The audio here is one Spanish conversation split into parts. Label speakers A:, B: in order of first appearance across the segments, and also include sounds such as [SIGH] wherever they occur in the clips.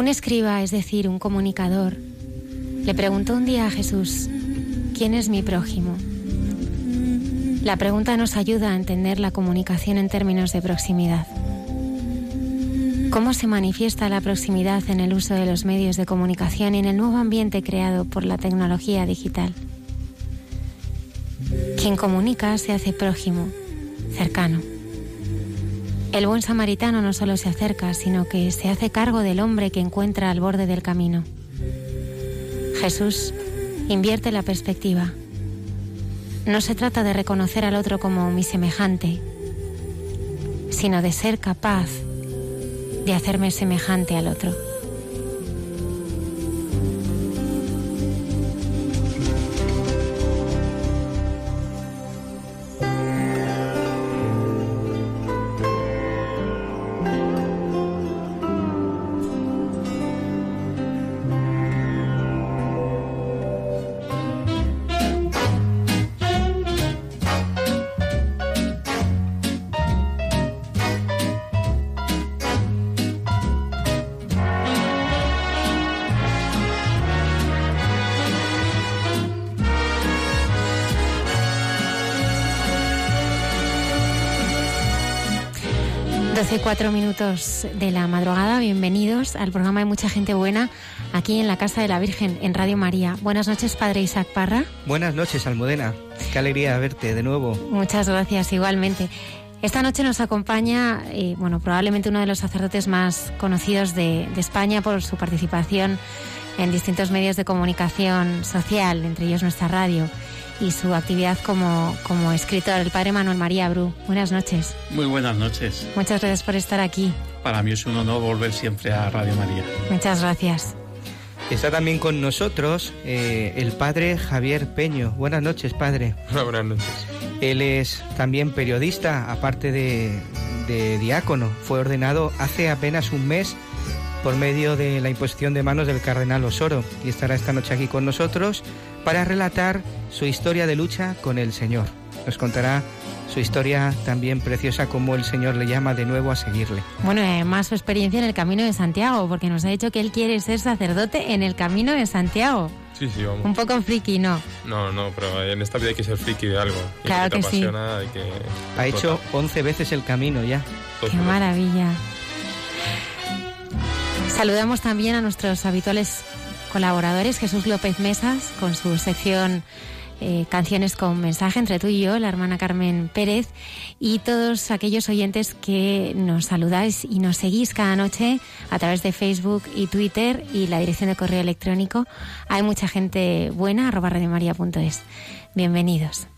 A: Un escriba, es decir, un comunicador, le preguntó un día a Jesús, ¿quién es mi prójimo? La pregunta nos ayuda a entender la comunicación en términos de proximidad. ¿Cómo se manifiesta la proximidad en el uso de los medios de comunicación y en el nuevo ambiente creado por la tecnología digital? Quien comunica se hace prójimo, cercano. El buen samaritano no solo se acerca, sino que se hace cargo del hombre que encuentra al borde del camino. Jesús invierte la perspectiva. No se trata de reconocer al otro como mi semejante, sino de ser capaz de hacerme semejante al otro. Hace cuatro minutos de la madrugada. Bienvenidos al programa de Mucha Gente Buena aquí en la Casa de la Virgen, en Radio María. Buenas noches, Padre Isaac Parra.
B: Buenas noches, Almudena. Qué alegría verte de nuevo.
A: Muchas gracias, igualmente. Esta noche nos acompaña, eh, bueno, probablemente uno de los sacerdotes más conocidos de, de España por su participación en distintos medios de comunicación social, entre ellos nuestra radio y su actividad como, como escritor, el padre Manuel María Bru. Buenas noches.
C: Muy buenas noches.
A: Muchas gracias por estar aquí.
C: Para mí es un honor volver siempre a Radio María.
A: Muchas gracias.
B: Está también con nosotros eh, el padre Javier Peño. Buenas noches, padre.
D: buenas noches.
B: Él es también periodista, aparte de, de diácono. Fue ordenado hace apenas un mes por medio de la imposición de manos del cardenal Osoro y estará esta noche aquí con nosotros para relatar su historia de lucha con el Señor. Nos contará su historia también preciosa, como el Señor le llama de nuevo a seguirle.
A: Bueno, además su experiencia en el Camino de Santiago, porque nos ha dicho que él quiere ser sacerdote en el Camino de Santiago.
D: Sí, sí, vamos.
A: Un poco friki, ¿no?
D: No, no, pero en esta vida hay que ser friki de algo.
A: claro que, sí.
B: Ha hecho 11 veces el camino ya.
A: Qué maravilla. Saludamos también a nuestros habituales colaboradores, Jesús López Mesas, con su sección eh, Canciones con mensaje entre tú y yo, la hermana Carmen Pérez, y todos aquellos oyentes que nos saludáis y nos seguís cada noche a través de Facebook y Twitter y la dirección de correo electrónico. Hay mucha gente buena, arroba radiomaria.es. Bienvenidos.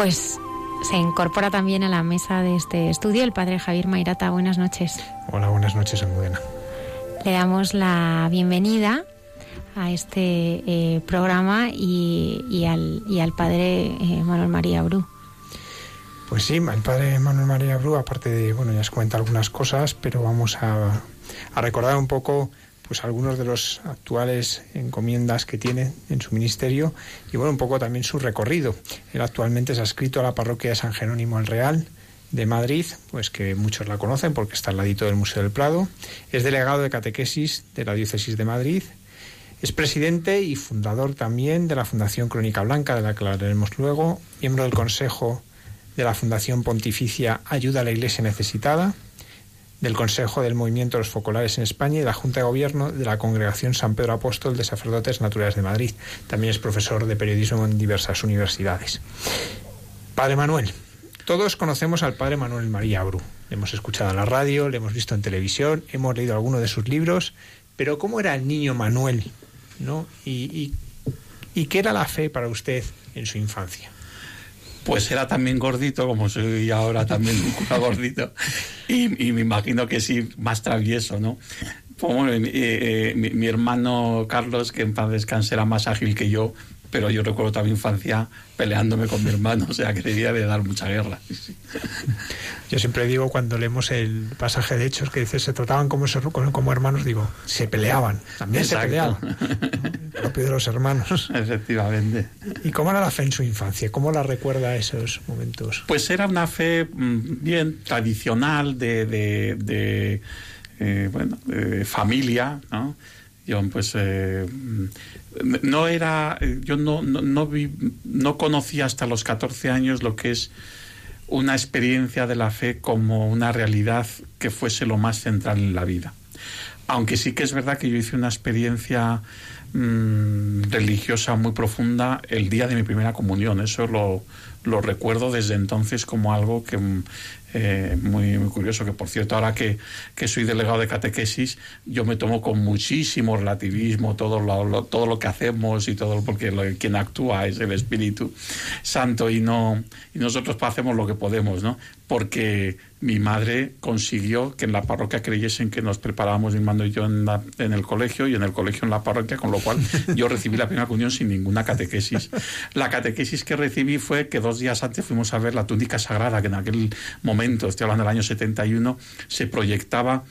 A: Pues se incorpora también a la mesa de este estudio el padre Javier Mairata. Buenas noches.
E: Hola, buenas noches, Almudena.
A: Le damos la bienvenida a este eh, programa y, al, y, al, padre eh, Manuel María Bru.
E: Pues sí, el padre Manuel María Bru, aparte de, bueno, ya os cuenta algunas cosas, pero vamos a, a recordar un poco pues algunos de los actuales encomiendas que tiene en su ministerio y bueno, un poco también su recorrido. Él actualmente se ha escrito a la parroquia de San Jerónimo el Real de Madrid, pues que muchos la conocen porque está al ladito del Museo del Prado. Es delegado de catequesis de la Diócesis de Madrid. Es presidente y fundador también de la Fundación Crónica Blanca, de la que hablaremos luego, miembro del Consejo de la Fundación Pontificia Ayuda a la Iglesia Necesitada, del Consejo del Movimiento de los Focolares en España y de la Junta de Gobierno de la Congregación San Pedro Apóstol de Sacerdotes Naturales de Madrid. También es profesor de periodismo en diversas universidades. Padre Manuel. Todos conocemos al Padre Manuel María Bru. Le hemos escuchado en la radio, le hemos visto en televisión, hemos leído algunos de sus libros, pero ¿cómo era el niño Manuel? ¿no? ¿Y, y qué era la fe para usted en su infancia?
C: Pues era también gordito, como soy ahora también un cura gordito, y, me imagino que sí, más travieso, ¿no? Pues eh, eh, mi, hermano Carlos, que en paz descanse, era más ágil que yo, pero yo recuerdo también infancia peleándome con mi hermano, o sea que debía de dar mucha guerra.
E: Yo siempre digo cuando leemos el pasaje de Hechos que dice se trataban como, como hermanos, digo, se peleaban, también se peleaban, ¿no? [LAUGHS] propio de los hermanos.
C: Efectivamente.
E: ¿Y cómo era la fe en su infancia? ¿Cómo la recuerda esos momentos?
C: Pues era una fe mm, bien tradicional de, de, eh, bueno, de familia, ¿no? Pues eh, no era, yo no, no, no, vi, no conocía hasta los 14 años lo que es una experiencia de la fe como una realidad que fuese lo más central en la vida. Aunque sí que es verdad que yo hice una experiencia mm, religiosa muy profunda el día de mi primera comunión. Eso lo, lo recuerdo desde entonces como algo que mm, eh, muy, muy curioso, que por cierto, ahora que, que, soy delegado de catequesis, yo me tomo con muchísimo relativismo todo lo, todo lo que hacemos y todo, porque lo, quien actúa es el Espíritu Santo y no y nosotros hacemos lo que podemos, ¿no? Porque mi madre consiguió que en la parroquia creyesen que nos preparábamos, mi mando y yo, en, en, el colegio y en el colegio en la parroquia, con lo cual [LAUGHS] yo recibí la primera comunión sin ninguna catequesis. La catequesis que recibí fue que dos días antes fuimos a ver la túnica sagrada, que en aquel momento, estoy hablando del año 71, se proyectaba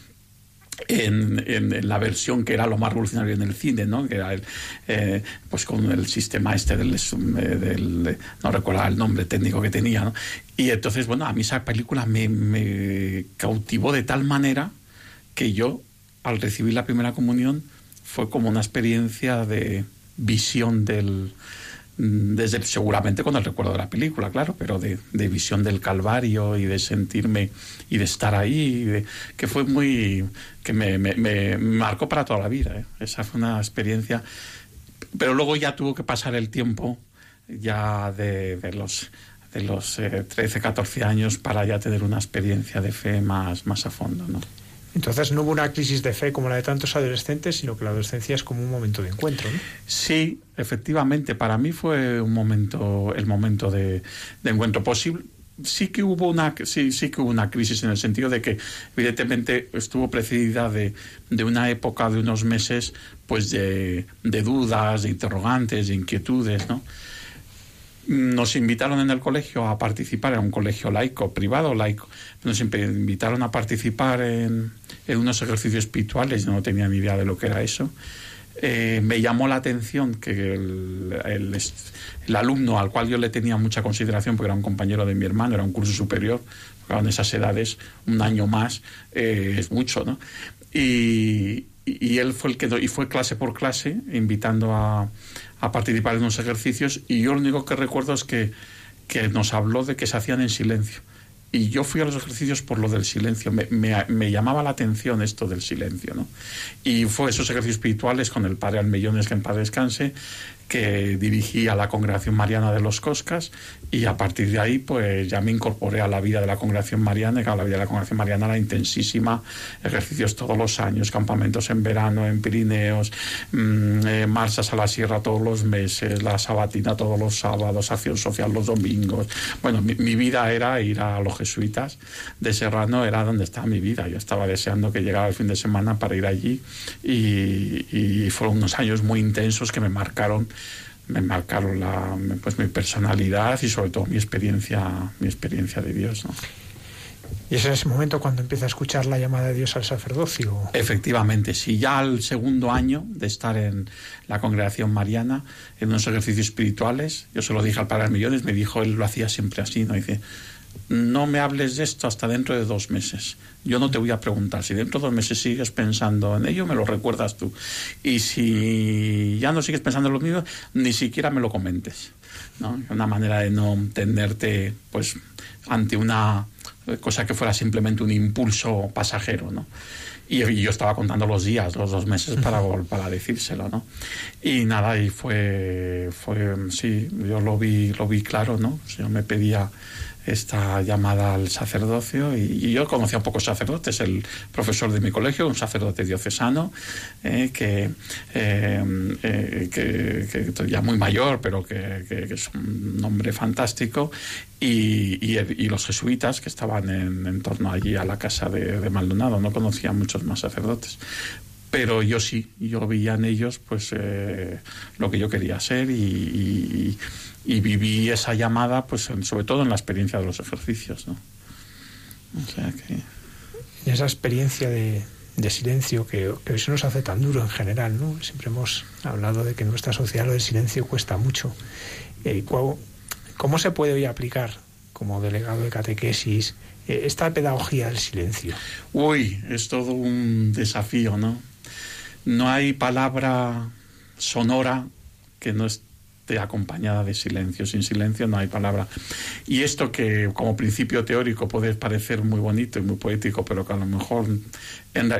C: en, en, la versión que era lo más revolucionario en el cine, ¿no? Que era el, eh, pues con el sistema este del, del, no recuerdo el nombre técnico que tenía, ¿no? Y entonces, bueno, a mí esa película me, me cautivó de tal manera que yo, al recibir la primera comunión, fue como una experiencia de visión del, desde seguramente con el recuerdo de la película, claro, pero de, visión del Calvario y de sentirme y de estar ahí, que fue muy, que me, marcó para toda la vida. ¿eh? Esa fue una experiencia, pero luego ya tuvo que pasar el tiempo ya de, los de los 13, eh, 14 años para ya tener una experiencia de fe más, más a fondo, ¿no?
E: Entonces no hubo una crisis de fe como la de tantos adolescentes, sino que la adolescencia es como un momento de encuentro. ¿no?
C: Sí, efectivamente, para mí fue un momento, el momento de, encuentro posible. Sí que hubo una, sí, sí que hubo una crisis en el sentido de que evidentemente estuvo precedida de, de una época de unos meses, pues de, de dudas, de interrogantes, de inquietudes, ¿no? Nos invitaron en el colegio a participar, en un colegio laico, privado laico, nos invitaron a participar en, unos ejercicios espirituales, yo no tenía ni idea de lo que era eso. Eh, me llamó la atención que el, el, alumno al cual yo le tenía mucha consideración, porque era un compañero de mi hermano, era un curso superior, en esas edades, un año más, eh, es mucho, ¿no? Y, y él fue el que y fue clase por clase invitando a, a participar en unos ejercicios y yo lo único que recuerdo es que, que nos habló de que se hacían en silencio. Y yo fui a los ejercicios por lo del silencio. Me, me, llamaba la atención esto del silencio. ¿no? Y fue esos ejercicios espirituales con el padre Almellones, que en paz descanse, que dirigía la Congregación Mariana de los Coscas y a partir de ahí pues ya me incorporé a la vida de la Congregación Mariana a la vida de la Congregación Mariana era intensísima, ejercicios todos los años, campamentos en verano, en Pirineos, mmm, marchas a la sierra todos los meses, la sabatina todos los sábados, acción social los domingos. Bueno, mi, vida era ir a los jesuitas de Serrano, era donde estaba mi vida. Yo estaba deseando que llegara el fin de semana para ir allí y fueron unos años muy intensos que me marcaron me marcaron la, pues mi personalidad y sobre todo mi experiencia mi experiencia de Dios ¿no?
E: y es en ese momento cuando empieza a escuchar la llamada de Dios al sacerdocio
C: efectivamente sí ya al segundo año de estar en la congregación mariana en unos ejercicios espirituales yo se lo dije al padre Millones me dijo él lo hacía siempre así no dice no me hables de esto hasta dentro de dos meses. Yo no te voy a preguntar. Si dentro de dos meses sigues pensando en ello, me lo recuerdas tú. Y si ya no sigues pensando en lo mismo, ni siquiera me lo comentes. ¿no? Una manera de no tenerte pues, ante una cosa que fuera simplemente un impulso pasajero. ¿no? Y, y, yo estaba contando los días, los dos meses para, para decírselo, ¿no? Y nada, y fue, fue, sí, yo lo vi, lo vi claro, ¿no? Yo me pedía esta llamada al sacerdocio y, yo conocía a pocos sacerdotes, el profesor de mi colegio, un sacerdote diocesano, eh, que, eh, eh, que, ya muy mayor, pero que, es un hombre fantástico, y, los jesuitas que estaban en, torno allí a la casa de, Maldonado, no conocía muchos más sacerdotes pero yo sí, yo veía en ellos pues eh, lo que yo quería ser y, y, viví esa llamada pues en, sobre todo en la experiencia de los ejercicios ¿no? o sea que
E: y esa experiencia de, de silencio que, que, hoy se nos hace tan duro en general ¿no? siempre hemos hablado de que en nuestra sociedad lo del silencio cuesta mucho eh, ¿cómo se puede hoy aplicar como delegado de catequesis eh, esta pedagogía del silencio
C: uy es todo un desafío ¿no? no hay palabra sonora que no esté acompañada de silencio. Sin silencio no hay palabra. Y esto que como principio teórico puede parecer muy bonito y muy poético, pero que a lo mejor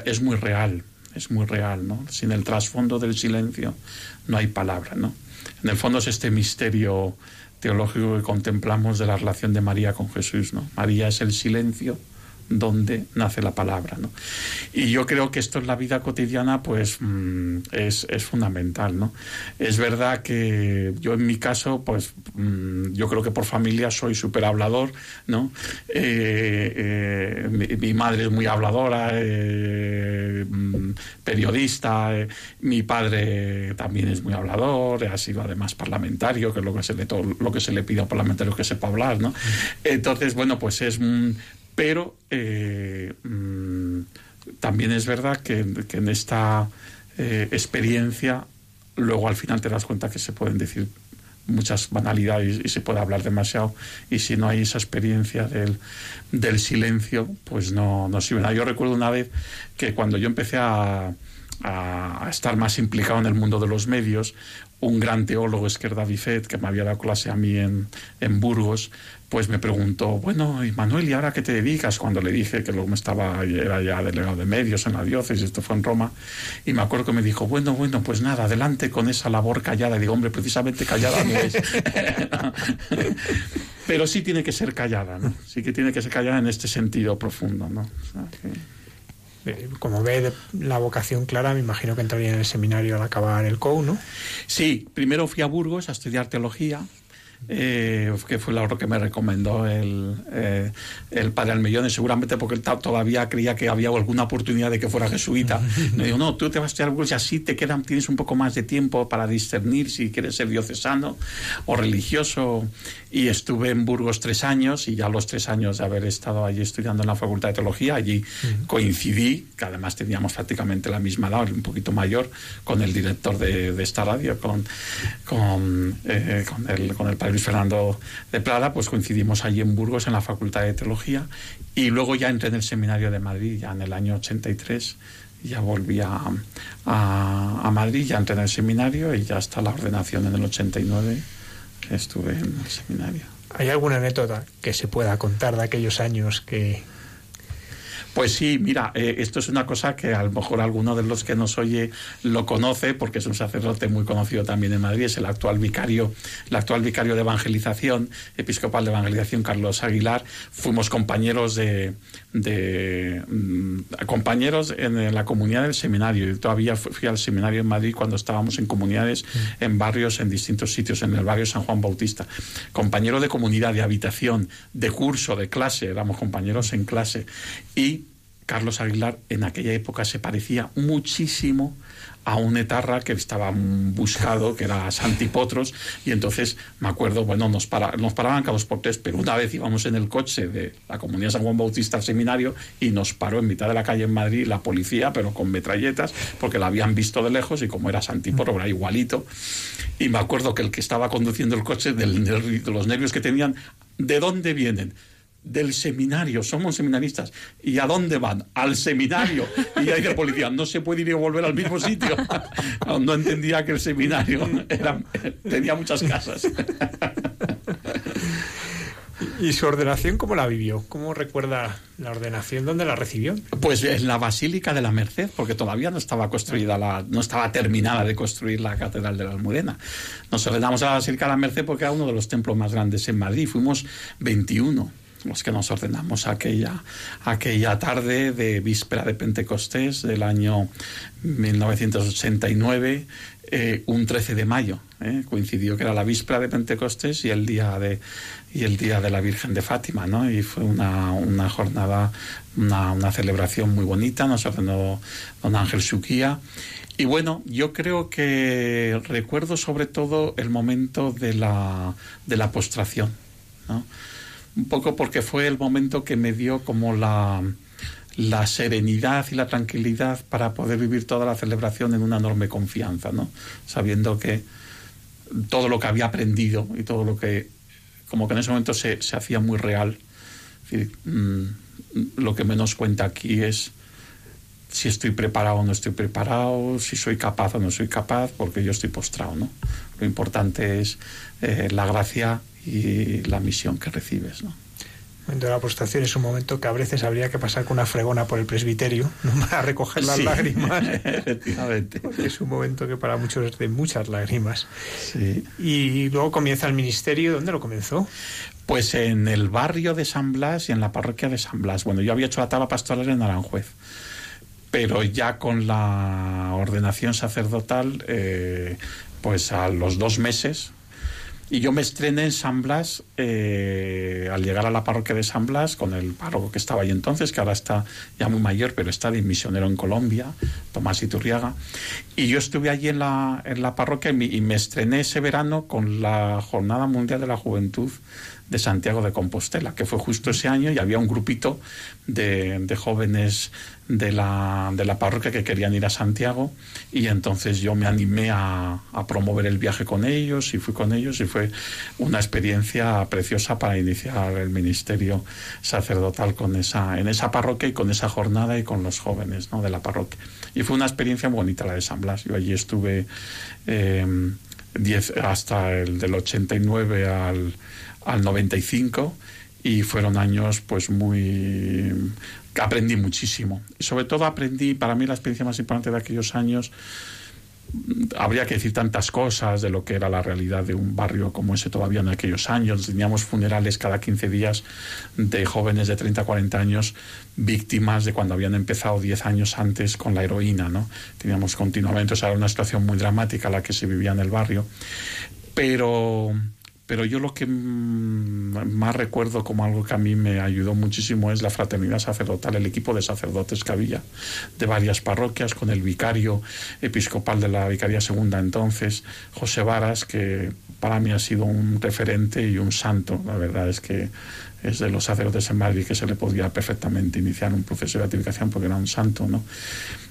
C: es muy real, es muy real, ¿no? Sin el trasfondo del silencio no hay palabra, ¿no? En el fondo es este misterio teológico que contemplamos de la relación de María con Jesús, ¿no? María es el silencio donde nace la palabra. ¿no? Y yo creo que esto en la vida cotidiana pues mmm, es, es, fundamental. ¿no? Es verdad que yo en mi caso, pues mmm, yo creo que por familia soy súper hablador. ¿no? Eh, eh, mi, mi, madre es muy habladora, eh, periodista, eh, mi padre también es muy hablador, ha sido además parlamentario, que es lo que se le, todo, lo que se le pide a un parlamentario que sepa hablar. ¿no? Entonces, bueno, pues es pero eh, mmm, también es verdad que, en esta eh, experiencia luego al final te das cuenta que se pueden decir muchas banalidades y se puede hablar demasiado y si no hay esa experiencia del, del silencio pues no, no sirve nada. Yo recuerdo una vez que cuando yo empecé a estar más implicado en el mundo de los medios un gran teólogo, Esquerda Bifet, que me había dado clase a mí en, en Burgos, pues me preguntó, bueno, y Manuel, ¿y ahora qué te dedicas? Cuando le dije que luego me estaba, era ya delegado de medios en la diócesis, esto fue en Roma, y me acuerdo que me dijo, bueno, bueno, pues nada, adelante con esa labor callada. Y digo, hombre, precisamente callada no es. [LAUGHS] Pero sí tiene que ser callada, ¿no? Sí que tiene que ser callada en este sentido profundo, ¿no? O sea, que
E: como ve la vocación clara, me imagino que entraría en el seminario al acabar el COU, ¿no?
C: Sí, primero fui a Burgos a estudiar teología, eh, que fue lo que me recomendó el, eh, el padre Almellón, seguramente porque él todavía creía que había alguna oportunidad de que fuera jesuita. [LAUGHS] Me dijo, no, tú te vas a estudiar Burgos y así te quedan, tienes un poco más de tiempo para discernir si quieres ser diocesano o religioso. Y estuve en Burgos tres años y ya a los tres años de haber estado allí estudiando en la Facultad de Teología, allí uh -huh. coincidí, que además teníamos prácticamente la misma edad, un poquito mayor, con el director de, de esta radio, con, con, eh, con, el, con el padre Luis Fernando de Prada, pues coincidimos allí en Burgos en la Facultad de Teología y luego ya entré en el Seminario de Madrid, ya en el año 83 ya volví a, Madrid, ya entré en el seminario y ya hasta la ordenación en el 89 estuve en el seminario.
E: ¿Hay alguna anécdota que se pueda contar de aquellos años que...
C: Pues sí, mira, eh, esto es una cosa que a lo mejor alguno de los que nos oye lo conoce, porque es un sacerdote muy conocido también en Madrid, es el actual vicario, el actual vicario de evangelización, episcopal de evangelización, Carlos Aguilar. Fuimos compañeros de, de mm, compañeros en la comunidad del seminario. Yo todavía fui al seminario en Madrid cuando estábamos en comunidades, mm. en barrios, en distintos sitios, en el barrio San Juan Bautista. Compañero de comunidad, de habitación, de curso, de clase, éramos compañeros en clase. Y Carlos Aguilar en aquella época se parecía muchísimo a un etarra que estaba buscado, que era Santipotros, y entonces me acuerdo, bueno, nos, para, nos paraban cada dos por tres, pero una vez íbamos en el coche de la Comunidad San Juan Bautista al seminario y nos paró en mitad de la calle en Madrid la policía, pero con metralletas, porque la habían visto de lejos y como era Santipotros, era igualito. Y me acuerdo que el que estaba conduciendo el coche, de los nervios que tenían, ¿de dónde vienen? Del seminario, somos seminaristas. ¿Y a dónde van? Al seminario. Y ahí de policía, no se puede ir y volver al mismo sitio. [LAUGHS] No, entendía que el seminario tenía muchas casas. [LAUGHS]
E: ¿Y su ordenación cómo la vivió? ¿Cómo recuerda la ordenación? ¿Dónde la recibió?
C: Pues en la Basílica de la Merced, porque todavía no estaba construida, la, no estaba terminada de construir la Catedral de la Almudena. Nos ordenamos a la Basílica de la Merced porque era uno de los templos más grandes en Madrid. Fuimos 21 los que nos ordenamos aquella, aquella tarde de víspera de Pentecostés del año 1989, eh, un 13 de mayo. Eh, coincidió que era la víspera de Pentecostés y el día de, y el día de la Virgen de Fátima, ¿no? Y fue una, una jornada, una, una, celebración muy bonita, nos ordenó don Ángel Suquía. Y bueno, yo creo que recuerdo sobre todo el momento de la, de la postración, ¿no? Un poco porque fue el momento que me dio como la, la serenidad y la tranquilidad para poder vivir toda la celebración en una enorme confianza, ¿no? Sabiendo que todo lo que había aprendido y todo lo que, como que en ese momento se, se hacía muy real. Mm, lo que menos cuenta aquí es si estoy preparado o no estoy preparado, si soy capaz o no soy capaz, porque yo estoy postrado, ¿no? Lo importante es eh, la gracia y la misión que recibes. ¿no?
E: El momento de la postración es un momento que a veces habría que pasar con una fregona por el presbiterio [LAUGHS] ¿no? para recoger las lágrimas. [LAUGHS]
C: Efectivamente.
E: es un momento que para muchos es de muchas lágrimas. Sí. Y luego comienza el ministerio. ¿Dónde lo comenzó?
C: Pues en el barrio de San Blas y en la parroquia de San Blas. Bueno, yo había hecho la taba pastoral en Aranjuez, pero ya con la ordenación sacerdotal, eh, pues a los dos meses y yo me estrené en San Blas eh, al llegar a la parroquia de San Blas con el párroco que estaba ahí entonces, que ahora está ya muy mayor, pero está de misionero en Colombia, Tomás Iturriaga. Y yo estuve allí en la, en la parroquia y y me estrené ese verano con la Jornada Mundial de la Juventud de Santiago de Compostela, que fue justo ese año y había un grupito de, jóvenes de la, de la, parroquia que querían ir a Santiago y entonces yo me animé a, promover el viaje con ellos y fui con ellos y fue una experiencia preciosa para iniciar el ministerio sacerdotal con esa, en esa parroquia y con esa jornada y con los jóvenes ¿no? de la parroquia. Y fue una experiencia bonita la de San Blas. Yo allí estuve eh, hasta el del 89 al al 95 y fueron años pues muy aprendí muchísimo y sobre todo aprendí para mí la experiencia más importante de aquellos años habría que decir tantas cosas de lo que era la realidad de un barrio como ese todavía en aquellos años. Teníamos funerales cada 15 días de jóvenes de 30, 40 años víctimas de cuando habían empezado 10 años antes con la heroína, ¿no? Teníamos continuamente, o sea, era una situación muy dramática la que se vivía en el barrio. Pero pero yo lo que más recuerdo como algo que a mí me ayudó muchísimo es la fraternidad sacerdotal, el equipo de sacerdotes que había de varias parroquias, con el vicario episcopal de la Vicaría Segunda entonces, José Varas, que para mí ha sido un referente y un santo. La verdad es que es de los sacerdotes en Madrid que se le podía perfectamente iniciar un proceso de beatificación porque era un santo, ¿no?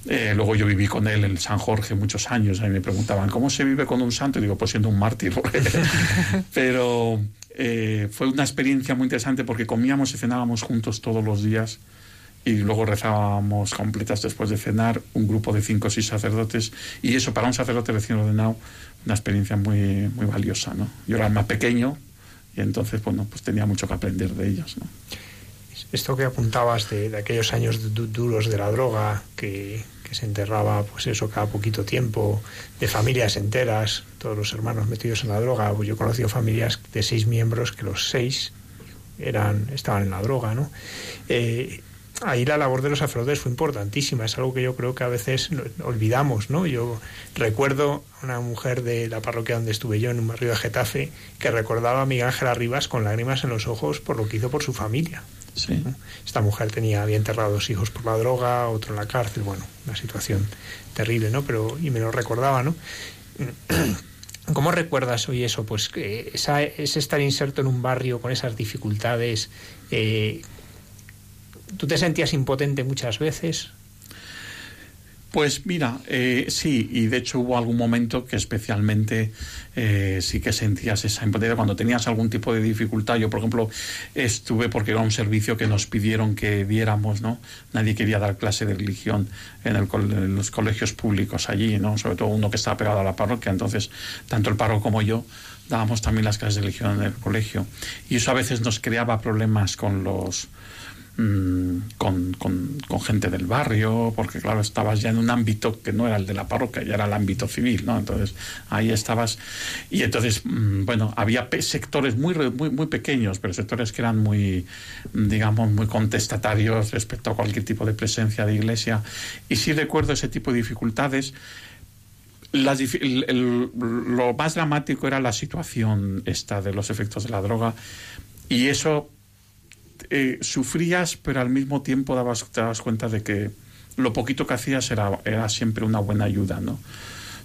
C: Eh, luego yo viví con él en San Jorge muchos años, y me preguntaban, ¿cómo se vive con un santo? Y digo, pues siendo un mártir. [LAUGHS] Pero eh, fue una experiencia muy interesante porque comíamos y cenábamos juntos todos los días y luego rezábamos completas después de cenar, un grupo de cinco o seis sacerdotes, y eso para un sacerdote recién ordenado, una experiencia muy, muy valiosa, ¿no? Yo era más pequeño, y entonces, bueno, pues tenía mucho que aprender de ellos, ¿no?
E: esto que apuntabas de, aquellos años du- duros de la droga, que, que se enterraba, pues eso, cada poquito tiempo, de familias enteras, todos los hermanos metidos en la droga. Pues yo he conocido familias de seis miembros que los seis eran, estaban en la droga, ¿no? Eh, ahí la labor de los sacerdotes fue importantísima, es algo que yo creo que a veces olvidamos, ¿no? Yo recuerdo a una mujer de la parroquia donde estuve yo, en un barrio de Getafe, que recordaba a Miguel Ángel Arribas con lágrimas en los ojos por lo que hizo por su familia.
C: Sí.
E: ¿no? Esta mujer tenía, había enterrado dos hijos por la droga, otro en la cárcel, bueno, una situación terrible, ¿no? Pero, y me lo recordaba, ¿no? [CLEARS THROAT] ¿Cómo recuerdas hoy eso? Pues que esa, ese estar inserto en un barrio con esas dificultades, eh, ¿tú te sentías impotente muchas veces?
C: Pues mira, eh, sí, y de hecho hubo algún momento que especialmente eh, sí que sentías esa impotencia cuando tenías algún tipo de dificultad. Yo, por ejemplo, estuve porque era un servicio que nos pidieron que diéramos, ¿no? Nadie quería dar clase de religión en, el en los colegios públicos allí, ¿no? Sobre todo uno que estaba pegado a la parroquia. Entonces, tanto el párroco como yo dábamos también las clases de religión en el colegio. Y eso a veces nos creaba problemas con los mm, con, con- con gente del barrio, porque claro, estabas ya en un ámbito que no era el de la parroquia, ya era el ámbito civil, ¿no? Entonces ahí estabas, y entonces, mm, bueno, había sectores muy, muy, muy pequeños, pero sectores que eran muy, digamos, muy contestatarios respecto a cualquier tipo de presencia de iglesia, y sí recuerdo ese tipo de dificultades. El- el- lo más dramático era la situación esta de los efectos de la droga, y eso eh, sufrías, pero al mismo tiempo dabas, te dabas cuenta de que lo poquito que hacías era, era siempre una buena ayuda, ¿no?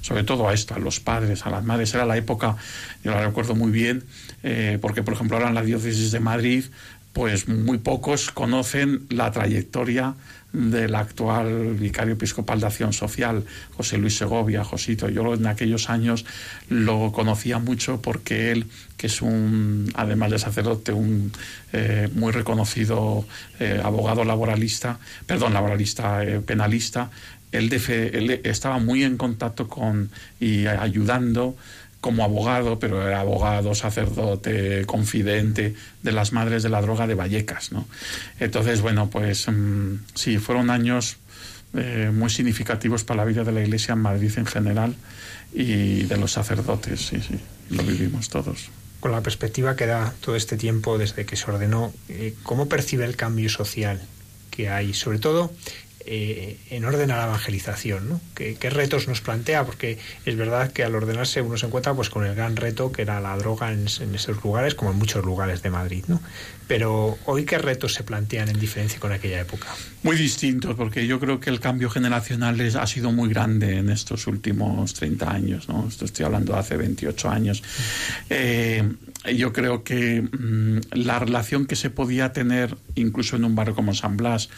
C: Sobre todo a esto, a los padres, a las madres. Era la época, yo la recuerdo muy bien, eh, porque por ejemplo ahora en la diócesis de Madrid, pues muy pocos conocen la trayectoria del actual vicario episcopal de Acción Social, José Luis Segovia, Josito. Yo en aquellos años lo conocía mucho porque él, que es un, además de sacerdote, un eh, muy reconocido eh, abogado laboralista, perdón, laboralista eh, penalista, él, defe- él estaba muy en contacto con y ayudando como abogado, pero era abogado, sacerdote, confidente de las madres de la droga de Vallecas, ¿no? Entonces, bueno, pues mm, sí, fueron años eh, muy significativos para la vida de la Iglesia en Madrid en general y de los sacerdotes, sí, sí, lo vivimos todos.
E: Con la perspectiva que da todo este tiempo desde que se ordenó, eh, ¿cómo percibe el cambio social que hay? Sobre todo eh, en orden a la evangelización, ¿no? ¿Qué, retos nos plantea? Porque es verdad que al ordenarse uno se encuentra pues con el gran reto que era la droga en, en esos lugares, como en muchos lugares de Madrid, ¿no? Pero hoy qué retos se plantean en diferencia con aquella época.
C: Muy distintos, porque yo creo que el cambio generacional es- ha sido muy grande en estos últimos 30 años, ¿no? Esto estoy hablando de hace 28 años. Eh, yo creo que mm, la relación que se podía tener, incluso en un barrio como San Blas,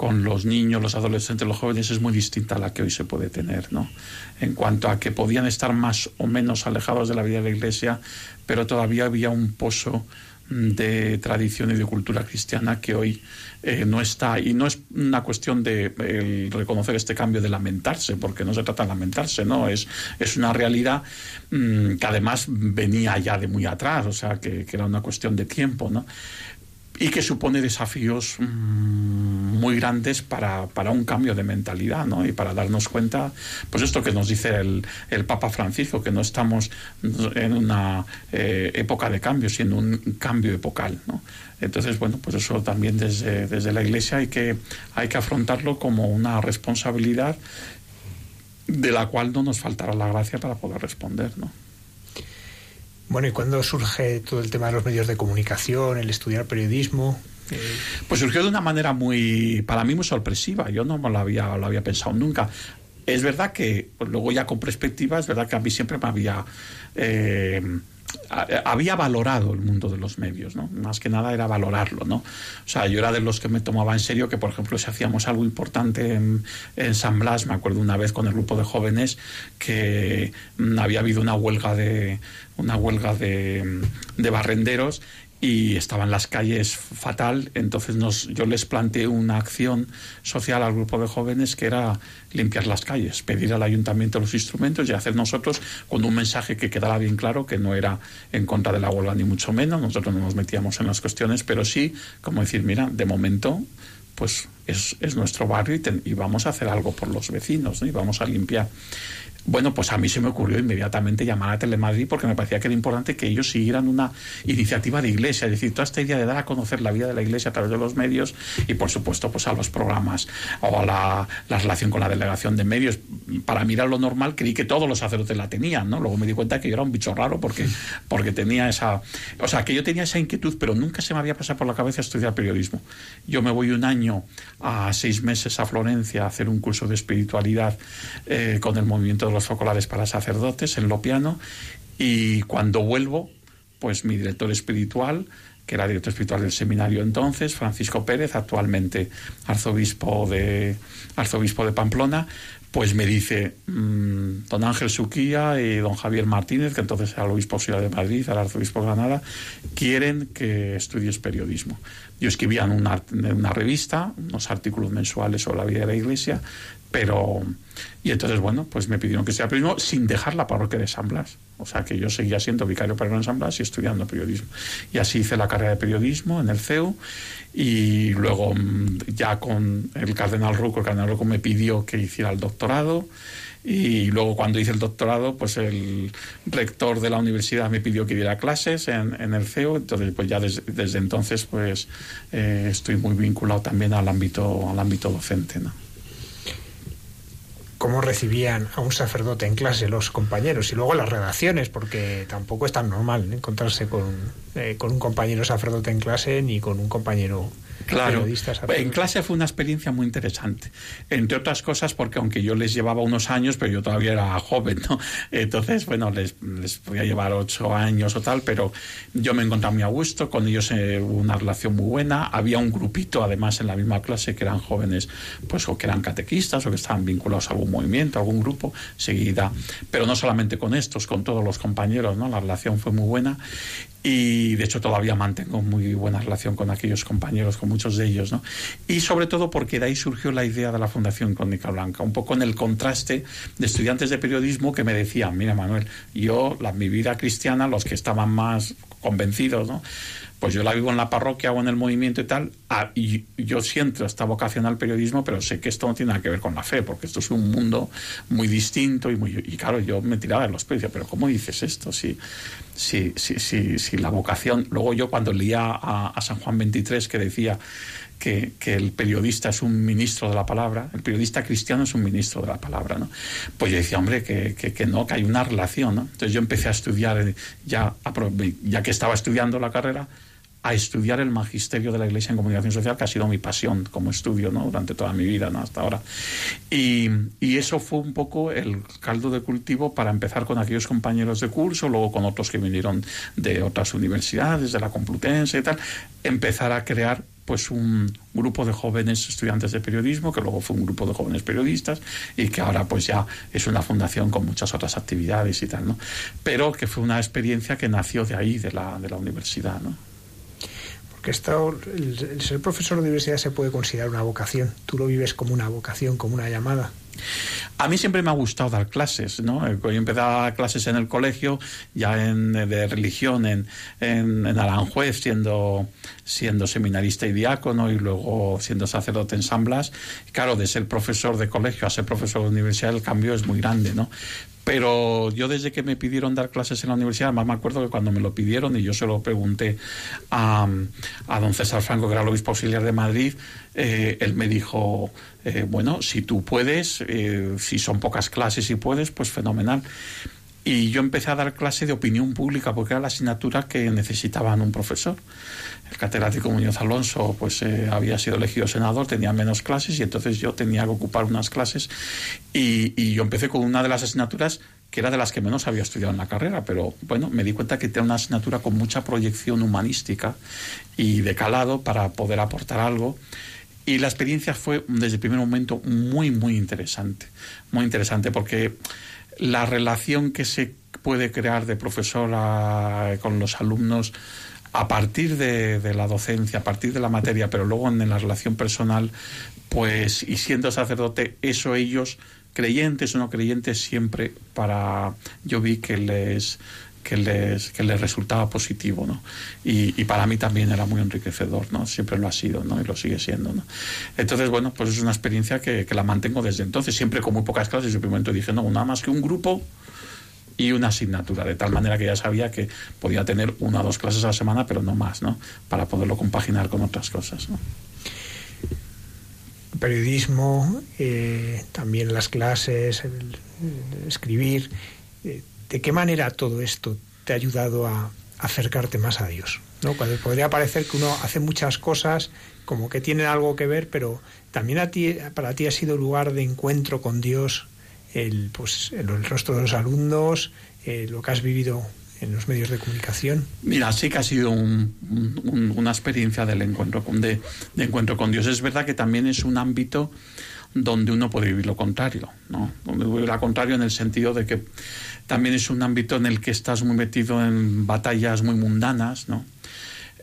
C: con los niños, los adolescentes, los jóvenes, es muy distinta a la que hoy se puede tener, ¿no? En cuanto a que podían estar más o menos alejados de la vida de la iglesia, pero todavía había un pozo de tradición y de cultura cristiana que hoy eh, no está y no es una cuestión de el reconocer este cambio de lamentarse porque no se trata de lamentarse no es es una realidad mm, que además venía ya de muy atrás o sea que, que era una cuestión de tiempo no y que supone desafíos mm, muy grandes para, para un cambio de mentalidad ¿no? y para darnos cuenta, pues esto que nos dice el, el Papa Francisco, que no estamos en una eh, época de cambio, sino un cambio epocal. ¿no? Entonces, bueno, pues eso también desde, desde la Iglesia hay que, hay que afrontarlo como una responsabilidad de la cual no nos faltará la gracia para poder responder. ¿no?
E: Bueno, ¿y cuándo surge todo el tema de los medios de comunicación, el estudiar periodismo? Eh,
C: Pues surgió de una manera muy, para mí, muy sorpresiva. Yo no me lo había, lo había pensado nunca. Es verdad que, luego ya con perspectiva, es verdad que a mí siempre me había... eh, había valorado el mundo de los medios, ¿no? Más que nada era valorarlo, ¿no? O sea, yo era de los que me tomaba en serio que, por ejemplo, si hacíamos algo importante en, en San Blas, me acuerdo una vez con el grupo de jóvenes que mm, había habido una huelga de una huelga de, de barrenderos y estaban las calles fatal, entonces nos, yo les planteé una acción social al grupo de jóvenes que era limpiar las calles, pedir al ayuntamiento los instrumentos y hacer nosotros con un mensaje que quedara bien claro que no era en contra de la huelga ni mucho menos, nosotros no nos metíamos en las cuestiones, pero sí como decir, mira, de momento pues es, es nuestro barrio y, y, vamos a hacer algo por los vecinos ¿no? y vamos a limpiar. Bueno, pues a mí se me ocurrió inmediatamente llamar a Telemadrid porque me parecía que era importante que ellos siguieran una iniciativa de iglesia, es decir, toda esta idea de dar a conocer la vida de la iglesia a través de los medios y, por supuesto, pues a los programas o a la, la relación con la delegación de medios. Para mirar lo normal, creí que todos los sacerdotes la tenían, ¿no? Luego me di cuenta que yo era un bicho raro porque, porque tenía esa... O sea, que yo tenía esa inquietud, pero nunca se me había pasado por la cabeza estudiar periodismo. Yo me voy un año a seis meses a Florencia a hacer un curso de espiritualidad eh, con el movimiento de los focolares para sacerdotes en Lopiano y cuando vuelvo, pues mi director espiritual, que era director espiritual del seminario entonces, Francisco Pérez, actualmente arzobispo de, arzobispo de Pamplona, pues me dice mmm, don Ángel Suquía y don Javier Martínez, que entonces era el obispo auxiliar de Madrid, el arzobispo de Granada, quieren que estudies periodismo. Yo escribía en una, en una revista unos artículos mensuales sobre la vida de la iglesia, pero y entonces bueno pues me pidieron que sea periodismo sin dejar la parroquia de San Blas. O sea que yo seguía siendo vicario para en San Blas y estudiando periodismo. Y así hice la carrera de periodismo en el CEU y luego ya con el cardenal Ruco el cardenal Ruco me pidió que hiciera el doctorado y luego cuando hice el doctorado pues el rector de la universidad me pidió que diera clases en, en el CEU. Entonces pues ya des, desde entonces pues eh, estoy muy vinculado también al ámbito al ámbito docente ¿no?
E: Cómo recibían a un sacerdote en clase los compañeros y luego las redacciones, porque tampoco es tan normal encontrarse con, eh, con un compañero sacerdote en clase ni con un compañero
C: Claro,
E: periodista sacerdote.
C: en clase fue una experiencia muy interesante, entre otras cosas porque aunque yo les llevaba unos años, pero yo todavía era joven, ¿no? Entonces, bueno, les, les podía llevar ocho años o tal, pero yo me encontraba muy a gusto, con ellos eh, hubo una relación muy buena, había un grupito además en la misma clase que eran jóvenes, pues o que eran catequistas o que estaban vinculados a algún movimiento, a algún grupo, seguida, pero no solamente con estos, con todos los compañeros, ¿no? La relación fue muy buena y de hecho todavía mantengo muy buena relación con aquellos compañeros, con muchos de ellos, ¿no? Y sobre todo porque de ahí surgió la idea de la Fundación Crónica Blanca, un poco en el contraste de estudiantes de periodismo que me decían, mira Manuel, yo, la, mi vida cristiana, los que estaban más convencidos, ¿no? Pues yo la vivo en la parroquia o en el movimiento y tal, ah, y yo siento esta vocación al periodismo, pero sé que esto no tiene nada que ver con la fe, porque esto es un mundo muy distinto y muy y claro, yo me tiraba de los pies, pero ¿cómo dices esto? Si, si, si, si, la vocación, luego yo cuando leía a, San Juan 23 que decía que, que, el periodista es un ministro de la palabra, el periodista cristiano es un ministro de la palabra, ¿no? Pues yo decía, hombre, que, que, que no, que hay una relación, ¿no? Entonces yo empecé a estudiar, ya, ya que estaba estudiando la carrera, a estudiar el magisterio de la Iglesia en comunicación social, que ha sido mi pasión como estudio ¿no? durante toda mi vida ¿no? hasta ahora. Y, y, eso fue un poco el caldo de cultivo para empezar con aquellos compañeros de curso, luego con otros que vinieron de otras universidades, de la Complutense y tal, empezar a crear pues un grupo de jóvenes estudiantes de periodismo, que luego fue un grupo de jóvenes periodistas y que ahora pues ya es una fundación con muchas otras actividades y tal, ¿no? Pero que fue una experiencia que nació de ahí, de la, de la universidad, ¿no?
E: Que esto, el, ser profesor de universidad se puede considerar una vocación. Tú lo vives como una vocación, como una llamada.
C: A mí siempre me ha gustado dar clases, ¿no? Yo empecé a dar clases en el colegio, ya en, de religión, en, en, en Aranjuez, siendo, siendo seminarista y diácono, y luego siendo sacerdote en San Blas. Claro, de ser profesor de colegio a ser profesor de universidad, el cambio es muy grande, ¿no? Pero yo desde que me pidieron dar clases en la universidad, más me acuerdo que cuando me lo pidieron y yo se lo pregunté a, don César Franco, que era el obispo auxiliar de Madrid, eh, él me dijo, eh, bueno, si tú puedes, eh, si son pocas clases y puedes, pues fenomenal. Y yo empecé a dar clase de opinión pública porque era la asignatura que necesitaban un profesor. El catedrático Muñoz Alonso pues eh, había sido elegido senador, tenía menos clases y entonces yo tenía que ocupar unas clases y, y yo empecé con una de las asignaturas que era de las que menos había estudiado en la carrera, pero bueno, me di cuenta que tenía una asignatura con mucha proyección humanística y de calado para poder aportar algo. Y la experiencia fue desde el primer momento muy, muy interesante. Muy interesante porque la relación que se puede crear de profesor a, con los alumnos a partir de, de, la docencia, a partir de la materia, pero luego en la relación personal, pues, y siendo sacerdote, eso ellos, creyentes o no creyentes, siempre para, yo vi que les que les, que les resultaba positivo, ¿no? Y, y, para mí también era muy enriquecedor, ¿no? Siempre lo ha sido, ¿no? Y lo sigue siendo, ¿no? Entonces, bueno, pues es una experiencia que, que la mantengo desde entonces, siempre con muy pocas clases. Yo momento dije, no, nada más que un grupo y una asignatura, de tal manera que ya sabía que podía tener una o dos clases a la semana, pero no más, ¿no? Para poderlo compaginar con otras cosas, ¿no?
E: Periodismo, eh, también las clases, escribir. Eh, ¿De qué manera todo esto te ha ayudado a acercarte más a Dios? ¿no? Cuando podría parecer que uno hace muchas cosas como que tienen algo que ver, pero también a ti, para ti ha sido lugar de encuentro con Dios el, pues, el, rostro de los alumnos, eh, lo que has vivido en los medios de comunicación?
C: Mira, sí que ha sido un, un, una experiencia del encuentro con, de, encuentro con Dios. Es verdad que también es un ámbito donde uno puede vivir lo contrario, ¿no? Donde contrario en el sentido de que también es un ámbito en el que estás muy metido en batallas muy mundanas, ¿no?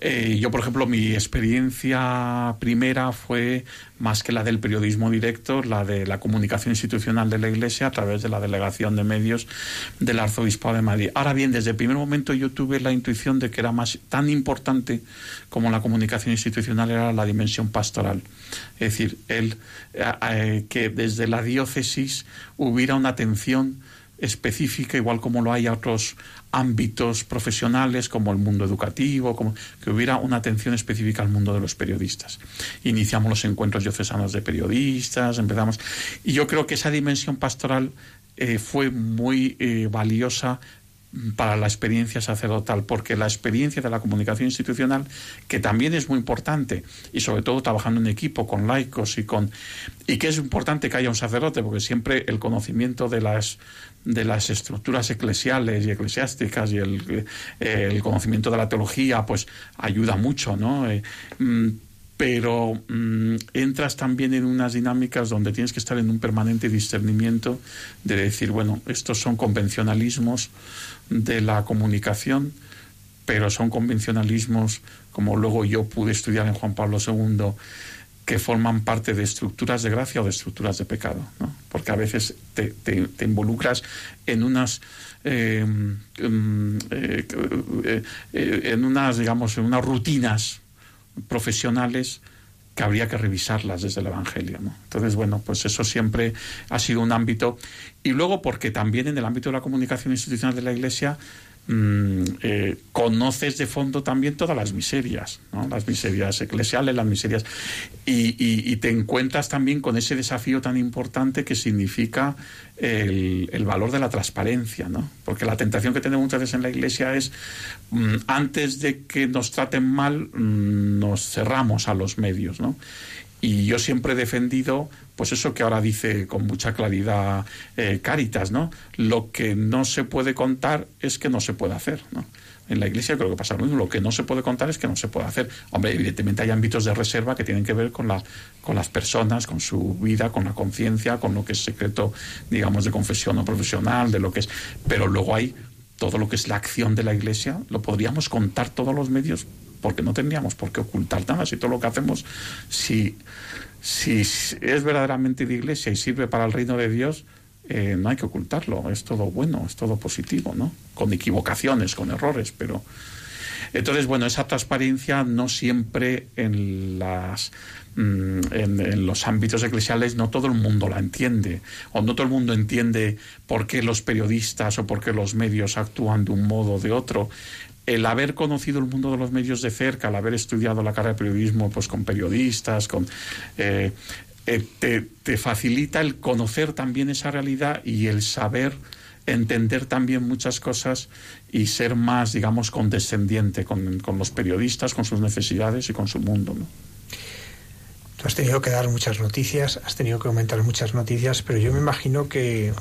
C: Eh, yo, por ejemplo, mi experiencia primera fue más que la del periodismo directo, la de la comunicación institucional de la Iglesia a través de la delegación de medios del Arzobispado de Madrid. Ahora bien, desde el primer momento yo tuve la intuición de que era más tan importante como la comunicación institucional era la dimensión pastoral. Es decir, el, eh, eh, que desde la diócesis hubiera una atención específica, igual como lo hay a otros ámbitos profesionales como el mundo educativo, como que hubiera una atención específica al mundo de los periodistas. Iniciamos los encuentros diocesanos de periodistas, empezamos y yo creo que esa dimensión pastoral eh, fue muy eh, valiosa para la experiencia sacerdotal, porque la experiencia de la comunicación institucional, que también es muy importante, y sobre todo trabajando en equipo con laicos y con y que es importante que haya un sacerdote, porque siempre el conocimiento de las de las estructuras eclesiales y eclesiásticas y el, eh, conocimiento de la teología, pues ayuda mucho, ¿no? Eh, mm, pero mmm, entras también en unas dinámicas donde tienes que estar en un permanente discernimiento de decir, bueno, estos son convencionalismos de la comunicación, pero son convencionalismos, como luego yo pude estudiar en Juan Pablo II, que forman parte de estructuras de gracia o de estructuras de pecado, ¿no? porque a veces te, involucras en unas eh, eh, eh, en unas digamos en unas rutinas profesionales que habría que revisarlas desde el Evangelio. ¿no? Entonces, bueno, pues eso siempre ha sido un ámbito. Y luego porque también en el ámbito de la comunicación institucional de la Iglesia mmm, eh, conoces de fondo también todas las miserias, ¿no? las miserias eclesiales, las miserias, y, te encuentras también con ese desafío tan importante que significa el, valor de la transparencia, ¿no? porque la tentación que tenemos muchas veces en la Iglesia es, mmm, antes de que nos traten mal, mmm, nos cerramos a los medios, ¿no? Y yo siempre he defendido, pues eso que ahora dice con mucha claridad eh, Cáritas, ¿no? Lo que no se puede contar es que no se puede hacer, ¿no? En la iglesia creo que pasa lo mismo. Lo que no se puede contar es que no se puede hacer. Hombre, evidentemente hay ámbitos de reserva que tienen que ver con, la, con las personas, con su vida, con la conciencia, con lo que es secreto, digamos, de confesión o profesional, de lo que es. Pero luego hay todo lo que es la acción de la iglesia, lo podríamos contar todos los medios porque no tendríamos por qué ocultar nada si todo lo que hacemos, si, si es verdaderamente de iglesia y sirve para el reino de Dios, eh, no hay que ocultarlo, es todo bueno, es todo positivo, ¿no? Con equivocaciones, con errores, pero... Entonces, bueno, esa transparencia no siempre en las mm, en, en, los ámbitos eclesiales no todo el mundo la entiende o no todo el mundo entiende por qué los periodistas o por qué los medios actúan de un modo o de otro el haber conocido el mundo de los medios de cerca, el haber estudiado la carrera de periodismo pues con periodistas, con eh, eh, te, facilita el conocer también esa realidad y el saber entender también muchas cosas y ser más, digamos, condescendiente con, los periodistas, con sus necesidades y con su mundo. ¿no?
E: Tú has tenido que dar muchas noticias, has tenido que aumentar muchas noticias, pero yo me imagino que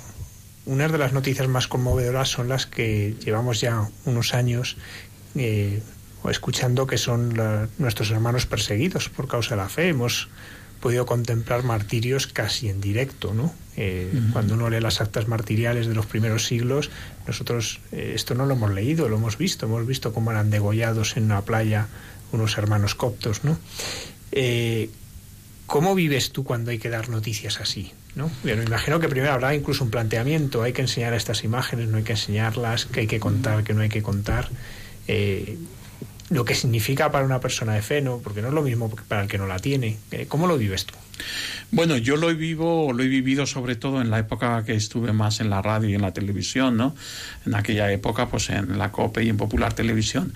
E: unas de las noticias más conmovedoras son las que llevamos ya unos años eh, escuchando que son la, nuestros hermanos perseguidos por causa de la fe. Hemos podido contemplar martirios casi en directo, ¿no? Eh, cuando uno lee las actas martiriales de los primeros siglos, nosotros eh, esto no lo hemos leído, lo hemos visto, hemos visto cómo eran degollados en una playa unos hermanos coptos, ¿no? Eh, ¿Cómo vives tú cuando hay que dar noticias así? ¿No? me imagino que primero habrá incluso un planteamiento, hay que enseñar estas imágenes, no hay que enseñarlas, que hay que contar, que no hay que contar. lo que significa para una persona de fe, ¿no? porque no es lo mismo para el que no la tiene. ¿Cómo lo vives tú?
C: Bueno, yo lo he vivo, lo he vivido sobre todo en la época que estuve más en la radio y en la televisión, ¿no? En aquella época, pues en la COPE y en Popular Televisión.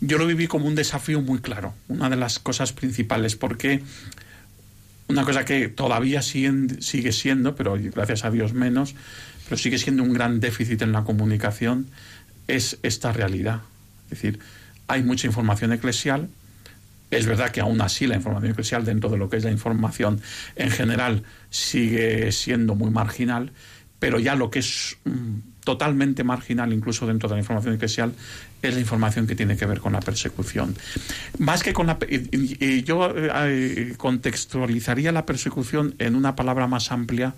C: Yo lo viví como un desafío muy claro, una de las cosas principales, porque una cosa que todavía sigue, siendo, pero gracias a Dios menos, pero sigue siendo un gran déficit en la comunicación, es esta realidad. Es decir, hay mucha información eclesial, es verdad que aún así la información eclesial dentro de lo que es la información en general sigue siendo muy marginal, pero ya lo que es mm, totalmente marginal incluso dentro de la información eclesial es la información que tiene que ver con la persecución. Más que con la yo eh, contextualizaría la persecución en una palabra más amplia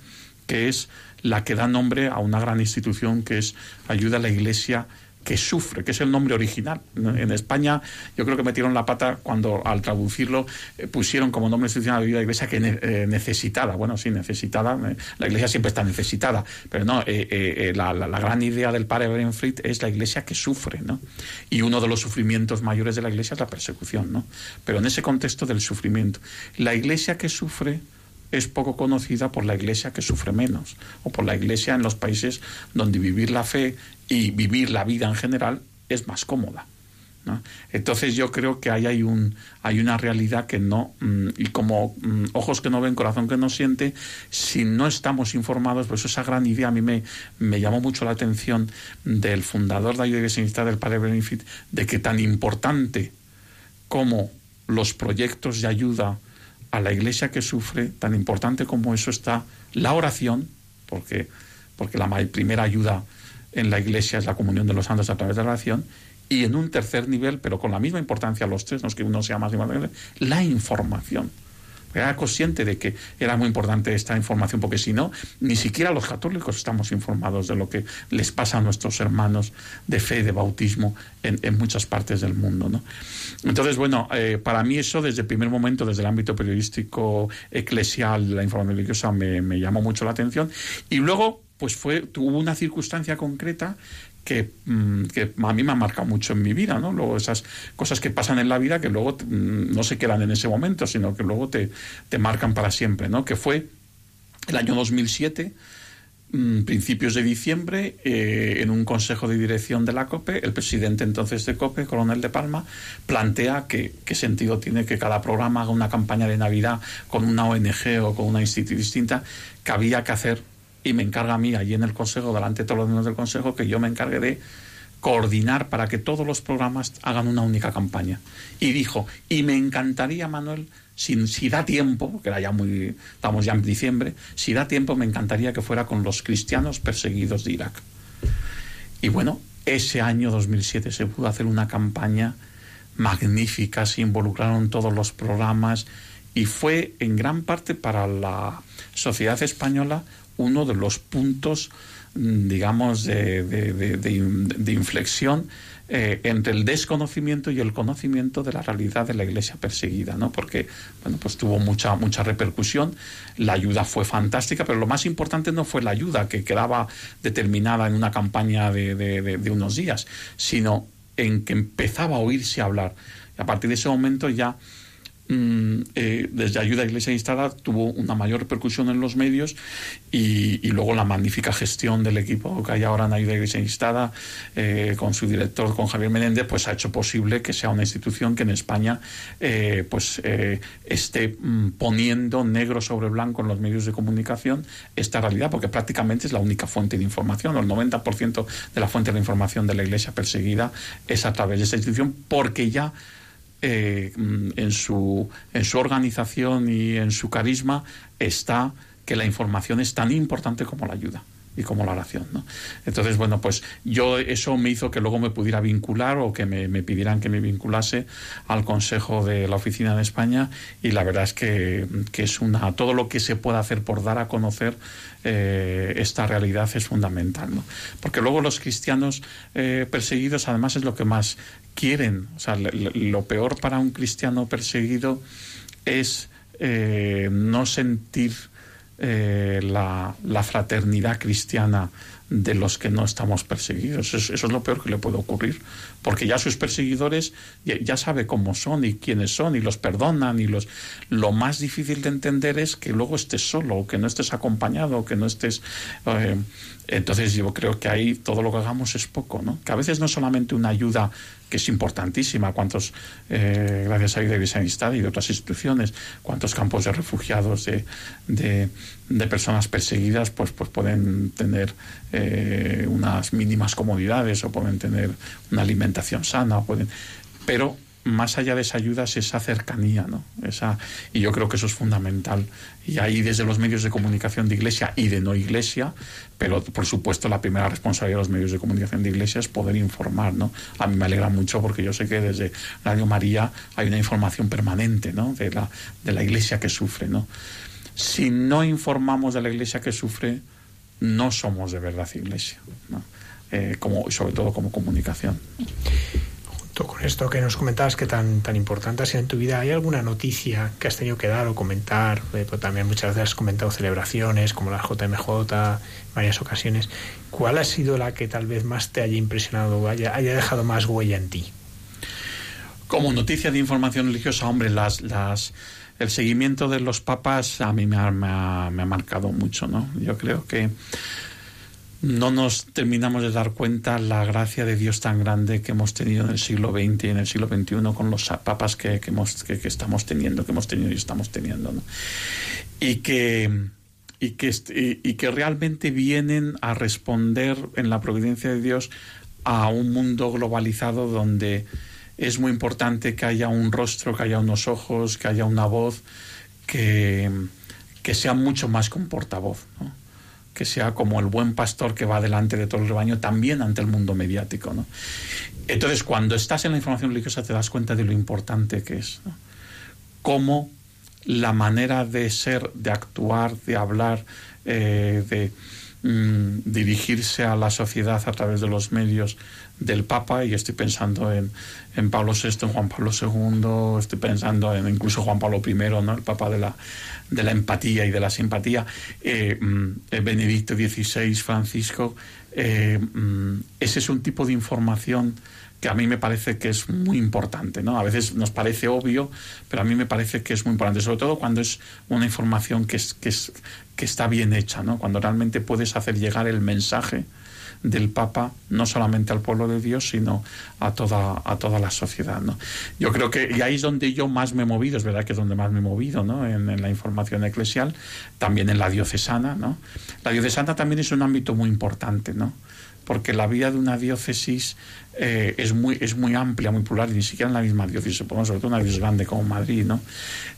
C: que es la que da nombre a una gran institución que es ayuda a la Iglesia que sufre, que es el nombre original. En España yo creo que metieron la pata cuando al traducirlo eh, pusieron como nombre institucional de la iglesia que eh, necesitada. Bueno, sí, necesitada. Eh, la iglesia siempre está necesitada, pero no, la, la, gran idea del padre Brenfried es la iglesia que sufre, ¿no? Y uno de los sufrimientos mayores de la iglesia es la persecución, ¿no? Pero en ese contexto del sufrimiento, la iglesia que sufre es poco conocida por la iglesia que sufre menos, o por la iglesia en los países donde vivir la fe y vivir la vida en general es más cómoda. Entonces yo creo que hay, un, hay una realidad que no, mm, y como mm, ojos que no ven, corazón que no siente, si no estamos informados, pues esa gran idea a mí me, me llamó mucho la atención del fundador de la Iglesia del Padre Benefit, de que tan importante como los proyectos de ayuda a la iglesia que sufre, tan importante como eso está la oración, porque, porque la primera ayuda en la iglesia es la comunión de los santos a través de la oración, y en un tercer nivel, pero con la misma importancia los tres, no es que uno sea más importante, la información. Era consciente de que era muy importante esta información, porque si no, ni siquiera los católicos estamos informados de lo que les pasa a nuestros hermanos de fe, de bautismo en, muchas partes del mundo. ¿no? Entonces, bueno, eh, para mí eso desde el primer momento, desde el ámbito periodístico eclesial, la información religiosa me, me llamó mucho la atención. Y luego, pues fue, tuvo una circunstancia concreta Mm, que, a mí me ha marcado mucho en mi vida, ¿no? Luego esas cosas que pasan en la vida que luego mm, no se quedan en ese momento, sino que luego te, te marcan para siempre, ¿no? Que fue el año 2007, mm, principios de diciembre, eh, en un consejo de dirección de la COPE, el presidente entonces de COPE, coronel de Palma, plantea que qué sentido tiene que cada programa haga una campaña de Navidad con una ONG o con una institución distinta, que había que hacer y me encarga a mí allí en el Consejo, delante de todos los miembros del Consejo, que yo me encargue de coordinar para que todos los programas hagan una única campaña. Y dijo, y me encantaría, Manuel, si, si da tiempo, que era ya muy, estamos ya en diciembre, si da tiempo me encantaría que fuera con los cristianos perseguidos de Irak. Y bueno, ese año 2007 se pudo hacer una campaña magnífica, se involucraron todos los programas y fue en gran parte para la sociedad española uno de los puntos, mm, digamos, de, de, inflexión eh, entre el desconocimiento y el conocimiento de la realidad de la iglesia perseguida, ¿no? Porque, bueno, pues tuvo mucha, mucha repercusión, la ayuda fue fantástica, pero lo más importante no fue la ayuda que quedaba determinada en una campaña de, unos días, sino en que empezaba a oírse hablar. Y a partir de ese momento ya Mm, eh, desde Ayuda a Iglesia Instalada tuvo una mayor repercusión en los medios y, luego la magnífica gestión del equipo que hay ahora en Ayuda a Iglesia Instalada eh, con su director, con Javier Menéndez, pues ha hecho posible que sea una institución que en España eh, pues esté mm, poniendo negro sobre blanco en los medios de comunicación esta realidad, porque prácticamente es la única fuente de información, el 90% de la fuente de información de la Iglesia perseguida es a través de esta institución, porque ya eh, en, su, en su organización y en su carisma está que la información es tan importante como la ayuda. Y como la oración. ¿no? Entonces, bueno, pues yo eso me hizo que luego me pudiera vincular o que me, pidieran que me vinculase al Consejo de la Oficina de España y la verdad es que, es una todo lo que se pueda hacer por dar a conocer eh, esta realidad es fundamental. ¿no? Porque luego los cristianos eh, perseguidos además es lo que más quieren. O sea, lo peor para un cristiano perseguido es eh, no sentir eh, la, fraternidad cristiana de los que no estamos perseguidos. Eso, es lo peor que le puede ocurrir, porque ya sus perseguidores ya, sabe cómo son y quiénes son y los perdonan y los lo más difícil de entender es que luego estés solo, que no estés acompañado, que no estés eh, entonces yo creo que ahí todo lo que hagamos es poco, ¿no? Que a veces no es solamente una ayuda que es importantísima, cuántos, eh, gracias a Iglesia Amistad y de otras instituciones, cuántos campos de refugiados, de, de, personas perseguidas, pues, pues pueden tener eh, unas mínimas comodidades o pueden tener una alimentación sana, pueden, pero más allá de esa ayuda es esa cercanía, ¿no? Esa, y yo creo que eso es fundamental. Y ahí desde los medios de comunicación de iglesia y de no iglesia, pero por supuesto la primera responsabilidad de los medios de comunicación de iglesia es poder informar, ¿no? A mí me alegra mucho porque yo sé que desde Radio María hay una información permanente, ¿no? De la, de la iglesia que sufre, ¿no? Si no informamos de la iglesia que sufre, no somos de verdad iglesia, ¿no? Eh, como, sobre todo como comunicación
E: con esto que nos comentabas que tan, tan importante ha sido en tu vida, ¿hay alguna noticia que has tenido que dar o comentar? Eh, pues también muchas veces has comentado celebraciones como la JMJ, en varias ocasiones. ¿Cuál ha sido la que tal vez más te haya impresionado o haya, dejado más huella en ti?
C: Como noticia de información religiosa, hombre, las, el seguimiento de los papas a mí me ha, me ha marcado mucho, ¿no? Yo creo que no nos terminamos de dar cuenta la gracia de Dios tan grande que hemos tenido en el siglo XX y en el siglo XXI con los papas que, que, estamos teniendo, que hemos tenido y estamos teniendo. Y, que, y, que, y que realmente vienen a responder en la providencia de Dios a un mundo globalizado donde es muy importante que haya un rostro, que haya unos ojos, que haya una voz que, que sea mucho más que un portavoz. ¿no? Que sea como el buen pastor que va delante de todo el rebaño, también ante el mundo mediático. ¿no? Entonces, cuando estás en la información religiosa te das cuenta de lo importante que es. Cómo la manera de ser, de actuar, de hablar, eh, de mm, dirigirse a la sociedad a través de los medios del Papa, y estoy pensando en, en Pablo VI, en Juan Pablo II, estoy pensando en incluso Juan Pablo I, ¿no? el Papa de la, de la empatía y de la simpatía, eh, mm, Benedicto XVI, Francisco, eh, mm, ese es un tipo de información que a mí me parece que es muy importante, ¿no? A veces nos parece obvio, pero a mí me parece que es muy importante, sobre todo cuando es una información que, es, que, es, que está bien hecha, ¿no? Cuando realmente puedes hacer llegar el mensaje del Papa no solamente al pueblo de Dios, sino a toda, a toda la sociedad. ¿no? Yo creo que, y ahí es donde yo más me he movido, es verdad que es donde más me he movido, ¿no? en, la información eclesial, también en la diocesana. ¿no? La diocesana también es un ámbito muy importante, ¿no? porque la vida de una diócesis eh, es, muy, es muy amplia, muy plural, y ni siquiera en la misma diócesis, sobre todo una diócesis grande como Madrid. ¿no?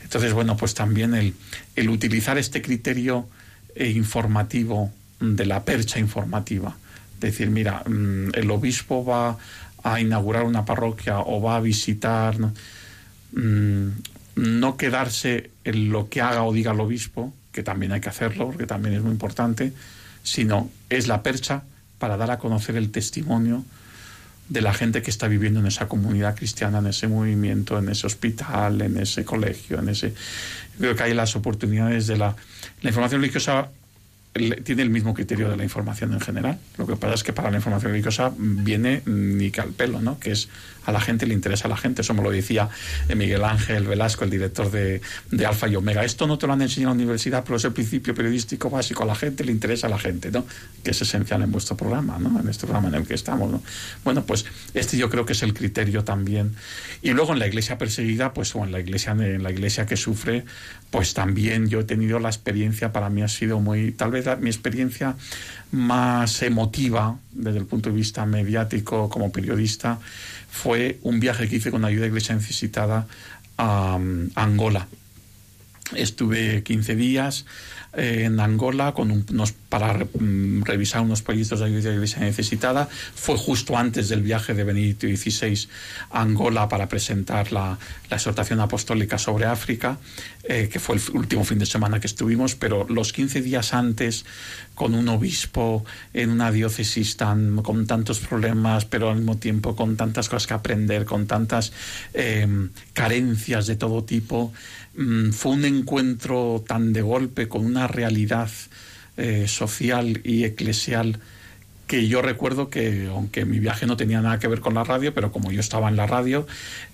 C: Entonces, bueno, pues también el, el utilizar este criterio eh, informativo de la percha informativa, decir, mira, mm, el obispo va a inaugurar una parroquia o va a visitar, mm, no quedarse en lo que haga o diga el obispo, que también hay que hacerlo, porque también es muy importante, sino es la percha para dar a conocer el testimonio de la gente que está viviendo en esa comunidad cristiana, en ese movimiento, en ese hospital, en ese colegio, en ese... creo que hay las oportunidades de la... La información religiosa tiene el mismo criterio de la información en general. Lo que pasa es que para la información religiosa viene ni que al pelo, ¿no? Que es a la gente le interesa a la gente. Eso me lo decía Miguel Ángel Velasco, el director de, de, Alfa y Omega. Esto no te lo han enseñado en la universidad, pero es el principio periodístico básico. A la gente le interesa a la gente, ¿no? Que es esencial en vuestro programa, ¿no? En este programa en el que estamos, ¿no? Bueno, pues este yo creo que es el criterio también. Y luego en la iglesia perseguida, pues o en la iglesia, en la iglesia que sufre, pues también yo he tenido la experiencia, para mí ha sido muy, tal vez mi experiencia más emotiva desde el punto de vista mediático como periodista fue un viaje que hice con ayuda de iglesia necesitada a, Angola. Estuve 15 días en Angola con unos, para mm, revisar unos proyectos de ayuda necesitada. Fue justo antes del viaje de Benedicto XVI a Angola para presentar la, la exhortación apostólica sobre África, eh, que fue el último fin de semana que estuvimos, pero los 15 días antes, con un obispo en una diócesis tan, con tantos problemas, pero al mismo tiempo con tantas cosas que aprender, con tantas eh, carencias de todo tipo, fue un encuentro tan de golpe con una realidad eh, social y eclesial que yo recuerdo que, aunque mi viaje no tenía nada que ver con la radio, pero como yo estaba en la radio,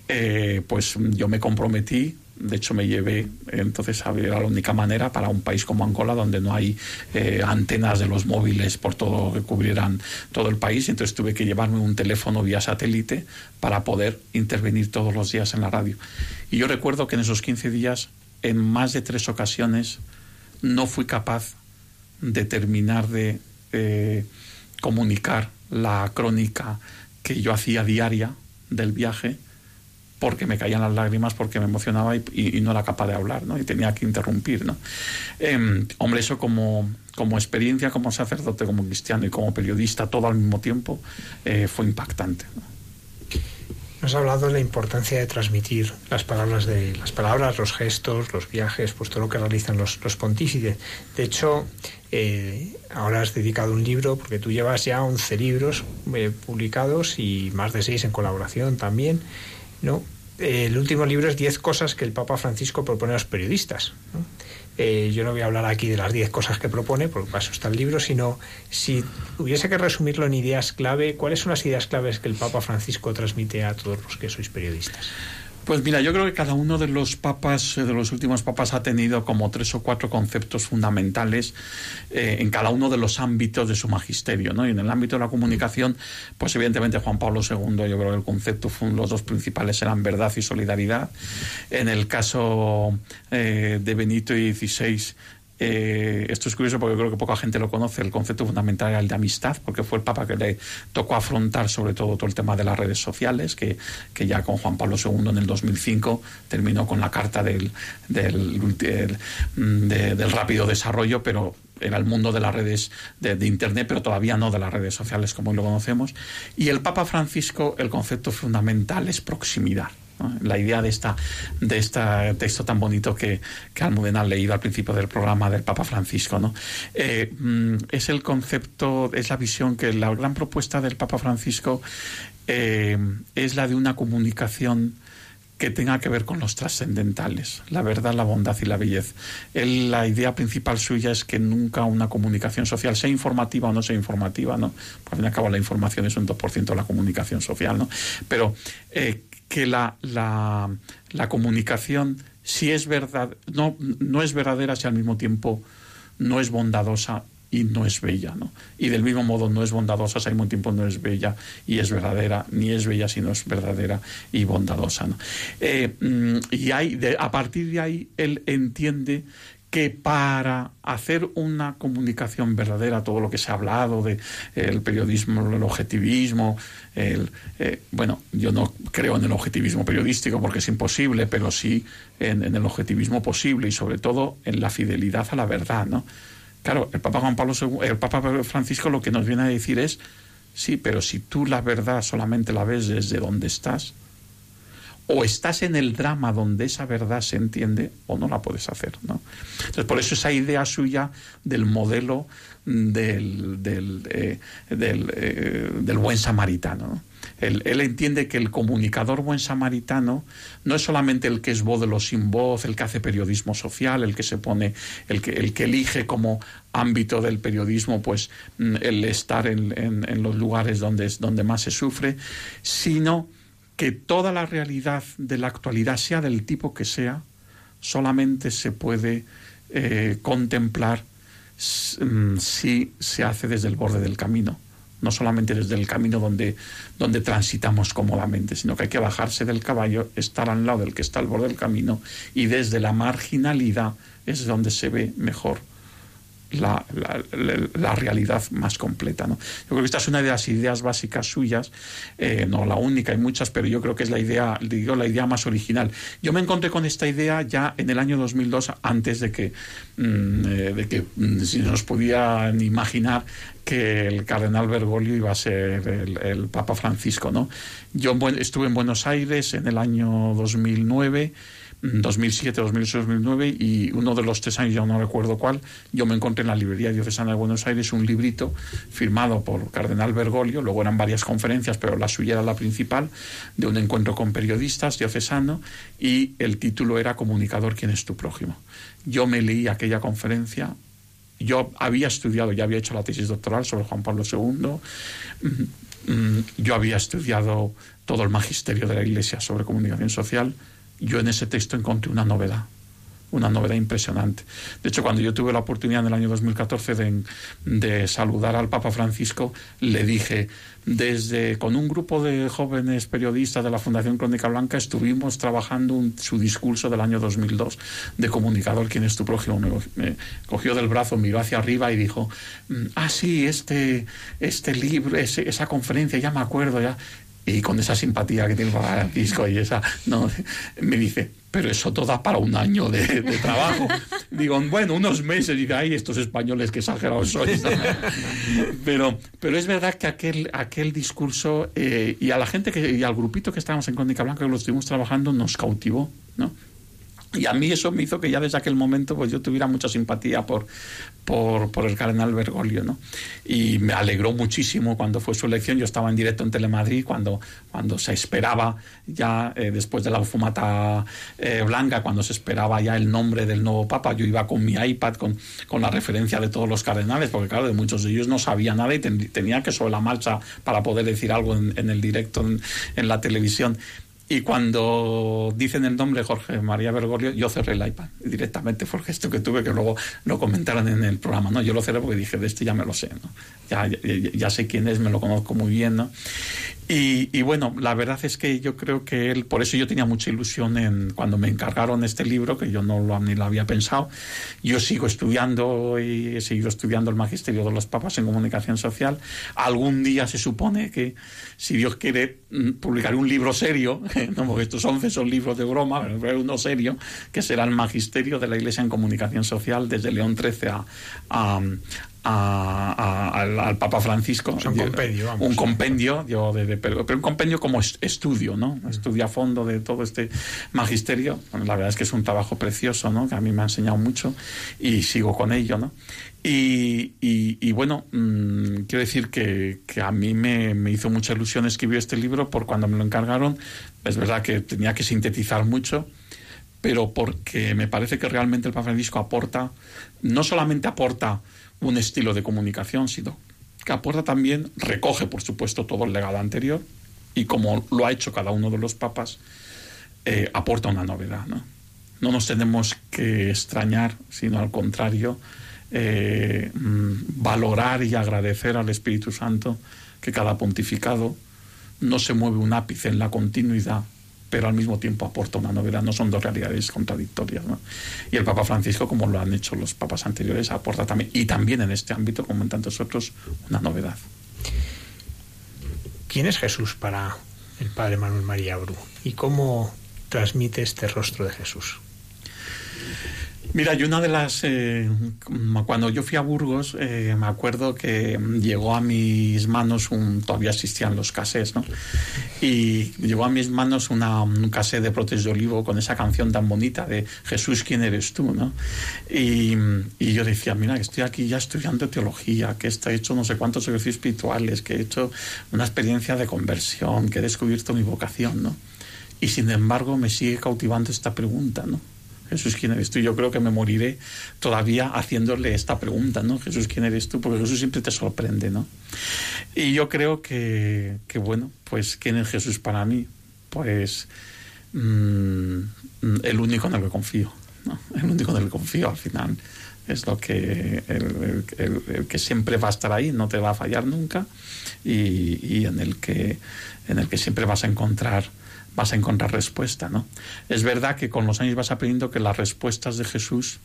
C: eh, pues yo me comprometí. De hecho me llevé entonces era la única manera para un país como Angola donde no hay eh, antenas de los móviles por todo que cubrieran todo el país. Entonces tuve que llevarme un teléfono vía satélite para poder intervenir todos los días en la radio y yo recuerdo que en esos 15 días en más de tres ocasiones no fui capaz de terminar de comunicar la crónica que yo hacía diaria del viaje porque me caían las lágrimas, porque me emocionaba y, no era capaz de hablar, ¿no? Y tenía que interrumpir, ¿no? Em, hombre, eso como, como experiencia, como sacerdote, como cristiano y como periodista, todo al mismo tiempo, eh, fue impactante.
E: Ha hablado de la importancia de transmitir las palabras, de, las palabras, los gestos, los viajes, pues todo lo que realizan los, los pontífices. De hecho, eh, ahora has dedicado un libro, porque tú llevas ya 11 libros eh, publicados y más de 6 en colaboración también. ¿no? el último libro es 10 cosas que el Papa Francisco propone a los periodistas. Eh, yo no voy a hablar aquí de las 10 cosas que propone, porque para eso está el libro, sino si hubiese que resumirlo en ideas clave, ¿cuáles son las ideas claves que el Papa Francisco transmite a todos los que sois periodistas?
C: Pues mira, yo creo que cada uno de los papas, eh, de los últimos papas, ha tenido como tres o cuatro conceptos fundamentales eh, en cada uno de los ámbitos de su magisterio, ¿no? Y en el ámbito de la comunicación, pues evidentemente Juan Pablo II, yo creo que el concepto, los dos principales eran verdad y solidaridad. En el caso eh, de Benito XVI, eh, esto es curioso porque creo que poca gente lo conoce. El concepto fundamental era el de amistad, porque fue el Papa que le tocó afrontar sobre todo todo el tema de las redes sociales, que, que ya con Juan Pablo II en el 2005 terminó con la carta del, del, del, rápido desarrollo, pero era el mundo de las redes de, de, Internet, pero todavía no de las redes sociales como hoy lo conocemos. Y el Papa Francisco, el concepto fundamental es proximidad. La idea de esta de este texto tan bonito que, que Almudena ha leído al principio del programa del Papa Francisco, ¿no? Eh, mm, es el concepto, es la visión que la gran propuesta del Papa Francisco eh, es la de una comunicación que tenga que ver con los trascendentales, la verdad, la bondad y la belleza. la idea principal suya es que nunca una comunicación social, sea informativa o no sea informativa, ¿no? Por fin y al cabo la información es un 2% de la comunicación social, ¿no? Pero eh, que la, la, comunicación, si es verdad, no, no es verdadera, si al mismo tiempo no es bondadosa y no es bella, ¿no? Y del mismo modo no es bondadosa, si al mismo tiempo no es bella y es verdadera, ni es bella si no es verdadera y bondadosa, ¿no? Eh, mm, y hay, a partir de ahí él entiende que para hacer una comunicación verdadera, todo lo que se ha hablado de el periodismo, el objetivismo, eh, bueno, yo no creo en el objetivismo periodístico porque es imposible, pero sí en, el objetivismo posible y sobre todo en la fidelidad a la verdad, ¿no? Claro, el Papa Juan Pablo II, el Papa Francisco lo que nos viene a decir es sí, pero si tú la verdad solamente la ves desde donde estás, o estás en el drama donde esa verdad se entiende o no la puedes hacer. ¿no? Entonces, por eso esa idea suya del modelo del, del, eh, eh, del, buen samaritano. Él, él, entiende que el comunicador buen samaritano no es solamente el que es voz de los sin voz, el que hace periodismo social, el que se pone, el que, el que elige como ámbito del periodismo, pues mm, el estar en, en, en los lugares donde, donde más se sufre, sino que toda la realidad de la actualidad, sea del tipo que sea, solamente se puede eh, contemplar mm, si se hace desde el borde del camino, no solamente desde el camino donde, donde transitamos cómodamente, sino que hay que bajarse del caballo, estar al lado del que está al borde del camino y desde la marginalidad es donde se ve mejor la, la, realidad más completa. ¿no? Yo creo que esta es una de las ideas básicas suyas, eh, no la única, hay muchas, pero yo creo que es la idea, digo, la idea más original. Yo me encontré con esta idea ya en el año 2002, antes de que, mm, eh, de que mm, si nos podían imaginar que el cardenal Bergoglio iba a ser el, el Papa Francisco. ¿no? Yo estuve en Buenos Aires en el año 2009 2007, 2008, 2009 y uno de los tres años, ya no recuerdo cuál, yo me encontré en la librería diocesana de Buenos Aires un librito firmado por Cardenal Bergoglio, luego eran varias conferencias, pero la suya era la principal, de un encuentro con periodistas diocesano y el título era Comunicador, ¿quién es tu prójimo? Yo me leí aquella conferencia, yo había estudiado, ya había hecho la tesis doctoral sobre Juan Pablo II, mm, mm, yo había estudiado todo el magisterio de la Iglesia sobre comunicación social, yo en ese texto encontré una novedad, una novedad impresionante. De hecho, cuando yo tuve la oportunidad en el año 2014 de, saludar al Papa Francisco, le dije, desde con un grupo de jóvenes periodistas de la Fundación Crónica Blanca estuvimos trabajando su discurso del año 2002 de comunicador, ¿quién es tu prójimo? Me, cogió del brazo, miró hacia arriba y dijo, mm, ah, sí, este, este libro, esa conferencia, ya me acuerdo, ya y con esa simpatía que tiene para Francisco y esa, no, me dice, pero eso todo da para un año de, trabajo. [LAUGHS] Digo, bueno, unos meses, y dice, ay, estos españoles que exagerados sois. [LAUGHS] pero, pero es verdad que aquel, aquel discurso, eh, y a la gente que, y al grupito que estábamos en Crónica Blanca, que lo estuvimos trabajando, nos cautivó, ¿no? Y a mí eso me hizo que ya desde aquel momento pues yo tuviera mucha simpatía por, por, por, el cardenal Bergoglio, ¿no? Y me alegró muchísimo cuando fue su elección. Yo estaba en directo en Telemadrid cuando, cuando se esperaba ya, eh, después de la fumata eh, blanca, cuando se esperaba ya el nombre del nuevo papa. Yo iba con mi iPad con, con la referencia de todos los cardenales, porque claro, de muchos de ellos no sabía nada y tenía que sobre la marcha para poder decir algo en, el directo en la televisión. Y cuando dicen el nombre Jorge María Bergoglio, yo cerré el iPad directamente. Fue el gesto que tuve, que luego lo comentaron en el programa. ¿no? Yo lo cerré porque dije, de este ya me lo sé. ¿no? Ya, ya, ya, sé quién es, me lo conozco muy bien. ¿no? Y, bueno, la verdad es que yo creo que él, por eso yo tenía mucha ilusión en cuando me encargaron este libro, que yo no lo, ni lo había pensado. Yo sigo estudiando y he seguido estudiando el magisterio de los papas en comunicación social. Algún día se supone que, si Dios quiere, mm, publicaré un libro serio, [LAUGHS] ¿no? porque estos 11 son libros de broma, pero uno serio, que será el magisterio de la Iglesia en comunicación social desde León XIII a, al, Papa Francisco.
E: un compendio,
C: Un compendio, yo de, pero, un compendio como estudio, ¿no? Estudio a fondo de todo este magisterio. la verdad es que es un trabajo precioso, ¿no? Que a mí me ha enseñado mucho y sigo con ello, ¿no? Y, y, bueno, mm, quiero decir que, que a mí me, me, hizo mucha ilusión escribir este libro por cuando me lo encargaron. Es verdad que tenía que sintetizar mucho, pero porque me parece que realmente el Papa Francisco aporta, no solamente aporta un estilo de comunicación, sino que aporta también, recoge por supuesto todo el legado anterior y como lo ha hecho cada uno de los papas, eh, aporta una novedad. ¿no? no nos tenemos que extrañar, sino al contrario, eh, mm, valorar y agradecer al Espíritu Santo que cada pontificado no se mueve un ápice en la continuidad pero al mismo tiempo aporta una novedad, no son dos realidades contradictorias. ¿no? Y el Papa Francisco, como lo han hecho los papas anteriores, aporta también, y también en este ámbito, como en tantos otros, una novedad.
E: ¿Quién es Jesús para el Padre Manuel María Bru? ¿Y cómo transmite este rostro de Jesús?
C: Mira, y una de las. Eh, cuando yo fui a Burgos, eh, me acuerdo que llegó a mis manos un. Todavía existían los casés, ¿no? Y llegó a mis manos una, un casé de Protes de Olivo con esa canción tan bonita de Jesús, ¿quién eres tú, no? Y, y yo decía, mira, estoy aquí ya estudiando teología, que he hecho no sé cuántos ejercicios espirituales, que he hecho una experiencia de conversión, que he descubierto mi vocación, ¿no? Y sin embargo me sigue cautivando esta pregunta, ¿no? Jesús, ¿quién eres tú? Yo creo que me moriré todavía haciéndole esta pregunta, ¿no? Jesús, ¿quién eres tú? Porque Jesús siempre te sorprende, ¿no? Y yo creo que, que bueno, pues ¿quién es Jesús para mí? Pues mmm, el único en el que confío, ¿no? El único en el que confío al final es lo que el, que siempre va a estar ahí, no te va a fallar nunca y, y en el que en el que siempre vas a encontrar vas a encontrar respuesta, ¿no? Es verdad que con los años vas aprendiendo que las respuestas de Jesús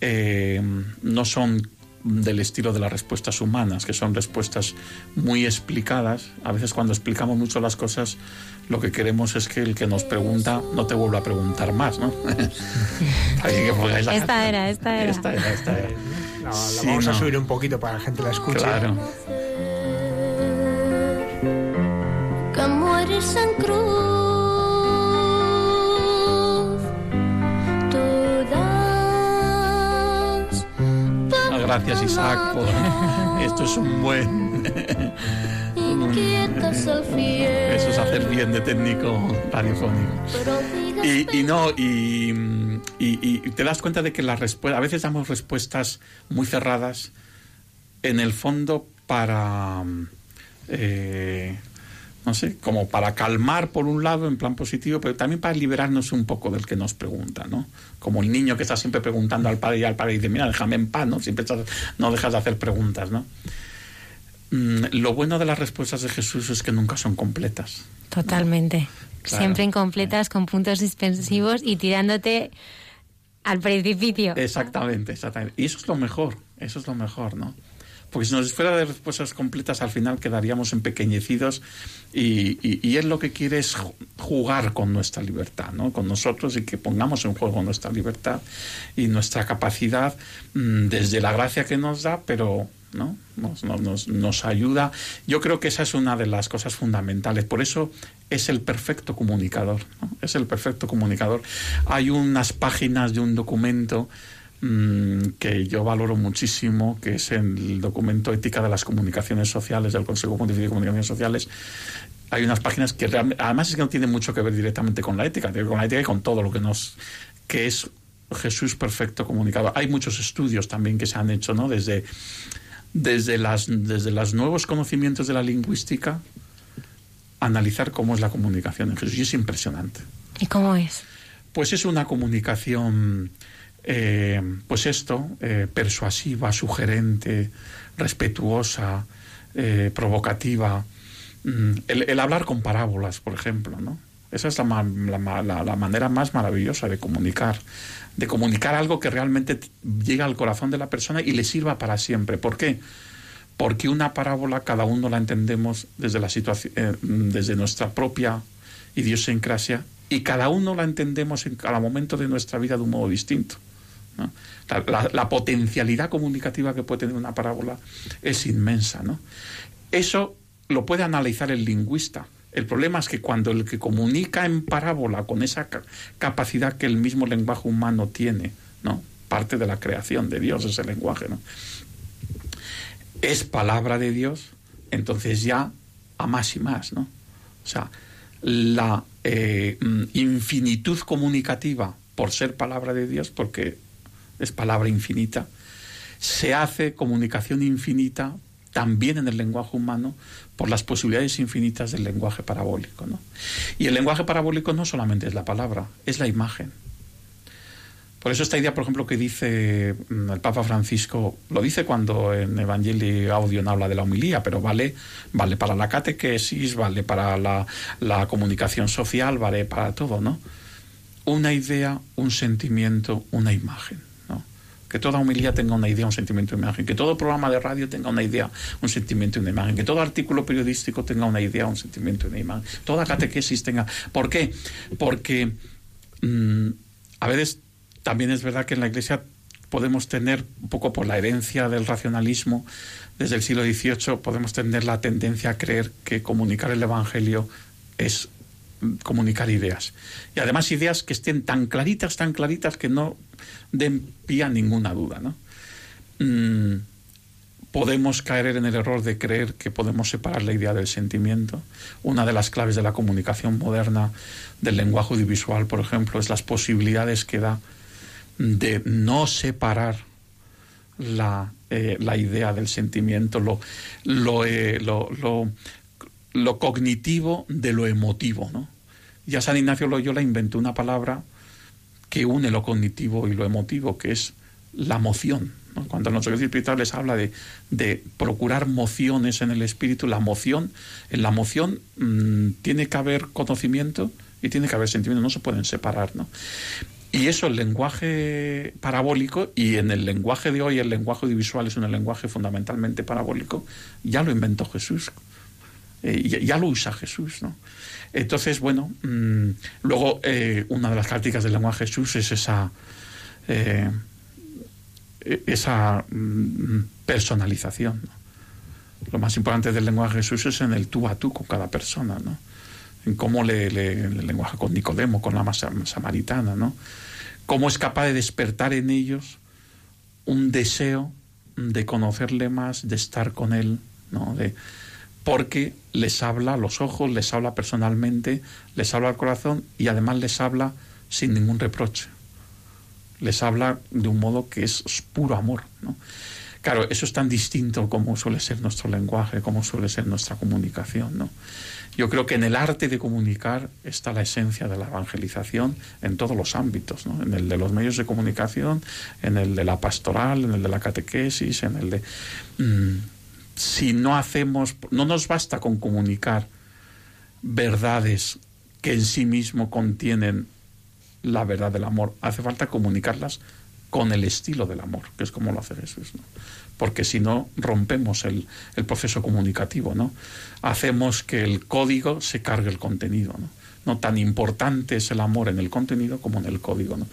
C: eh, no son del estilo de las respuestas humanas, que son respuestas muy explicadas. A veces cuando explicamos mucho las cosas, lo que queremos es que el que nos pregunta no te vuelva a preguntar más, ¿no? [LAUGHS]
A: esta era, esta era.
C: Esta era, esta era.
E: La, vamos a subir un poquito para que la gente la escuche.
C: Claro.
F: Que mueres en cruz.
C: Gracias Isaac por [LAUGHS] esto es un buen [LAUGHS] eso es hacer bien de técnico radiofónico. Y, y no y, y, te das cuenta de que la respuesta a veces damos respuestas muy cerradas en el fondo para eh, no sé, como para calmar por un lado en plan positivo, pero también para liberarnos un poco del que nos pregunta, ¿no? Como el niño que está siempre preguntando al padre y al padre dice, mira, déjame en paz, ¿no? Siempre no dejas de hacer preguntas, ¿no? Mm, lo bueno de las respuestas de Jesús es que nunca son completas.
A: Totalmente. Siempre incompletas, con puntos suspensivos y tirándote al precipicio.
C: Exactamente, exactamente. Y eso es lo mejor, eso es lo mejor, ¿no? Porque si nos fuera de respuestas completas, al final quedaríamos empequeñecidos y, y, él lo que quiere es jugar con nuestra libertad, ¿no? con nosotros y que pongamos en juego nuestra libertad y nuestra capacidad mm, desde la gracia que nos da, pero ¿no? Nos, ayuda. Yo creo que esa es una de las cosas fundamentales. Por eso es el perfecto comunicador. Es el perfecto comunicador. Hay unas páginas de un documento que yo valoro muchísimo, que es el documento Ética de las Comunicaciones Sociales del Consejo Pontificio de Comunicaciones Sociales. Hay unas páginas que además es que no tienen mucho que ver directamente con la ética, con la ética y con todo lo que nos que es Jesús perfecto comunicado. Hay muchos estudios también que se han hecho, ¿no? Desde desde las desde los nuevos conocimientos de la lingüística analizar cómo es la comunicación en Jesús y es impresionante.
A: ¿Y cómo es?
C: Pues es una comunicación eh, pues esto, eh, persuasiva, sugerente, respetuosa, eh, provocativa. Mm, el, hablar con parábolas, por ejemplo, ¿no? Esa es la, la, manera más maravillosa de comunicar, de comunicar algo que realmente llega al corazón de la persona y le sirva para siempre. ¿Por qué? Porque una parábola cada uno la entendemos desde, la situación, desde nuestra propia idiosincrasia y cada uno la entendemos en cada momento de nuestra vida de un modo distinto. La, potencialidad comunicativa que puede tener una parábola es inmensa. ¿no? Eso lo puede analizar el lingüista. El problema es que cuando el que comunica en parábola con esa capacidad que el mismo lenguaje humano tiene, ¿no? parte de la creación de Dios ese lenguaje, ¿no? es palabra de Dios, entonces ya a más y más. ¿no? O sea, la eh, mm, infinitud comunicativa por ser palabra de Dios, porque es palabra infinita, se hace comunicación infinita también en el lenguaje humano por las posibilidades infinitas del lenguaje parabólico. ¿no? Y el lenguaje parabólico no solamente es la palabra, es la imagen. Por eso esta idea, por ejemplo, que dice mm, el Papa Francisco, lo dice cuando en Evangelii Audio habla de la humilía, pero vale, vale para la catequesis, vale para la, la comunicación social, vale para todo, ¿no? Una idea, un sentimiento, una imagen que toda humildad tenga una idea, un sentimiento, una imagen, que todo programa de radio tenga una idea, un sentimiento una imagen, que todo artículo periodístico tenga una idea, un sentimiento una imagen, toda catequesis tenga. ¿Por qué? Porque mm, a veces también es verdad que en la Iglesia podemos tener, un poco por la herencia del racionalismo, desde el siglo XVIII, podemos tener la tendencia a creer que comunicar el Evangelio es comunicar ideas. Y además ideas que estén tan claritas, tan claritas que no den pie a ninguna duda. ¿no? Mm, podemos caer en el error de creer que podemos separar la idea del sentimiento. Una de las claves de la comunicación moderna, del lenguaje audiovisual, por ejemplo, es las posibilidades que da de no separar la, eh, la idea del sentimiento, lo, eh, lo, lo, lo cognitivo de lo emotivo. ¿no? Ya San Ignacio Loyola inventó una palabra que une lo cognitivo y lo emotivo, que es la moción. Cuando en los espiritual les habla de, de, procurar mociones en el espíritu, la moción, en la moción mm, tiene que haber conocimiento y tiene que haber sentimiento, no se pueden separar. ¿no? Y eso, el lenguaje parabólico, y en el lenguaje de hoy, el lenguaje audiovisual es un lenguaje fundamentalmente parabólico, ya lo inventó Jesús. Eh, ya, ya, lo usa Jesús, ¿no? Entonces, bueno, mmm, luego eh, una de las características del lenguaje Jesús es esa, eh, esa mmm, personalización. Lo más importante del lenguaje Jesús es en el tú a tú con cada persona, ¿no? En cómo le, le el lenguaje con Nicodemo, con la samaritana, ¿no? Cómo es capaz de despertar en ellos un deseo de conocerle más, de estar con él, ¿no? Porque les habla a los ojos, les habla personalmente, les habla al corazón y además les habla sin ningún reproche. Les habla de un modo que es puro amor. ¿no? Claro, eso es tan distinto como suele ser nuestro lenguaje, como suele ser nuestra comunicación. ¿no? Yo creo que en el arte de comunicar está la esencia de la evangelización en todos los ámbitos, ¿no? en el de los medios de comunicación, en el de la pastoral, en el de la catequesis, en el de... Mmm, si no hacemos, no nos basta con comunicar verdades que en sí mismo contienen la verdad del amor, hace falta comunicarlas con el estilo del amor, que es como lo hace Jesús, ¿no? porque si no rompemos el, el, proceso comunicativo, ¿no? hacemos que el código se cargue el contenido. ¿no? No tan importante es el amor en el contenido como en el código. ¿no?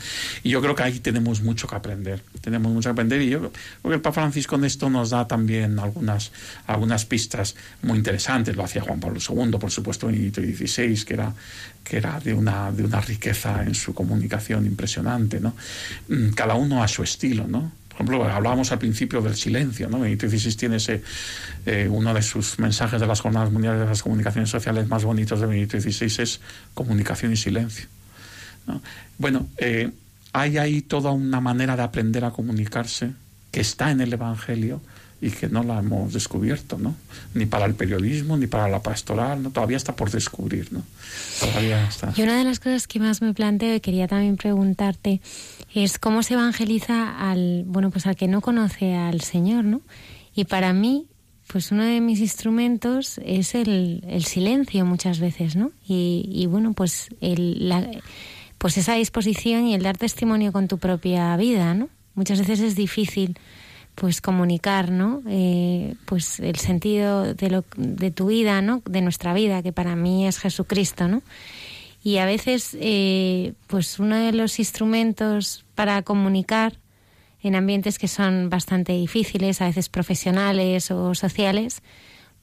C: Y yo creo que ahí tenemos mucho que aprender. Tenemos mucho que aprender y yo creo que el Papa Francisco en esto nos da también algunas, algunas pistas muy interesantes. Lo hacía Juan Pablo II, por supuesto, Benedicto XVI, que era, que era de, una, de una riqueza en su comunicación impresionante. ¿no? Cada uno a su estilo, ¿no? Por ejemplo, hablábamos al principio del silencio, ¿no? Benito XVI tiene ese, eh, uno de sus mensajes de las Jornadas Mundiales de las Comunicaciones Sociales más bonitos de Benito XVI es comunicación y silencio. ¿no? Bueno, eh, hay ahí toda una manera de aprender a comunicarse que está en el Evangelio y que no la hemos descubierto, ¿no? Ni para el periodismo, ni para la pastoral, ¿no? Todavía está por descubrir, ¿no? Todavía.
A: Y una de las cosas que más me planteo y quería también preguntarte es cómo se evangeliza al, bueno, pues al que no conoce al Señor, ¿no? Y para mí, pues uno de mis instrumentos es el, el silencio muchas veces, ¿no? Y, y bueno, pues el, la, pues esa disposición y el dar testimonio con tu propia vida, ¿no? Muchas veces es difícil pues comunicar, ¿no? Eh, pues el sentido de, lo, de tu vida, ¿no? De nuestra vida, que para mí es Jesucristo, ¿no? Y a veces, eh, pues uno de los instrumentos para comunicar en ambientes que son bastante difíciles, a veces profesionales o sociales,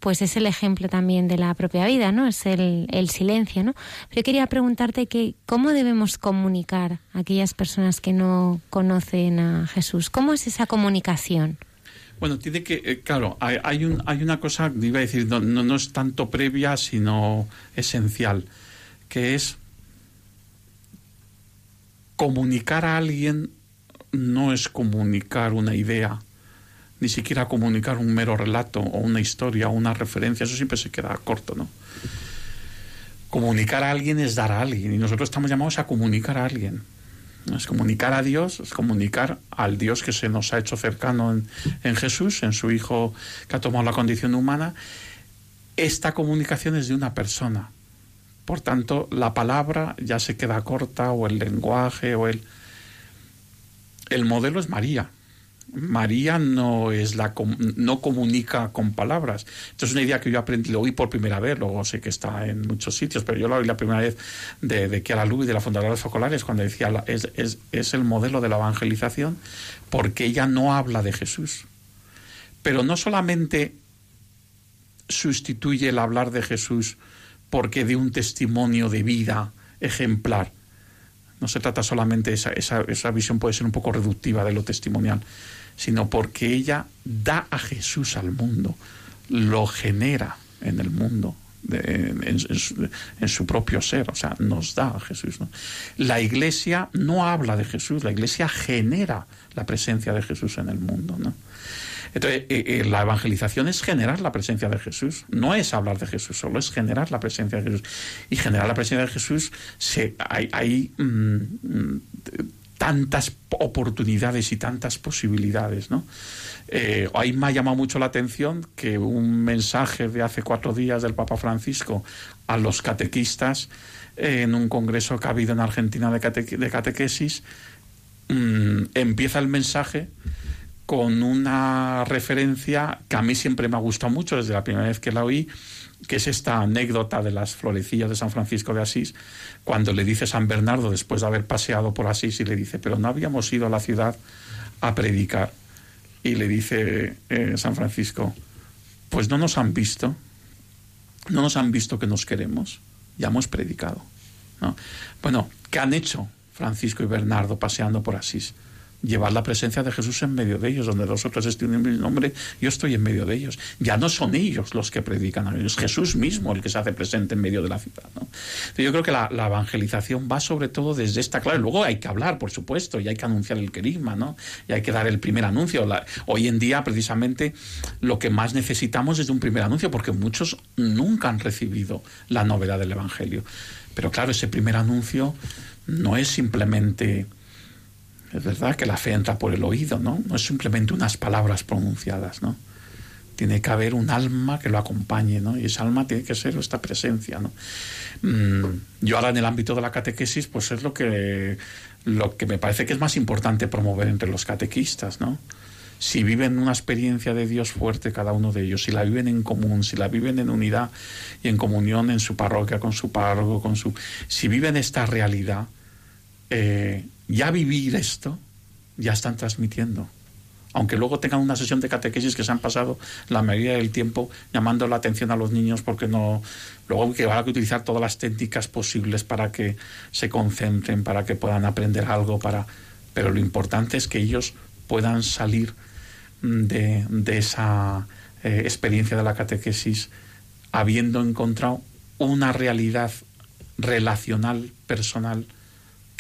A: pues es el ejemplo también de la propia vida, ¿no? Es el, silencio, ¿no? Pero yo quería preguntarte que cómo debemos comunicar a aquellas personas que no conocen a Jesús. ¿Cómo es esa comunicación?
C: Bueno, tiene que, eh, claro, hay, un, hay una cosa, iba a decir, no es tanto previa, sino esencial, que es comunicar a alguien no es comunicar una idea, ni siquiera comunicar un mero relato o una historia o una referencia, eso siempre se queda corto, ¿no? Comunicar a alguien es dar a alguien y nosotros estamos llamados a comunicar a alguien. Es comunicar a Dios, es comunicar al Dios que se nos ha hecho cercano en, en Jesús, en su Hijo que ha tomado la condición humana. Esta comunicación es de una persona. Por tanto, la palabra ya se queda corta o el lenguaje o el... El modelo es María. María no es la no comunica con palabras. Esto es una idea que yo aprendí, lo oí por primera vez, luego sé que está en muchos sitios, pero yo lo oí la primera vez de, de Chiara Luz, de la Fundadora de los Focolares, cuando decía es, es, es el modelo de la evangelización, porque ella no habla de Jesús. Pero no solamente sustituye el hablar de Jesús porque de un testimonio de vida ejemplar. No se trata solamente, esa, esa, esa visión puede ser un poco reductiva de lo testimonial, sino porque ella da a Jesús al mundo, lo genera en el mundo, en, su, propio ser, o sea, nos da a Jesús. La iglesia no habla de Jesús, la iglesia genera la presencia de Jesús en el mundo. ¿no? Entonces, eh, eh, la evangelización es generar la presencia de Jesús, no es hablar de Jesús, solo es generar la presencia de Jesús. Y generar la presencia de Jesús, se, hay, hay mmm, tantas oportunidades y tantas posibilidades, ¿no? Eh, ahí me ha llamado mucho la atención que un mensaje de hace cuatro días del Papa Francisco a los catequistas en un congreso que ha habido en Argentina de catequesis, mm, empieza el mensaje con una referencia que a mí siempre me ha gustado mucho desde la primera vez que la oí, que es esta anécdota de las florecillas de San Francisco de Asís, cuando le dice San Bernardo, después de haber paseado por Asís, y le dice, pero no habíamos ido a la ciudad a predicar. Y le dice eh, San Francisco, pues no nos han visto, no nos han visto que nos queremos, ya hemos predicado. ¿no? Bueno, ¿qué han hecho Francisco y Bernardo paseando por Asís? Llevar la presencia de Jesús en medio de ellos, donde los otros estén en mi nombre, yo estoy en medio de ellos. Ya no son ellos los que predican, es Jesús mismo el que se hace presente en medio de la ciudad. ¿no? Yo creo que la, evangelización va sobre todo desde esta clave. Luego hay que hablar, por supuesto, y hay que anunciar el querigma, ¿no? Y hay que dar el primer anuncio. Hoy en día, precisamente, lo que más necesitamos es un primer anuncio, porque muchos nunca han recibido la novedad del Evangelio. Pero claro, ese primer anuncio no es simplemente es verdad que la fe entra por el oído, ¿no? No es simplemente unas palabras pronunciadas, ¿no? Tiene que haber un alma que lo acompañe, ¿no? Y esa alma tiene que ser esta presencia, ¿no? Mm, yo ahora en el ámbito de la catequesis, pues es lo que, lo que me parece que es más importante promover entre los catequistas, ¿no? Si viven una experiencia de Dios fuerte cada uno de ellos, si la viven en común, si la viven en unidad y en comunión en su parroquia, con su párroco, con su... Si viven esta realidad, eh, ya vivir esto, ya están transmitiendo. Aunque luego tengan una sesión de catequesis que se han pasado la mayoría del tiempo llamando la atención a los niños porque no. Luego que van a utilizar todas las técnicas posibles para que se concentren, para que puedan aprender algo, para. Pero lo importante es que ellos puedan salir de, de esa eh, experiencia de la catequesis habiendo encontrado una realidad relacional, personal,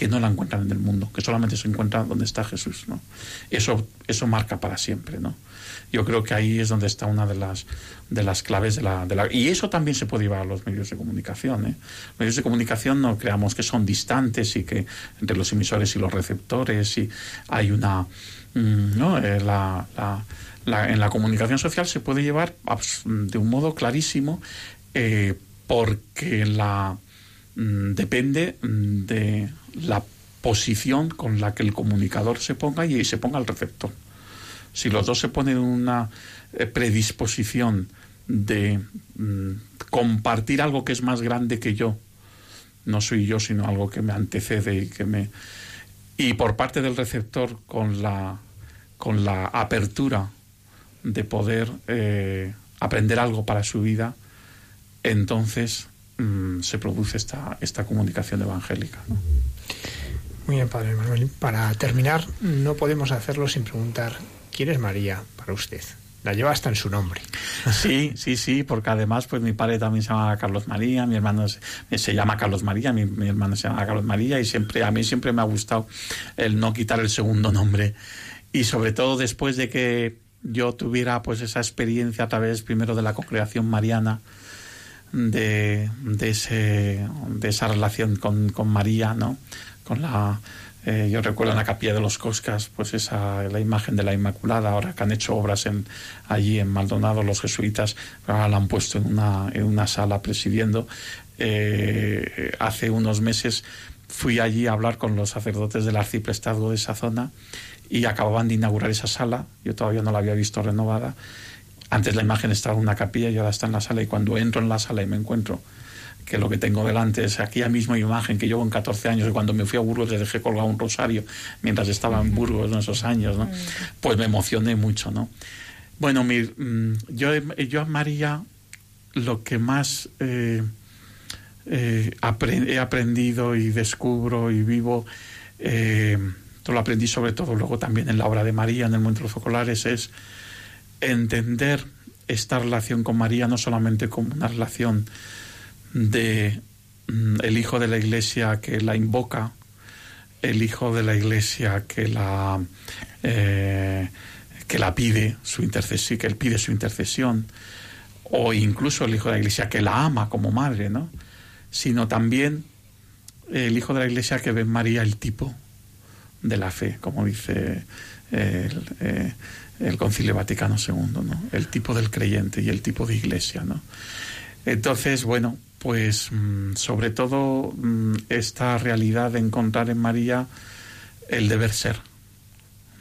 C: que no la encuentran en el mundo, que solamente se encuentra donde está Jesús, ¿no? Eso, eso marca para siempre, ¿no? Yo creo que ahí es donde está una de las, de las claves de la, de la... Y eso también se puede llevar a los medios de comunicación, ¿eh? Medios de comunicación no creamos que son distantes y que entre los emisores y los receptores y hay una... mm, ¿no? Eh, en la comunicación social se puede llevar de un modo clarísimo eh, porque la depende mm, de la posición con la que el comunicador se ponga y se ponga el receptor. Si los dos se ponen en una eh, predisposición de mm, compartir algo que es más grande que yo, no soy yo, sino algo que me antecede y que me y por parte del receptor con la con la apertura de poder eh, aprender algo para su vida, entonces mm, se produce esta, esta comunicación evangélica. ¿no?
E: Muy bien, Padre Manuel. Para terminar, no podemos hacerlo sin preguntar quién es María para usted. La lleva hasta en su nombre.
C: Sí, sí, sí, porque además pues mi padre también se llama Carlos María, mi hermano se, se llama Carlos María, mi, mi hermano se llama Carlos María y siempre a mí siempre me ha gustado el no quitar el segundo nombre y sobre todo después de que yo tuviera pues esa experiencia a través primero de la congregación mariana de, ese, de esa relación con, con María, ¿no? Con la, eh, yo recuerdo en la capilla de los Coscas, pues esa, la imagen de la Inmaculada, ahora que han hecho obras allí en Maldonado los jesuitas, la han puesto en una, en una sala presidiendo. Eh, hace unos meses fui allí a hablar con los sacerdotes del arciprestazgo de esa zona y acababan de inaugurar esa sala, yo todavía no la había visto renovada. Antes la imagen estaba en una capilla y ahora está en la sala y cuando entro en la sala y me encuentro que lo que tengo delante es aquella misma imagen que yo con 14 años y cuando me fui a Burgos le dejé colgado un rosario mientras estaba en Burgos en esos años, ¿no? Pues me emocioné mucho, ¿no? Bueno, mi, mm, yo, yo a María lo que más eh, eh, he aprendido y descubro y vivo, eh, lo aprendí sobre todo luego también en la obra de María, en el Monte de los Focolares, es entender esta relación con María no solamente como una relación de mm, el hijo de la iglesia que la invoca, el hijo de la iglesia que la eh, que la pide su intercesión, que él pide su intercesión, o incluso el hijo de la iglesia que la ama como madre, ¿no? Sino también el hijo de la iglesia que ve en María el tipo de la fe, como dice el, eh, el Concilio Vaticano II, ¿no? El tipo del creyente y el tipo de iglesia, ¿no? Entonces, bueno, pues mm, sobre todo mm, esta realidad de encontrar en María el deber ser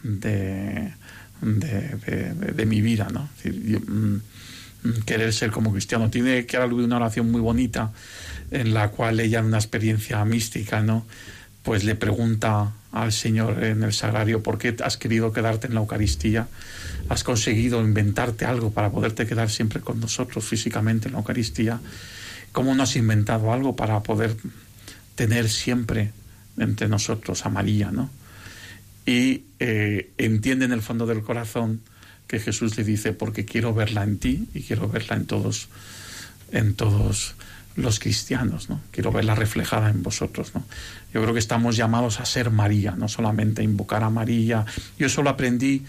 C: de, de, mi vida, ¿no? Mm, querer ser como cristiano. Tiene que haber una oración muy bonita en la cual ella una experiencia mística, ¿no? Pues le pregunta al Señor en el sagrario por qué has querido quedarte en la Eucaristía, has conseguido inventarte algo para poderte quedar siempre con nosotros físicamente en la Eucaristía, cómo no has inventado algo para poder tener siempre entre nosotros a María, ¿no? Y eh, entiende en el fondo del corazón que Jesús le dice porque quiero verla en ti y quiero verla en todos, en todos los cristianos, ¿no? Quiero verla reflejada en vosotros, ¿no? Yo creo que estamos llamados a ser María, no solamente a invocar a María. Yo eso lo aprendí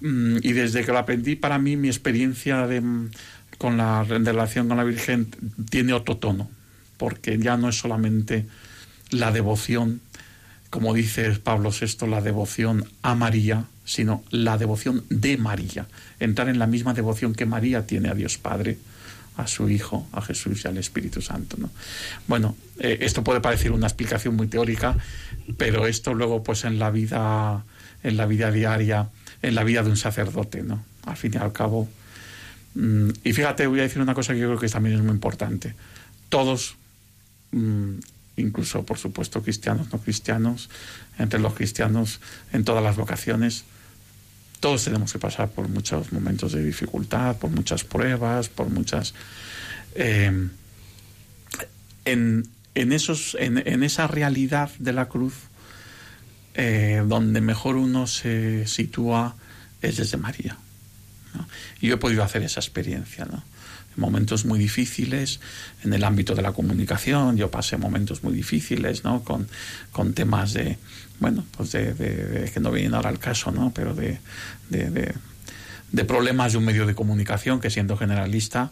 C: mm, y desde que lo aprendí para mí mi experiencia de, mm, con la relación con la Virgen tiene otro tono, porque ya no es solamente la devoción, como dice Pablo VI, la devoción a María, sino la devoción de María, entrar en la misma devoción que María tiene a Dios Padre a su Hijo, a Jesús y al Espíritu Santo. ¿no? Bueno, eh, esto puede parecer una explicación muy teórica, pero esto luego, pues en la vida, en la vida diaria, en la vida de un sacerdote, ¿no? Al fin y al cabo. Mm, y fíjate, voy a decir una cosa que yo creo que también es muy importante. Todos, mm, incluso por supuesto cristianos, no cristianos, entre los cristianos, en todas las vocaciones, todos tenemos que pasar por muchos momentos de dificultad, por muchas pruebas, por muchas... Eh, en, esos, en, esa realidad de la cruz, eh, donde mejor uno se sitúa es desde María. Y yo he podido hacer esa experiencia. ¿no? En momentos muy difíciles, en el ámbito de la comunicación, yo pasé momentos muy difíciles ¿no? con, con temas de, bueno, pues de, que no vienen ahora al caso, ¿no? Pero de, de, problemas de un medio de comunicación que siendo generalista,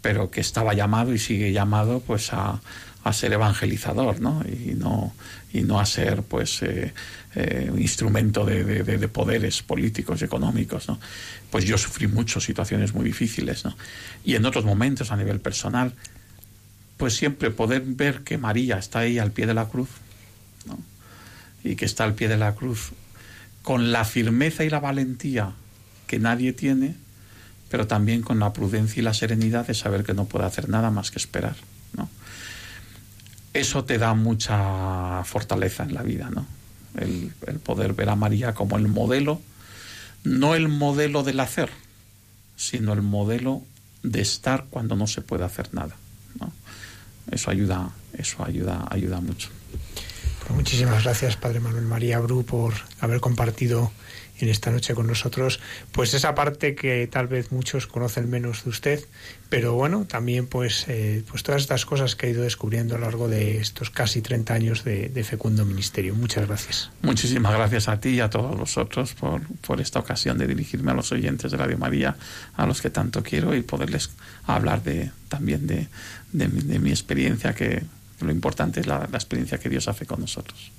C: pero que estaba llamado y sigue llamado pues a, a ser evangelizador, ¿no? Y no, y no a ser pues eh, eh, instrumento de, de, poderes políticos y económicos, ¿no? Pues yo sufrí muchas situaciones muy difíciles, ¿no? Y en otros momentos a nivel personal, pues siempre poder ver que María está ahí al pie de la cruz, y que está al pie de la cruz, con la firmeza y la valentía que nadie tiene, pero también con la prudencia y la serenidad de saber que no puede hacer nada más que esperar. ¿no? Eso te da mucha fortaleza en la vida, ¿no? El, poder ver a María como el modelo, no el modelo del hacer, sino el modelo de estar cuando no se puede hacer nada. ¿no? Eso ayuda, eso ayuda, ayuda mucho.
E: Pues muchísimas gracias, Padre Manuel María Bru, por haber compartido en esta noche con nosotros, pues esa parte que tal vez muchos conocen menos de usted, pero bueno, también pues, eh, pues todas estas cosas que ha ido descubriendo a lo largo de estos casi 30 años de, fecundo ministerio. Muchas gracias.
C: Muchísimas gracias a ti y a todos vosotros por, por esta ocasión de dirigirme a los oyentes de Radio María, a los que tanto quiero y poderles hablar de, también de, de mi experiencia que lo importante es la, la experiencia que Dios hace con nosotros.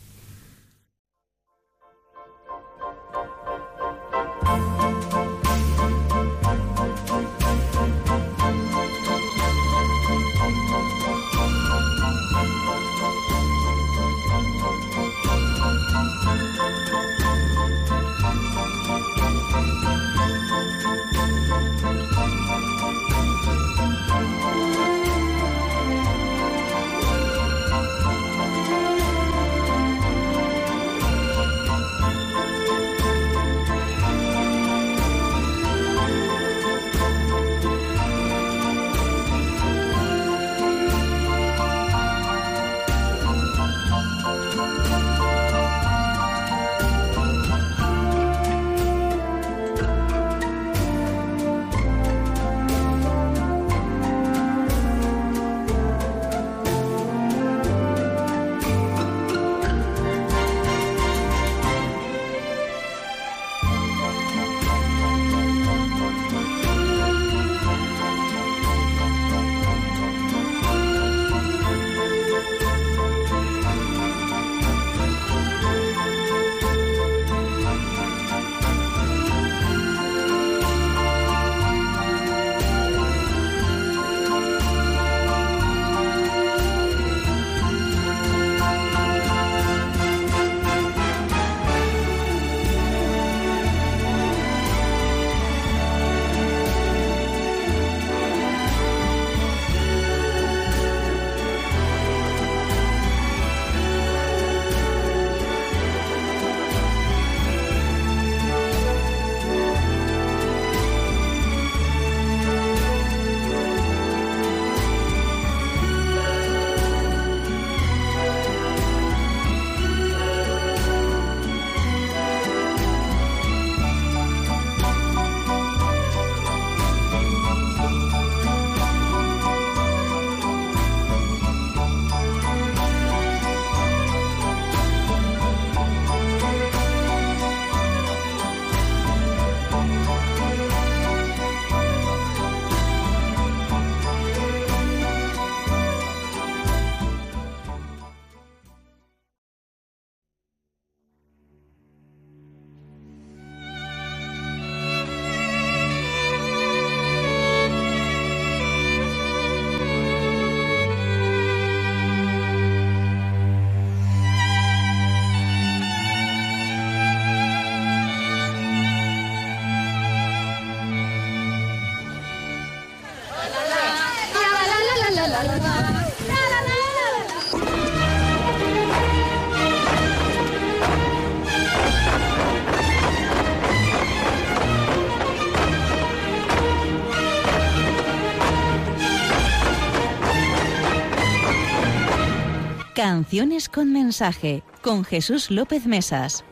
G: Canciones con mensaje con Jesús López Mesas.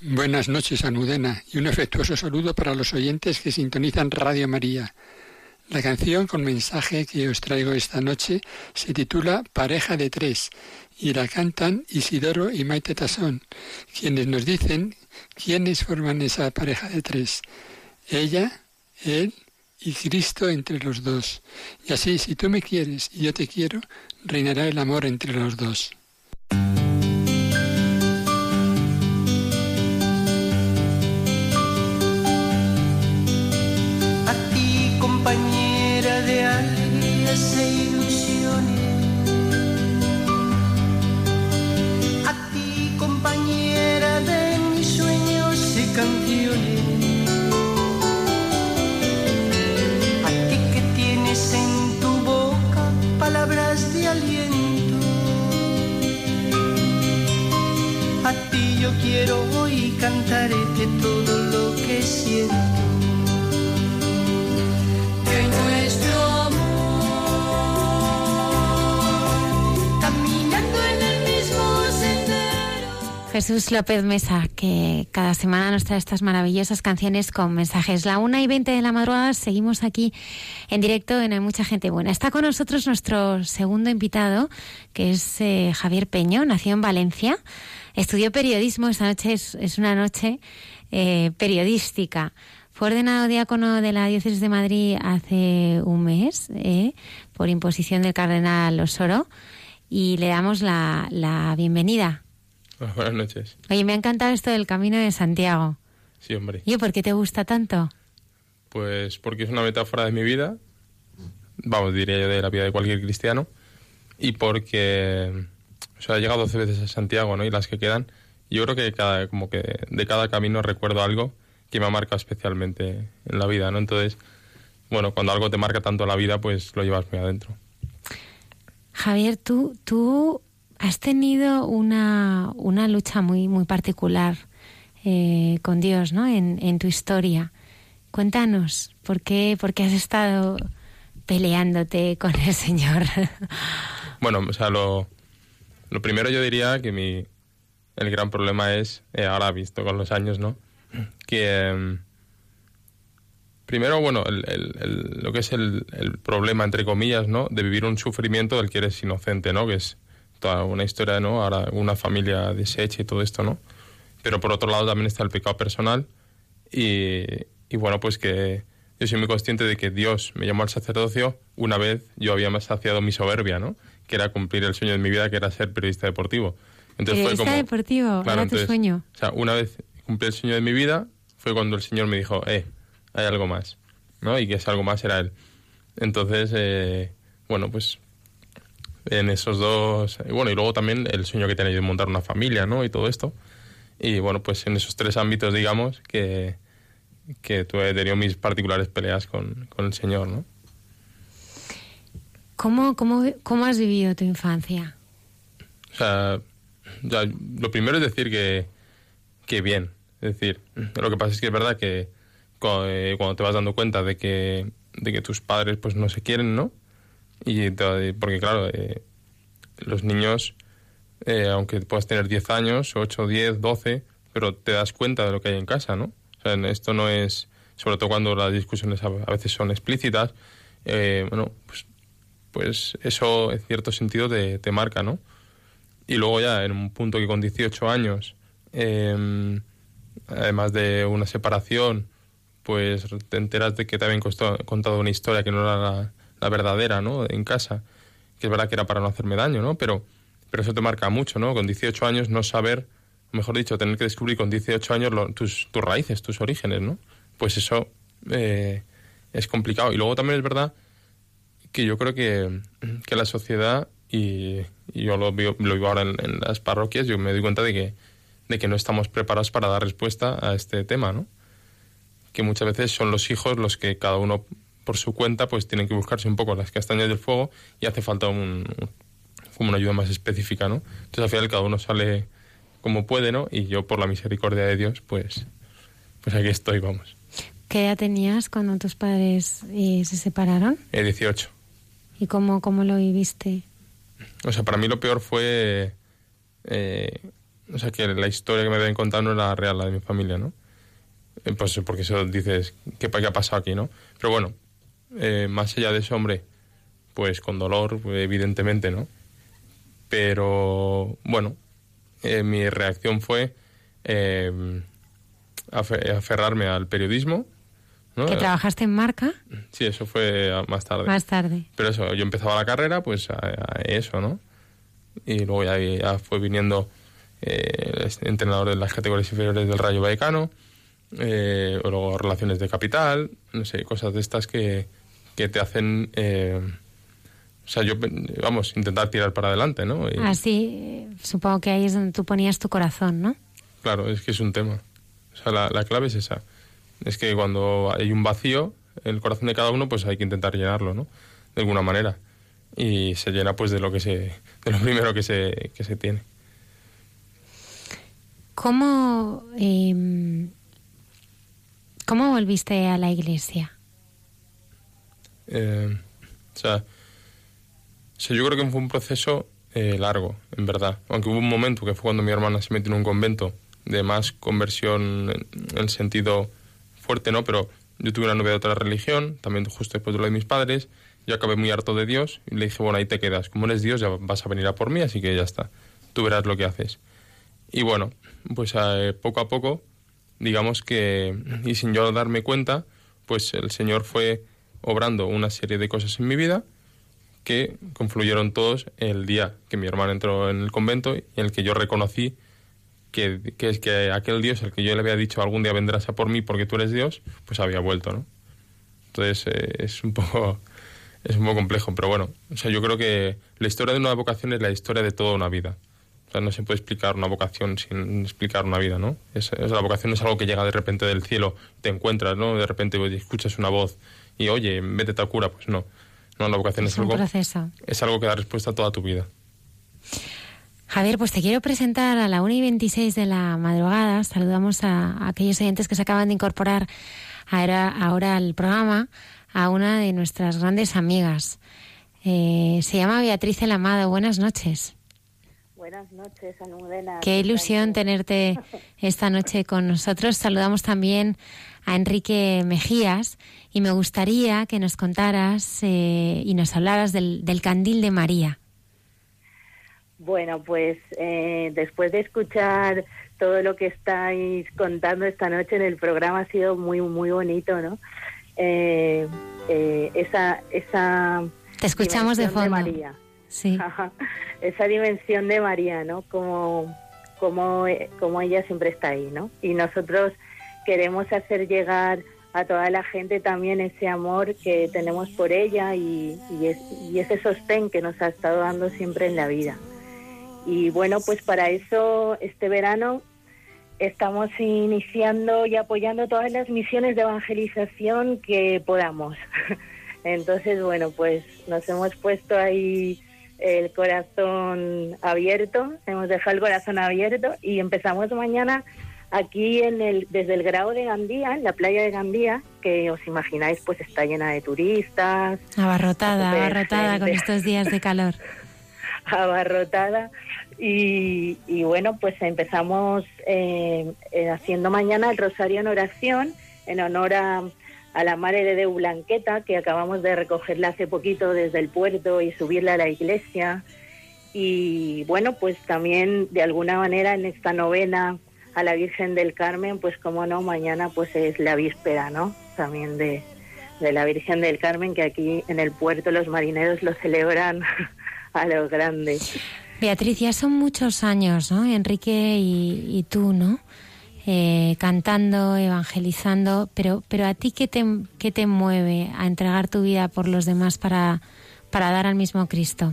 H: Buenas noches, Anudena, y un afectuoso saludo para los oyentes que sintonizan Radio María. La canción con mensaje que os traigo esta noche se titula Pareja de Tres y la cantan Isidoro y Maite Tasón, quienes nos dicen quiénes forman esa pareja de tres. Ella, él y Cristo entre los dos. Y así, si tú me quieres y yo te quiero, reinará el amor entre los dos.
I: Quiero hoy de todo lo que siento. Que nuestro amor, caminando en el mismo sendero.
A: Jesús López Mesa, que cada semana nos trae estas maravillosas canciones con mensajes. La una y veinte de la madrugada seguimos aquí en directo en Hay Mucha Gente Buena. Está con nosotros nuestro segundo invitado, que es eh, Javier Peño, nació en Valencia. Estudió periodismo, esta noche es, una noche eh, periodística. Fue ordenado diácono de la Diócesis de Madrid hace un mes, eh, por imposición del cardenal Osoro, y le damos la, bienvenida.
D: buenas noches.
A: Oye, me ha encantado esto del Camino de Santiago.
D: Sí, hombre.
A: ¿Y por qué te gusta tanto?
D: Pues porque es una metáfora de mi vida, vamos, diría yo, de la vida de cualquier cristiano, y porque o sea, he llegado 12 veces a Santiago, ¿no? Y las que quedan, yo creo que cada, como que de cada camino recuerdo algo que me ha marcado especialmente en la vida, ¿no? Entonces, bueno, cuando algo te marca tanto la vida, pues lo llevas muy adentro.
A: Javier, tú, tú has tenido una, una lucha muy, muy particular eh, con Dios, ¿no? En, en, tu historia. Cuéntanos, ¿por qué, ¿por qué has estado peleándote con el Señor?
D: bueno, o sea, lo, lo primero yo diría que mi, el gran problema es, eh, ahora visto con los años, ¿no? Que em, primero, bueno, el, lo que es el, problema, entre comillas, ¿no? De vivir un sufrimiento del que eres inocente, ¿no? Que es toda una historia, ¿no? Ahora una familia deshecha y todo esto, ¿no? Pero por otro lado también está el pecado personal y, y bueno, pues que yo soy muy consciente de que Dios me llamó al sacerdocio una vez yo había saciado mi soberbia, ¿no? Que era cumplir el sueño de mi vida, que era ser periodista deportivo.
A: Entonces periodista fue como, deportivo, era tu sueño.
D: O sea, una vez cumplí el sueño de mi vida, fue cuando el Señor me dijo, eh, hay algo más, ¿no? Y que ese algo más era Él. Entonces, eh, bueno, pues en esos dos, bueno, y luego también el sueño que tenía de montar una familia, ¿no? Y todo esto. Y bueno, pues en esos tres ámbitos, digamos, que, que tuve, he tenido mis particulares peleas con, con el Señor, ¿no?
A: ¿Cómo, cómo, cómo has vivido tu infancia?
D: O sea, lo primero es decir que, que bien. Es decir, lo que pasa es que es verdad que eh, cuando, te vas dando cuenta de que, de que tus padres pues no se quieren, ¿no? Y porque claro, eh, los niños, eh, aunque puedas tener 10 años, 8, 10, 12, pero te das cuenta de lo que hay en casa, ¿no? O sea, esto no es, sobre todo cuando las discusiones a, veces son explícitas, bueno, pues pues eso en cierto sentido te, te, marca, ¿no? Y luego ya en un punto que con 18 años, em, además de una separación, pues te enteras de que te habían contado una historia que no era la, verdadera, ¿no? En casa, que es verdad que era para no hacerme daño, ¿no? Pero, pero eso te marca mucho, ¿no? Con 18 años no saber, mejor dicho, tener que descubrir con 18 años tus, tus raíces, tus orígenes, ¿no? Pues eso eh, es complicado. Y luego también es verdad que yo creo que, que la sociedad, y, yo lo vivo, lo vivo ahora en, las parroquias, yo me doy cuenta de que, de que no estamos preparados para dar respuesta a este tema, ¿no? Que muchas veces son los hijos los que cada uno por su cuenta pues tienen que buscarse un poco las castañas del fuego y hace falta un, como una ayuda más específica, ¿no? Entonces al final cada uno sale como puede, ¿no? Y yo, por la misericordia de Dios, pues, pues aquí estoy, vamos.
A: ¿Qué edad tenías cuando tus padres eh, se separaron?
D: Eh, 18.
A: ¿Y cómo, cómo lo viviste?
D: O sea, para mí lo peor fue... eh, o sea, que la historia que me habían contado no era real, la de mi familia, ¿no? Eh, Pues porque eso dices, ¿qué, qué ha pasado aquí, no? Pero bueno, eh, más allá de eso, hombre, pues con dolor, evidentemente, ¿no? Pero bueno, eh, mi reacción fue afe- aferrarme al periodismo, ¿no?
A: ¿Que trabajaste en marca?
D: Sí, eso fue ah, más tarde.
A: Más tarde.
D: Pero eso, yo empezaba la carrera, pues a, a eso, ¿no? Y luego ya, ya fue viniendo eh, entrenador de las categorías inferiores del Rayo Vallecano, eh, o luego relaciones de capital, no sé, cosas de estas que, que te hacen, eh, o sea, yo, vamos, intentar tirar para adelante, ¿no? Y,
A: Así, eh, supongo que ahí es donde tú ponías tu corazón, ¿no?
D: Claro, es que es un tema. O sea, la, la clave es esa. Es que cuando hay un vacío en el corazón de cada uno, pues hay que intentar llenarlo, ¿no? De alguna manera. Y se llena pues de lo que se, de lo [LAUGHS] primero que se, que se tiene.
A: ¿Cómo, eh, ¿Cómo volviste a la iglesia?
D: Eh, o, sea, yo creo que fue un proceso eh, largo, en verdad. Aunque hubo un momento que fue cuando mi hermana se metió en un convento de más conversión en el sentido fuerte, ¿no? Pero yo tuve una novia de otra religión, también justo después de lo de mis padres. Yo acabé muy harto de Dios y le dije, bueno, ahí te quedas. Como eres Dios, ya vas a venir a por mí, así que ya está. Tú verás lo que haces. Y bueno, pues eh, poco a poco, digamos que, y sin yo darme cuenta, pues el Señor fue obrando una serie de cosas en mi vida que confluyeron todos el día que mi hermana entró en el convento y en el que yo reconocí que, que es que aquel Dios al que yo le había dicho algún día vendrás a por mí porque tú eres Dios, pues había vuelto, ¿no? Entonces eh, es un poco es un poco complejo, pero bueno, o sea, yo creo que la historia de una vocación es la historia de toda una vida. O sea, no se puede explicar una vocación sin explicar una vida, ¿no? Es, es- la vocación es algo que llega de repente del cielo, te encuentras, ¿no? De repente escuchas una voz y, oye, vete a cura, pues no. No, la vocación es,
A: Es
D: algo,
A: proceso.
D: es algo que da respuesta a toda tu vida.
A: Javier, pues te quiero presentar a la 1 y 26 de la madrugada. Saludamos a, a aquellos oyentes que se acaban de incorporar ahora, ahora al programa a una de nuestras grandes amigas. Eh, se llama Beatriz El Amado. Buenas noches.
J: Buenas noches, Almudena.
A: Qué ilusión tenerte [LAUGHS] esta noche con nosotros. Saludamos también a Enrique Mejías y me gustaría que nos contaras eh, y nos hablaras del, del candil de María.
J: Bueno, pues eh, después de escuchar todo lo que estáis contando esta noche en el programa ha sido muy, muy bonito, ¿no? Eh, eh, esa, esa
A: Te escuchamos de fondo.
J: María.
A: Sí.
J: Ajá. esa dimensión de María, ¿no? Como, como, eh, como ella siempre está ahí, ¿no? Y nosotros queremos hacer llegar a toda la gente también ese amor que tenemos por ella y, y, es- y ese sostén que nos ha estado dando siempre en la vida. Y bueno, pues para eso este verano estamos iniciando y apoyando todas las misiones de evangelización que podamos. [LAUGHS] Entonces, bueno, pues nos hemos puesto ahí el corazón abierto, hemos dejado el corazón abierto y empezamos mañana aquí en el desde el grado de Gandía, en la playa de Gandía, que os imagináis pues está llena de turistas,
A: Abarrotada, abarrotada con estos días de calor. [LAUGHS]
J: abarrotada. Y, y bueno pues empezamos eh, eh, haciendo mañana el rosario en oración en honor a, a la Madre de Deu Blanqueta que acabamos de recogerla hace poquito desde el puerto y subirla a la iglesia. Y bueno pues también de alguna manera en esta novena a la Virgen del Carmen pues como no mañana pues es la víspera no también de de la Virgen del Carmen que aquí en el puerto los marineros lo celebran [LAUGHS] a lo grande.
A: Beatriz, ya son muchos años, ¿no? Enrique y, y tú, ¿no? Eh, cantando, evangelizando, pero, pero a ti, ¿qué te, ¿qué te mueve a entregar tu vida por los demás para, para dar al mismo Cristo?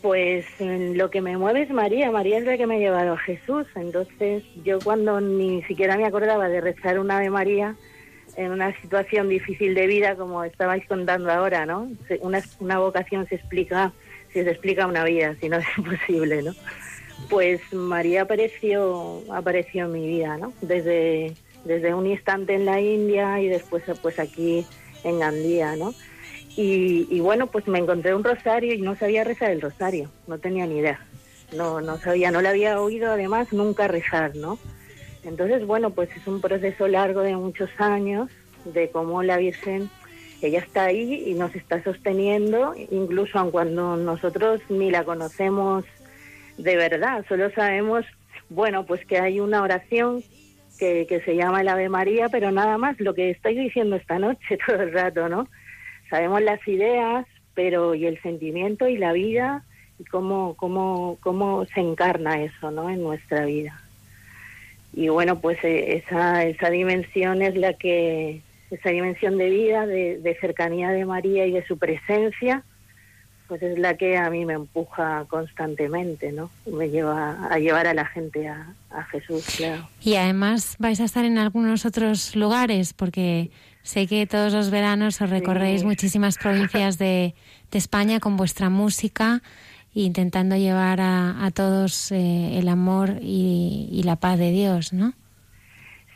J: Pues mm, lo que me mueve es María, María es la que me ha llevado a Jesús, entonces yo cuando ni siquiera me acordaba de rezar una Ave María en una situación difícil de vida como estabais contando ahora, ¿no? Una, una vocación se explica si se explica una vida, si no [LAUGHS] es imposible, ¿no? pues María apareció, apareció en mi vida, ¿no? Desde, desde un instante en la India y después pues aquí en Gandía, ¿no? Y, y, bueno, pues me encontré un rosario y no sabía rezar el rosario, no tenía ni idea. No, no sabía, no lo había oído además nunca rezar, ¿no? Entonces, bueno, pues es un proceso largo de muchos años de cómo la Virgen, ella está ahí y nos está sosteniendo, incluso aun cuando nosotros ni la conocemos de verdad, solo sabemos, bueno, pues que hay una oración que, se llama el Ave María, pero nada más lo que estoy diciendo esta noche [LAUGHS] todo el rato, ¿no? Sabemos las ideas, pero y el sentimiento y la vida y cómo, cómo, cómo se encarna eso, ¿no? En nuestra vida. Y bueno, pues eh, esa, esa dimensión es la que, esa dimensión de vida, de, de cercanía de María y de su presencia, pues es la que a mí me empuja constantemente, ¿no? Me lleva a llevar a la gente a, a, Jesús, claro.
A: Y además vais a estar en algunos otros lugares, porque sé que todos los veranos os recorréis sí. muchísimas provincias de, de, España con vuestra música, intentando llevar a, a todos eh, el amor y, y la paz de Dios, ¿no?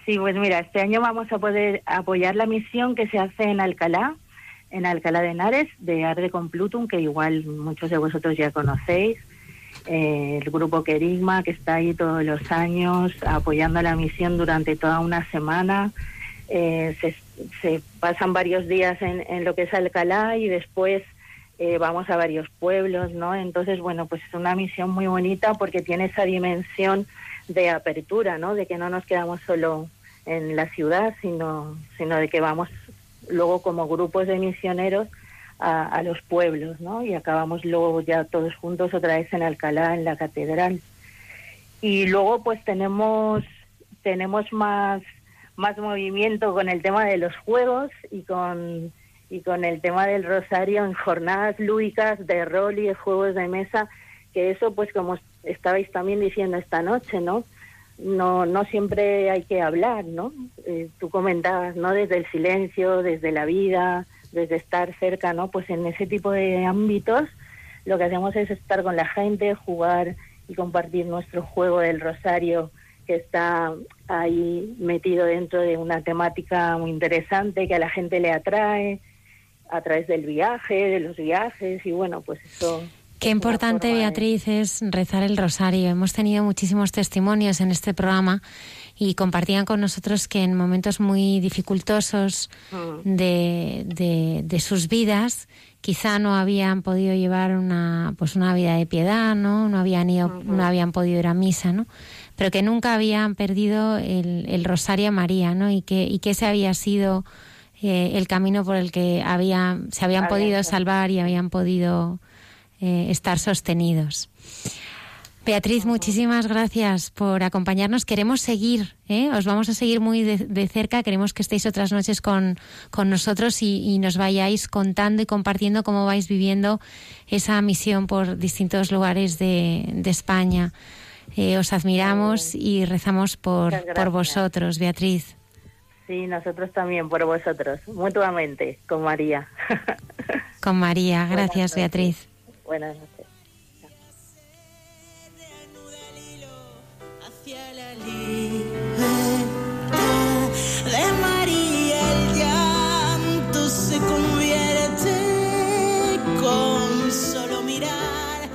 J: Sí, pues mira, este año vamos a poder apoyar la misión que se hace en Alcalá, en Alcalá de Henares, de Arde con Plutum, que igual muchos de vosotros ya conocéis. Eh, el grupo Querigma, que está ahí todos los años apoyando la misión durante toda una semana. Eh, se, se, pasan varios días en, en, lo que es Alcalá y después eh, vamos a varios pueblos, ¿no? Entonces, bueno, pues es una misión muy bonita porque tiene esa dimensión de apertura, ¿no? De que no nos quedamos solo en la ciudad, sino, sino de que vamos luego como grupos de misioneros a, a, los pueblos, ¿no? Y acabamos luego ya todos juntos otra vez en Alcalá, en la catedral. Y luego pues tenemos tenemos más más movimiento con el tema de los juegos y con y con el tema del rosario en jornadas lúdicas de rol y de juegos de mesa, que eso pues como estabais también diciendo esta noche, ¿no? no no siempre hay que hablar, ¿no? Eh, tú comentabas, ¿no? Desde el silencio, desde la vida, desde estar cerca, ¿no? Pues en ese tipo de ámbitos lo que hacemos es estar con la gente, jugar y compartir nuestro juego del rosario que está ahí metido dentro de una temática muy interesante que a la gente le atrae a través del viaje, de los viajes y bueno, pues eso
A: Qué importante, Beatriz, es rezar el rosario. Hemos tenido muchísimos testimonios en este programa y compartían con nosotros que en momentos muy dificultosos de, de, de, sus vidas quizá no habían podido llevar una pues una vida de piedad, ¿no? No habían ido, no habían podido ir a misa, ¿no? Pero que nunca habían perdido el, el rosario a María, ¿no? Y que, y que ese había sido eh, el camino por el que había, se habían Había podido salvar y habían podido eh, estar sostenidos. Beatriz, muchísimas gracias por acompañarnos. Queremos seguir, ¿eh? os vamos a seguir muy de, de, cerca. Queremos que estéis otras noches con, con nosotros y, y, nos vayáis contando y compartiendo cómo vais viviendo esa misión por distintos lugares de, de España. Eh, os admiramos y rezamos por, por vosotros, Beatriz.
J: Sí, nosotros también por vosotros, mutuamente, con María. [LAUGHS]
A: con María, gracias, Beatriz.
J: Buenas noches.
K: De María el llanto se convierte con solo mirar.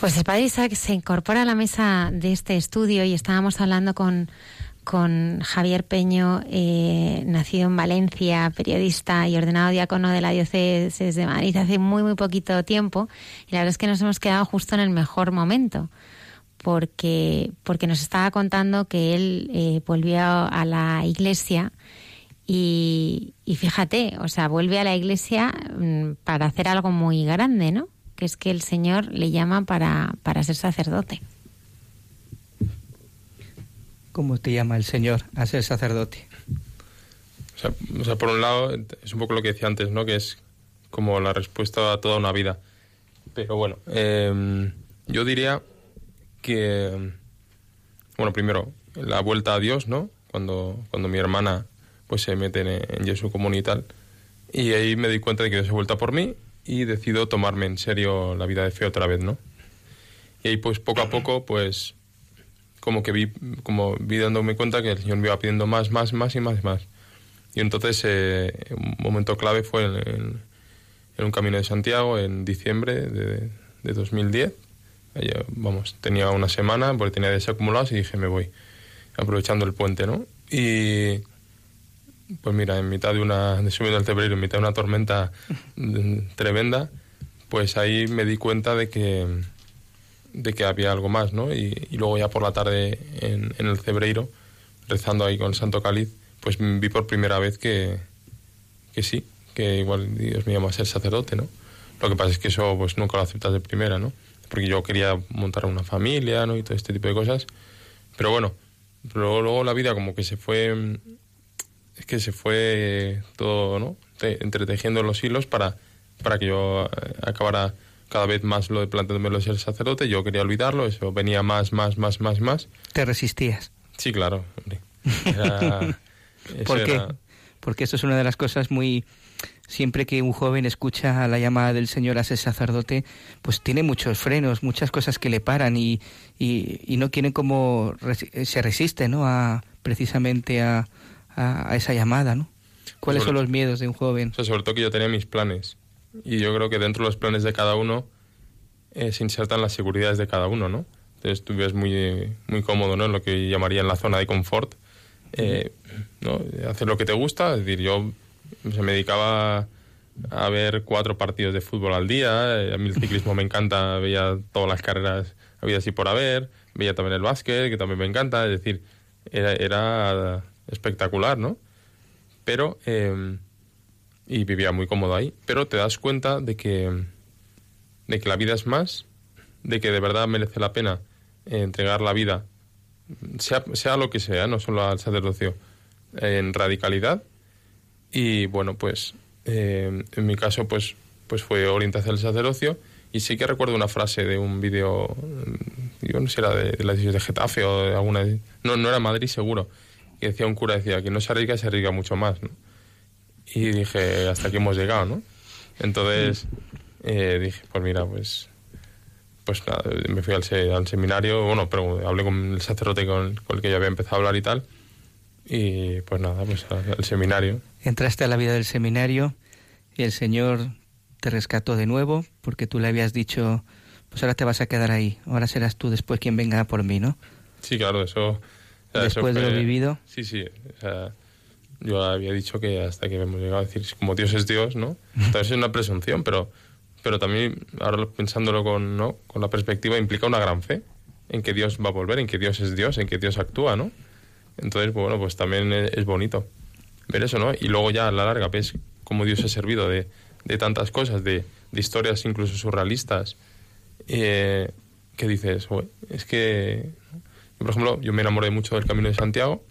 A: Pues el padre Isaac se incorpora a la mesa de este estudio y estábamos hablando con con Javier Peño, eh, nacido en Valencia, periodista y ordenado diácono de la diócesis de Madrid hace muy, muy poquito tiempo. Y la verdad es que nos hemos quedado justo en el mejor momento, porque, porque nos estaba contando que él eh, volvió a la iglesia y, y fíjate, o sea, vuelve a la iglesia mm, para hacer algo muy grande, ¿no? Que es que el Señor le llama para, para ser sacerdote.
B: ¿Cómo te llama el Señor a ser sacerdote?
D: O sea, o sea, por un lado, es un poco lo que decía antes, ¿no? Que es como la respuesta a toda una vida. Pero bueno, eh, yo diría que, bueno, primero, la vuelta a Dios, ¿no? Cuando, cuando mi hermana pues se mete en, en Jesús común y tal. Y ahí me di cuenta de que Dios se vuelta por mí y decido tomarme en serio la vida de fe otra vez, ¿no? Y ahí pues poco a poco pues como que vi, como vi dándome cuenta que el Señor me iba pidiendo más, más, más y más más. Y entonces eh, un momento clave fue en, en- en un camino de Santiago en diciembre de, de 2010. Allá, vamos, tenía una semana porque tenía días acumulados y dije me voy, aprovechando el puente, ¿no? Y pues mira, en mitad de una, de subiendo el febrero, en mitad de una tormenta mm, tremenda, pues ahí me di cuenta de que de que había algo más, ¿no? Y, luego ya por la tarde en, el Cebreiro, rezando ahí con el Santo Cáliz, pues vi por primera vez que, que sí, que igual Dios me llama a ser sacerdote, ¿no? Lo que pasa es que eso pues nunca lo aceptas de primera, ¿no? Porque yo quería montar una familia, ¿no? Y todo este tipo de cosas. Pero bueno, luego, la vida como que se fue... Es que se fue todo, ¿no? Te- entretejiendo los hilos para, para que yo eh, acabara cada vez más lo de planteándome lo de ser sacerdote. Yo quería olvidarlo, eso venía más, más, más, más, más.
B: Te resistías.
D: Sí, claro, hombre. Era- [LAUGHS]
B: ¿Por qué?
D: era-
B: Porque esto es una de las cosas muy... Siempre que un joven escucha la llamada del Señor a ser sacerdote, pues tiene muchos frenos, muchas cosas que le paran y, y, y no quieren como... resi- Se resiste, ¿no? A, precisamente a, a, a esa llamada, ¿no? ¿Cuáles
D: Sobre-
B: son los miedos de un joven?
D: O sea, sobre todo que yo tenía mis planes. Y yo creo que dentro de los planes de cada uno eh, se insertan las seguridades de cada uno, ¿no? Entonces tú vives muy, muy cómodo, ¿no? En lo que llamaría en la zona de confort. Eh, ¿no? Hacer lo que te gusta. Es decir, yo se me dedicaba a ver cuatro partidos de fútbol al día. eh, A mí el ciclismo me encanta. Veía todas las carreras habidas y por haber. Veía también el básquet, que también me encanta. Es decir, era, era espectacular, ¿no? Pero... eh, y vivía muy cómodo ahí, pero te das cuenta de que, de que la vida es más, de que de verdad merece la pena eh, entregar la vida, sea, sea lo que sea, no solo al sacerdocio, en radicalidad. Y bueno, pues eh, en mi caso pues, pues fue orientación al sacerdocio y sí que recuerdo una frase de un vídeo, mm, yo no sé era de, de la de Getafe o de alguna, no, no era Madrid seguro, que decía un cura, decía que no se arriesga, se arriesga mucho más, ¿no? Y dije, hasta aquí hemos llegado, ¿no? Entonces eh, dije, pues mira, pues pues nada, me fui al, se- al seminario, bueno, pero hablé con el sacerdote con, con el que yo había empezado a hablar y tal, y pues nada, pues al, al seminario.
B: Entraste a la vida del seminario y el Señor te rescató de nuevo porque tú le habías dicho, pues ahora te vas a quedar ahí, ahora serás tú después quien venga por mí, ¿no?
D: Sí, claro, eso... o sea, eso
B: Después de lo
D: fue-
B: vivido.
D: Sí, sí, o sea, yo había dicho que hasta que hemos llegado a decir, como Dios es Dios, ¿no? Entonces es una presunción, pero, pero también, ahora pensándolo con, ¿no? con la perspectiva, implica una gran fe en que Dios va a volver, en que Dios es Dios, en que Dios actúa, ¿no? Entonces, bueno, pues también es, bonito ver eso, ¿no? Y luego ya a la larga ves cómo Dios se ha servido de, de tantas cosas, de, de historias incluso surrealistas, eh, que dices, "Joder, es que, por ejemplo, yo me enamoré mucho del Camino de Santiago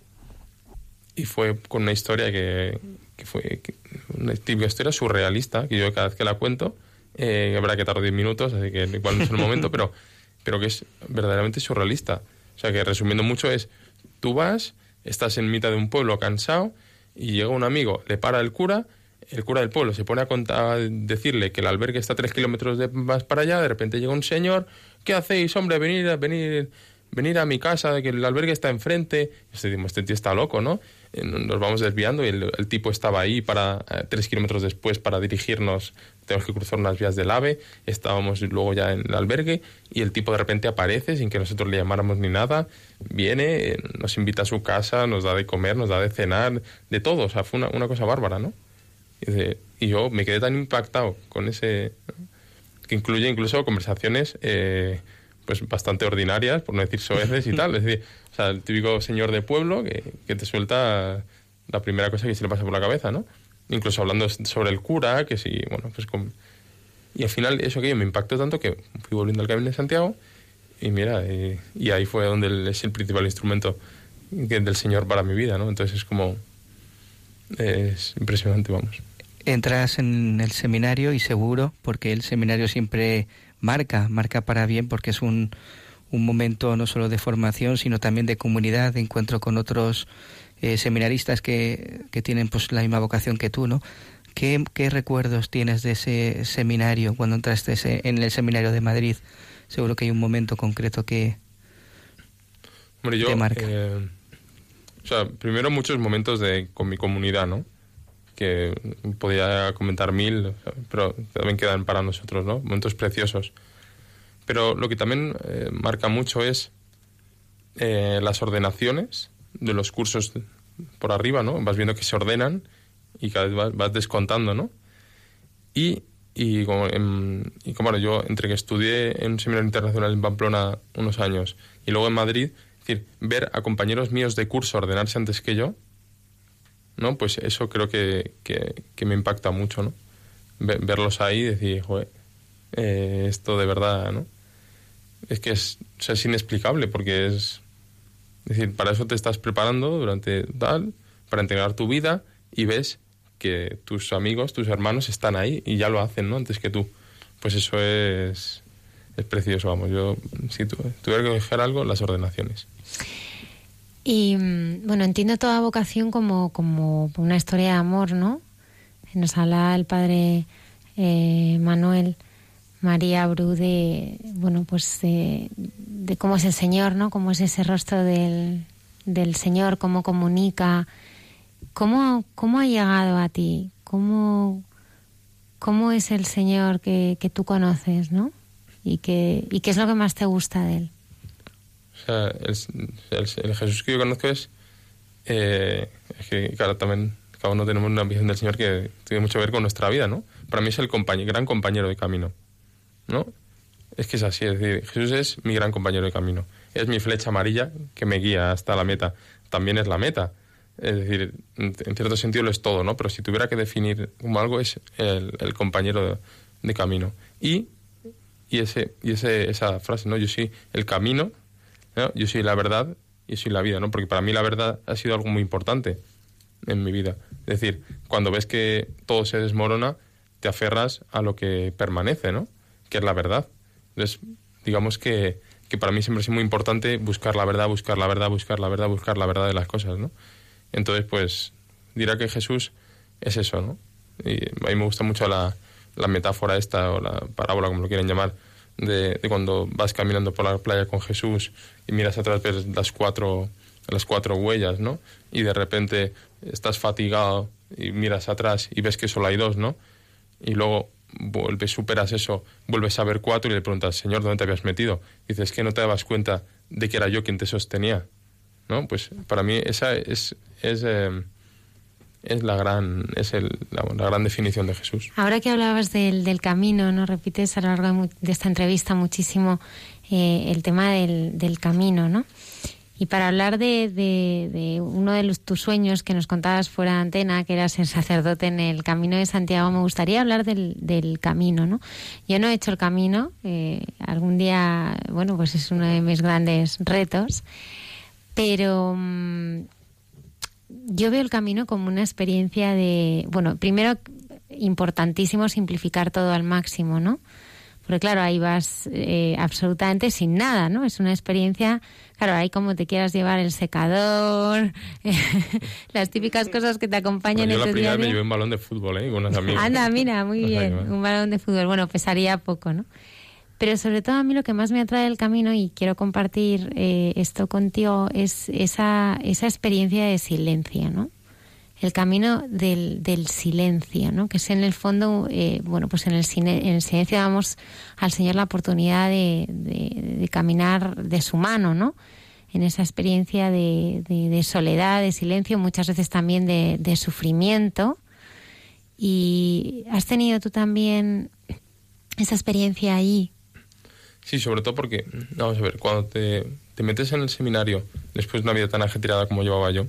D: y fue con una historia que, que fue que- una típica historia surrealista, que yo cada vez que la cuento, eh, habrá que tardar 10 minutos, así que igual no es el momento, [LAUGHS] pero, pero que es verdaderamente surrealista. O sea, que resumiendo mucho es, tú vas, estás en mitad de un pueblo cansado y llega un amigo, le para el cura, el cura del pueblo se pone a, contar, a decirle que el albergue está tres kilómetros de- más para allá, de repente llega un señor, ¿qué hacéis, hombre? Venir, venir, venir a mi casa, que el albergue está enfrente. Este, este tío está loco, ¿no? Eh, Nos vamos desviando y el, el tipo estaba ahí para eh, tres kilómetros después para dirigirnos, tenemos que cruzar unas vías del AVE, estábamos luego ya en el albergue y el tipo de repente aparece sin que nosotros le llamáramos ni nada, viene, eh, nos invita a su casa, nos da de comer, nos da de cenar, de todo, o sea, fue una, una cosa bárbara, ¿no? Y, dice- y yo me quedé tan impactado con ese, que incluye incluso conversaciones eh, pues bastante ordinarias, por no decir soeces y tal. Es decir, o sea, el típico señor de pueblo que, que te suelta la primera cosa que se le pasa por la cabeza, ¿no? Incluso hablando sobre el cura, que sí, bueno, pues con... Y al final eso que me impactó tanto que fui volviendo al Camino de Santiago y mira, y, y ahí fue donde el- es el principal instrumento que- del Señor para mi vida, ¿no? Entonces es como... Es impresionante, vamos.
B: Entras en el seminario y seguro, porque el seminario siempre marca, marca para bien, porque es un, un momento no solo de formación, sino también de comunidad, de encuentro con otros eh, seminaristas que, que tienen pues la misma vocación que tú, ¿no? ¿Qué, qué recuerdos tienes de ese seminario cuando entraste en el seminario de Madrid? seguro que hay un momento concreto que
D: Hombre, yo,
B: te marca.
D: eh, o sea, primero muchos momentos de con mi comunidad, ¿no? Que podía comentar mil, pero también quedan para nosotros, ¿no? Momentos preciosos. Pero lo que también eh, marca mucho es eh, las ordenaciones de los cursos por arriba, ¿no? Vas viendo que se ordenan y cada vez vas, vas descontando, ¿no? Y, y, como, en- y como bueno, yo entre que estudié en un seminario internacional en Pamplona unos años y luego en Madrid, es decir, ver a compañeros míos de curso ordenarse antes que yo, ¿no? Pues eso creo que, que, me impacta mucho, ¿no? Ve- verlos ahí y decir, joder, eh, esto de verdad, ¿no? Es que es, es inexplicable porque es... Decir, para eso te estás preparando durante tal, para integrar tu vida y ves que tus amigos, tus hermanos están ahí y ya lo hacen, ¿no? Antes que tú. Pues eso es, es precioso, vamos. Yo, si tu- tuviera que dejar algo, las ordenaciones.
A: Y mm, bueno, entiendo toda vocación como, como una historia de amor, ¿no? Nos habla el padre eh, Manuel María Bru de, bueno, pues de, de cómo es el Señor, ¿no? Cómo es ese rostro del, del Señor, cómo comunica. ¿Cómo, ¿Cómo ha llegado a ti? ¿Cómo, cómo es el Señor que, que tú conoces, ¿no? Y, que, ¿Y qué es lo que más te gusta de él?
D: El, Jesús que yo conozco es, eh, es que, claro, también cada uno tenemos una visión del Señor que tiene mucho que ver con nuestra vida, ¿no? Para mí es el gran compañero de camino, ¿no? Es que es así, es decir, Jesús es mi gran compañero de camino. Es mi flecha amarilla que me guía hasta la meta. También es la meta. Es decir, en cierto sentido lo es todo, ¿no? Pero si tuviera que definir como algo es el, compañero de, de camino. Y, y, ese, y ese, esa frase, ¿no? Yo soy el camino, Yo soy la verdad y soy la vida, ¿no? Porque para mí la verdad ha sido algo muy importante en mi vida. Es decir, cuando ves que todo se desmorona, te aferras a lo que permanece, ¿no? Que es la verdad. Entonces, digamos que, que para mí siempre es muy importante buscar la verdad, buscar la verdad, buscar la verdad, buscar la verdad de las cosas, ¿no? Entonces, pues, dirá que Jesús es eso, ¿no? Y a mí me gusta mucho la, la metáfora esta, o la parábola, como lo quieren llamar, de, cuando vas caminando por la playa con Jesús y miras atrás, ves las cuatro, las cuatro huellas, ¿no? Y de repente estás fatigado y miras atrás y ves que solo hay dos, ¿no? Y luego vuelves, superas eso, vuelves a ver cuatro y le preguntas, Señor, ¿dónde te habías metido? Dices, que no te dabas cuenta de que era yo quien te sostenía, ¿no? Pues para mí esa es, es, eh, es la gran, es el, la, gran definición de Jesús.
A: Ahora que hablabas del, del camino, ¿no? Repites a lo largo de, esta entrevista muchísimo eh, el tema del, del camino, ¿no? Y para hablar de, de- uno de tus sueños que nos contabas fuera de antena, que eras el sacerdote en el Camino de Santiago, me gustaría hablar del, del camino, ¿no? Yo no he hecho el camino, eh, algún día, bueno, pues es uno de mis grandes retos, pero mm, yo veo el camino como una experiencia de, bueno, primero importantísimo simplificar todo al máximo, ¿no? Porque claro, ahí vas eh, absolutamente sin nada, ¿no? Es una experiencia, claro, ahí como te quieras llevar el secador, [LAUGHS] las típicas cosas que te acompañan
D: yo
A: en
D: la
A: tu
D: primera
A: día
D: me llevé un balón de fútbol, ¿eh? Con unos [LAUGHS] amigos.
A: Anda, mira, muy bien, un balón de fútbol. Bueno, pesaría poco, ¿no? Pero sobre todo a mí lo que más me atrae del camino y quiero compartir eh, esto contigo es esa, esa experiencia de silencio, ¿no? El camino del, silencio, ¿no? Que es en el fondo, eh, bueno, pues en el, en el silencio damos al Señor la oportunidad de, caminar de su mano, ¿no? En esa experiencia de, soledad, de silencio, muchas veces también de, de sufrimiento. Y has tenido tú también esa experiencia ahí.
D: Sí, sobre todo porque, vamos a ver, cuando te, te metes en el seminario, después de una vida tan ajetreada como llevaba yo,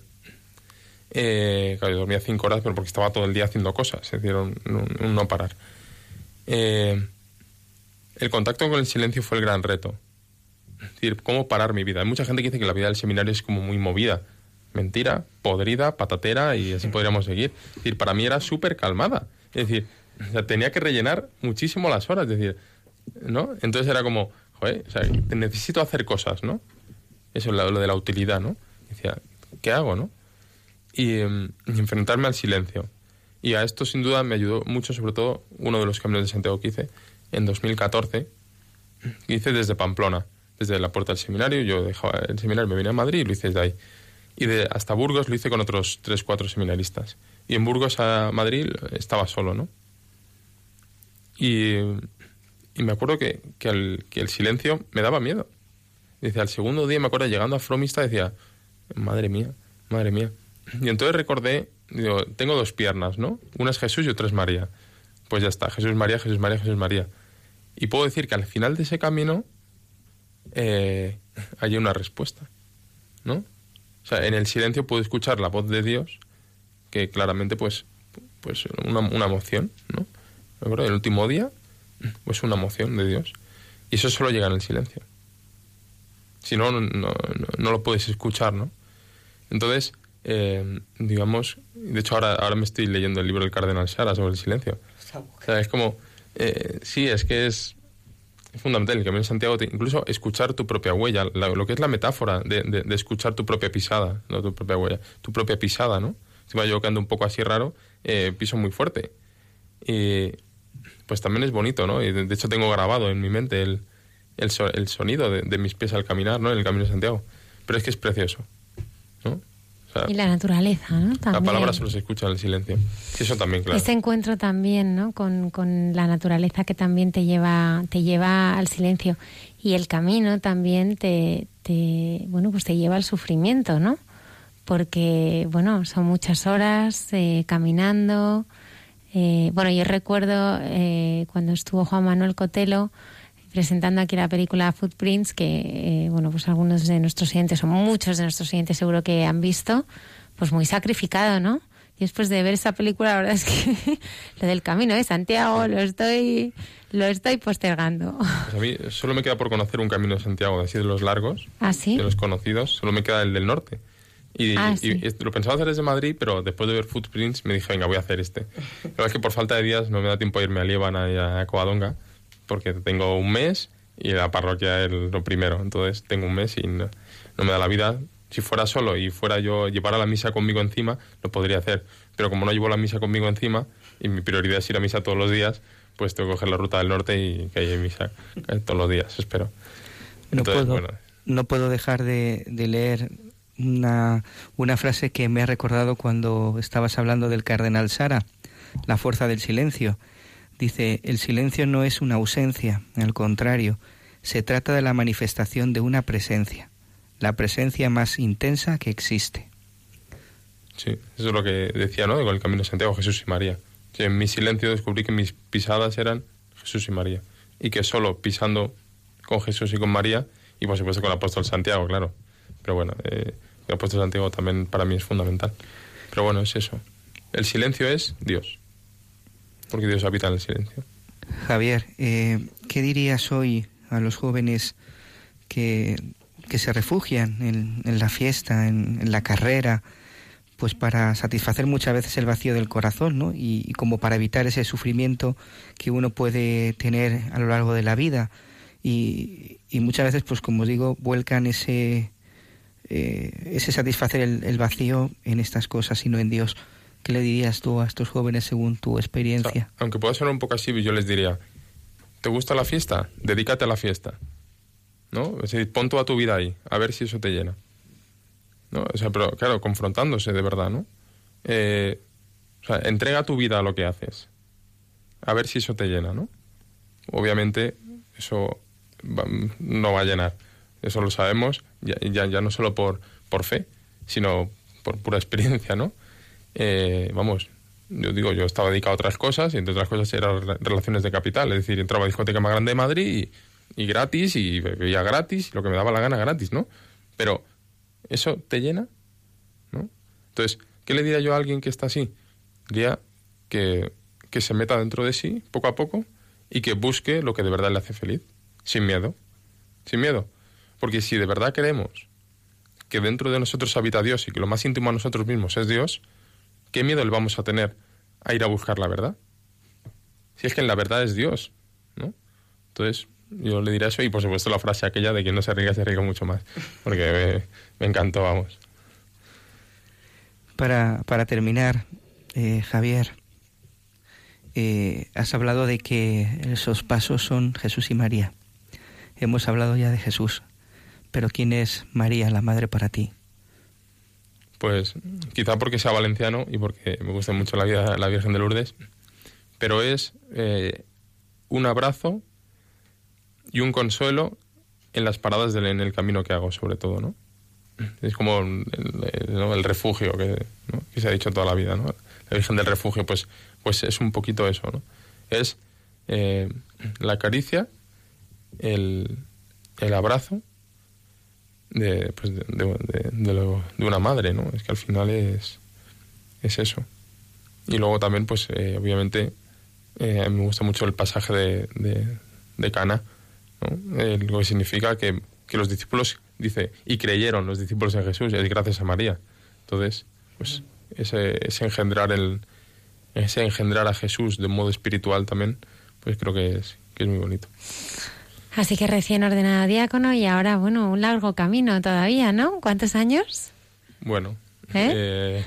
D: eh, claro, yo dormía cinco horas, pero porque estaba todo el día haciendo cosas, es decir, un, un- un no parar. Eh, el contacto con el silencio fue el gran reto. Es decir, cómo parar mi vida. Hay mucha gente que dice que la vida del seminario es como muy movida. Mentira, podrida, patatera y así podríamos seguir. Es decir, para mí era súper calmada. Es decir, o sea, tenía que rellenar muchísimo las horas. Es decir, ¿no? Entonces era como, joder, necesito hacer cosas, ¿no? Eso es lo, de la utilidad, ¿no? Decía, ¿qué hago, no? Y, em, y enfrentarme al silencio. Y a esto sin duda me ayudó mucho, sobre todo, uno de los caminos de Santiago que hice en 2014, hice desde Pamplona, desde la puerta del seminario. Yo dejaba el seminario, me vine a Madrid y lo hice desde ahí. Y de, hasta Burgos lo hice con otros tres, cuatro seminaristas. Y en Burgos a Madrid estaba solo, ¿no? Y, y me acuerdo que, que, el, silencio me daba miedo. Dice, al segundo día me acuerdo llegando a Fromista decía, madre mía, madre mía. Y entonces recordé, digo, tengo dos piernas, ¿no? Una es Jesús y otra es María. Pues ya está, Jesús María, Jesús María, Jesús María. Y puedo decir que al final de ese camino eh, [LAUGHS] hay una respuesta, ¿no? O sea, en el silencio puedo escuchar la voz de Dios, que claramente pues, pues una, una emoción, ¿no? El último día, pues una emoción de Dios. Y eso solo llega en el silencio. Si no, no, no, no lo puedes escuchar, ¿no? Entonces, eh, digamos, de hecho ahora, ahora me estoy leyendo el libro del Cardenal Sara sobre el silencio. O sea, es como, eh, sí, es que es, es fundamental el Camino de Santiago, te- incluso escuchar tu propia huella, la- lo que es la metáfora de, de- de escuchar tu propia pisada, no tu propia huella, tu propia pisada, ¿no? Si va yo que ando un poco así raro, eh, piso muy fuerte. Y pues también es bonito, ¿no? Y de, hecho tengo grabado en mi mente el, el, so- el sonido de, de mis pies al caminar, ¿no? En el Camino de Santiago. Pero es que es precioso, ¿no? O sea,
A: Y la naturaleza, ¿no?
D: la
A: También.
D: palabra solo se escucha en el silencio. Eso también, claro.
A: Ese encuentro también, ¿no? Con, con la naturaleza que también te lleva, te lleva al silencio. Y el camino también te, te, bueno, pues te lleva al sufrimiento, ¿no? Porque, bueno, son muchas horas eh, caminando. Eh, bueno, yo recuerdo eh, cuando estuvo Juan Manuel Cotelo presentando aquí la película Footprints, que, eh, bueno, pues algunos de nuestros oyentes, o muchos de nuestros oyentes seguro que han visto, pues muy sacrificado, ¿no? Y después de ver esa película, la verdad es que [LAUGHS] lo del camino de Santiago lo estoy, lo estoy postergando.
D: Pues a mí solo me queda por conocer un camino de Santiago, así de los largos,
A: ¿Ah, sí?
D: de los conocidos, solo me queda el del norte. Y,
A: Ah, sí.
D: y lo pensaba hacer desde Madrid, pero después de ver Footprints me dije, venga, voy a hacer este. La verdad es que por falta de días no me da tiempo a irme a Líbana y a Covadonga, porque tengo un mes y la parroquia es lo primero. Entonces tengo un mes y no, no me da la vida. Si fuera solo y fuera yo llevara la misa conmigo encima, lo podría hacer. Pero como no llevo la misa conmigo encima y mi prioridad es ir a misa todos los días, pues tengo que coger la ruta del norte y que haya misa eh, todos los días, espero.
B: No
D: Entonces,
B: puedo,
D: bueno,
B: no puedo dejar de, de leer una, una frase que me ha recordado cuando estabas hablando del cardenal Sara, la fuerza del silencio. Dice, el silencio no es una ausencia, al contrario, se trata de la manifestación de una presencia, la presencia más intensa que existe.
D: Sí, eso es lo que decía, ¿no? Con el camino de Santiago, Jesús y María. Que en mi silencio descubrí que mis pisadas eran Jesús y María. Y que solo pisando con Jesús y con María, y por supuesto con el apóstol Santiago, claro. Pero bueno, eh, el apóstol Santiago también para mí es fundamental. Pero bueno, es eso. El silencio es Dios. Porque Dios habita en el silencio.
B: Javier, eh, ¿qué dirías hoy a los jóvenes que, que se refugian en, en la fiesta, en, la carrera, pues para satisfacer muchas veces el vacío del corazón, ¿no? Y, como para evitar ese sufrimiento que uno puede tener a lo largo de la vida. Y, y muchas veces, pues como digo, vuelcan ese, eh, ese satisfacer el, vacío en estas cosas y no en Dios. ¿Qué le dirías tú a estos jóvenes según tu experiencia?
D: Aunque pueda sonar un poco así, yo les diría, ¿te gusta la fiesta? Dedícate a la fiesta. ¿No? Es decir, pon toda tu vida ahí, a ver si eso te llena. ¿No? O sea, pero claro, confrontándose de verdad, ¿no? Eh, o sea, entrega tu vida a lo que haces. A ver si eso te llena, ¿no? Obviamente, eso no va a llenar. Eso lo sabemos, ya, ya, ya no solo por, por fe, sino por pura experiencia, ¿no? Eh, vamos, yo digo, yo estaba dedicado a otras cosas y entre otras cosas eran re- relaciones de capital, es decir, entraba a la discoteca más grande de Madrid y, gratis y bebía gratis lo que me daba la gana gratis, ¿no? Pero, ¿eso te llena? ¿No? Entonces, ¿qué le diría yo a alguien que está así? Diría que se meta dentro de sí poco a poco y que busque lo que de verdad le hace feliz, sin miedo, sin miedo. Porque si de verdad queremos que dentro de nosotros habita Dios y que lo más íntimo a nosotros mismos es Dios, ¿qué miedo le vamos a tener a ir a buscar la verdad? Si es que en la verdad es Dios, ¿no? Entonces, yo le diré eso y por supuesto la frase aquella de quien no se riega se riega mucho más, porque me, me encantó, vamos.
B: Para, para terminar, eh, Javier, eh, has hablado de que esos pasos son Jesús y María. hemos hablado ya de Jesús, pero ¿quién es María, la madre para ti?
D: Pues quizá porque sea valenciano y porque me gusta mucho la vida la Virgen de Lourdes, pero es eh, un abrazo y un consuelo en las paradas del, en el camino que hago, sobre todo, ¿no? Es como el, refugio que se ha dicho toda la vida, ¿no? La Virgen del Refugio, pues, pues es un poquito eso, ¿no? Es eh, la caricia, el, el abrazo de, pues de, de- de- lo- de una madre, ¿no? Es que al final es, es eso. Y luego también, pues, eh, obviamente, eh, me gusta mucho el pasaje de, de, Cana. Eh, lo que significa que, que los discípulos, dice, y creyeron los discípulos en Jesús, es gracias a María. Entonces, pues, ese, ese engendrar el ese engendrar a Jesús de modo espiritual también, pues creo que es, que es muy bonito.
A: Así que recién ordenado diácono y ahora, bueno, un largo camino todavía, ¿no? ¿Cuántos años?
D: Bueno,
A: ¿Eh?
D: eh,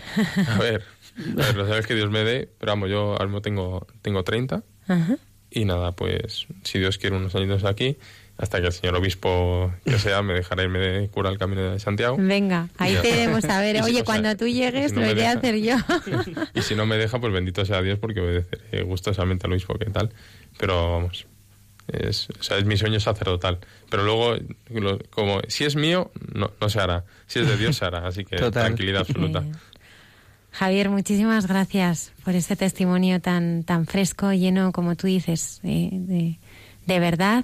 D: a ver, a ver, lo sabes que Dios me dé, pero vamos, yo ahora mismo tengo, tengo 30
A: Ajá.
D: y nada, pues si Dios quiere unos años aquí, hasta que el señor obispo que sea me dejará irme de cura al camino de Santiago.
A: Venga, ahí te debemos saber. [LAUGHS]
D: Y si-
A: Oye,
D: o sea,
A: cuando tú llegues,
D: si no
A: lo iré a hacer yo. [LAUGHS]
D: Y si no me deja, pues bendito sea Dios porque obedeceré gustosamente al obispo que tal. Pero vamos, es, o sea, es mi sueño sacerdotal. Pero luego, lo- como si es mío, no, no se hará. Si es de Dios, se hará. Así que
B: Total.
D: tranquilidad absoluta.
A: Javier, muchísimas gracias por este testimonio tan, tan fresco, lleno, como tú dices, de, de verdad.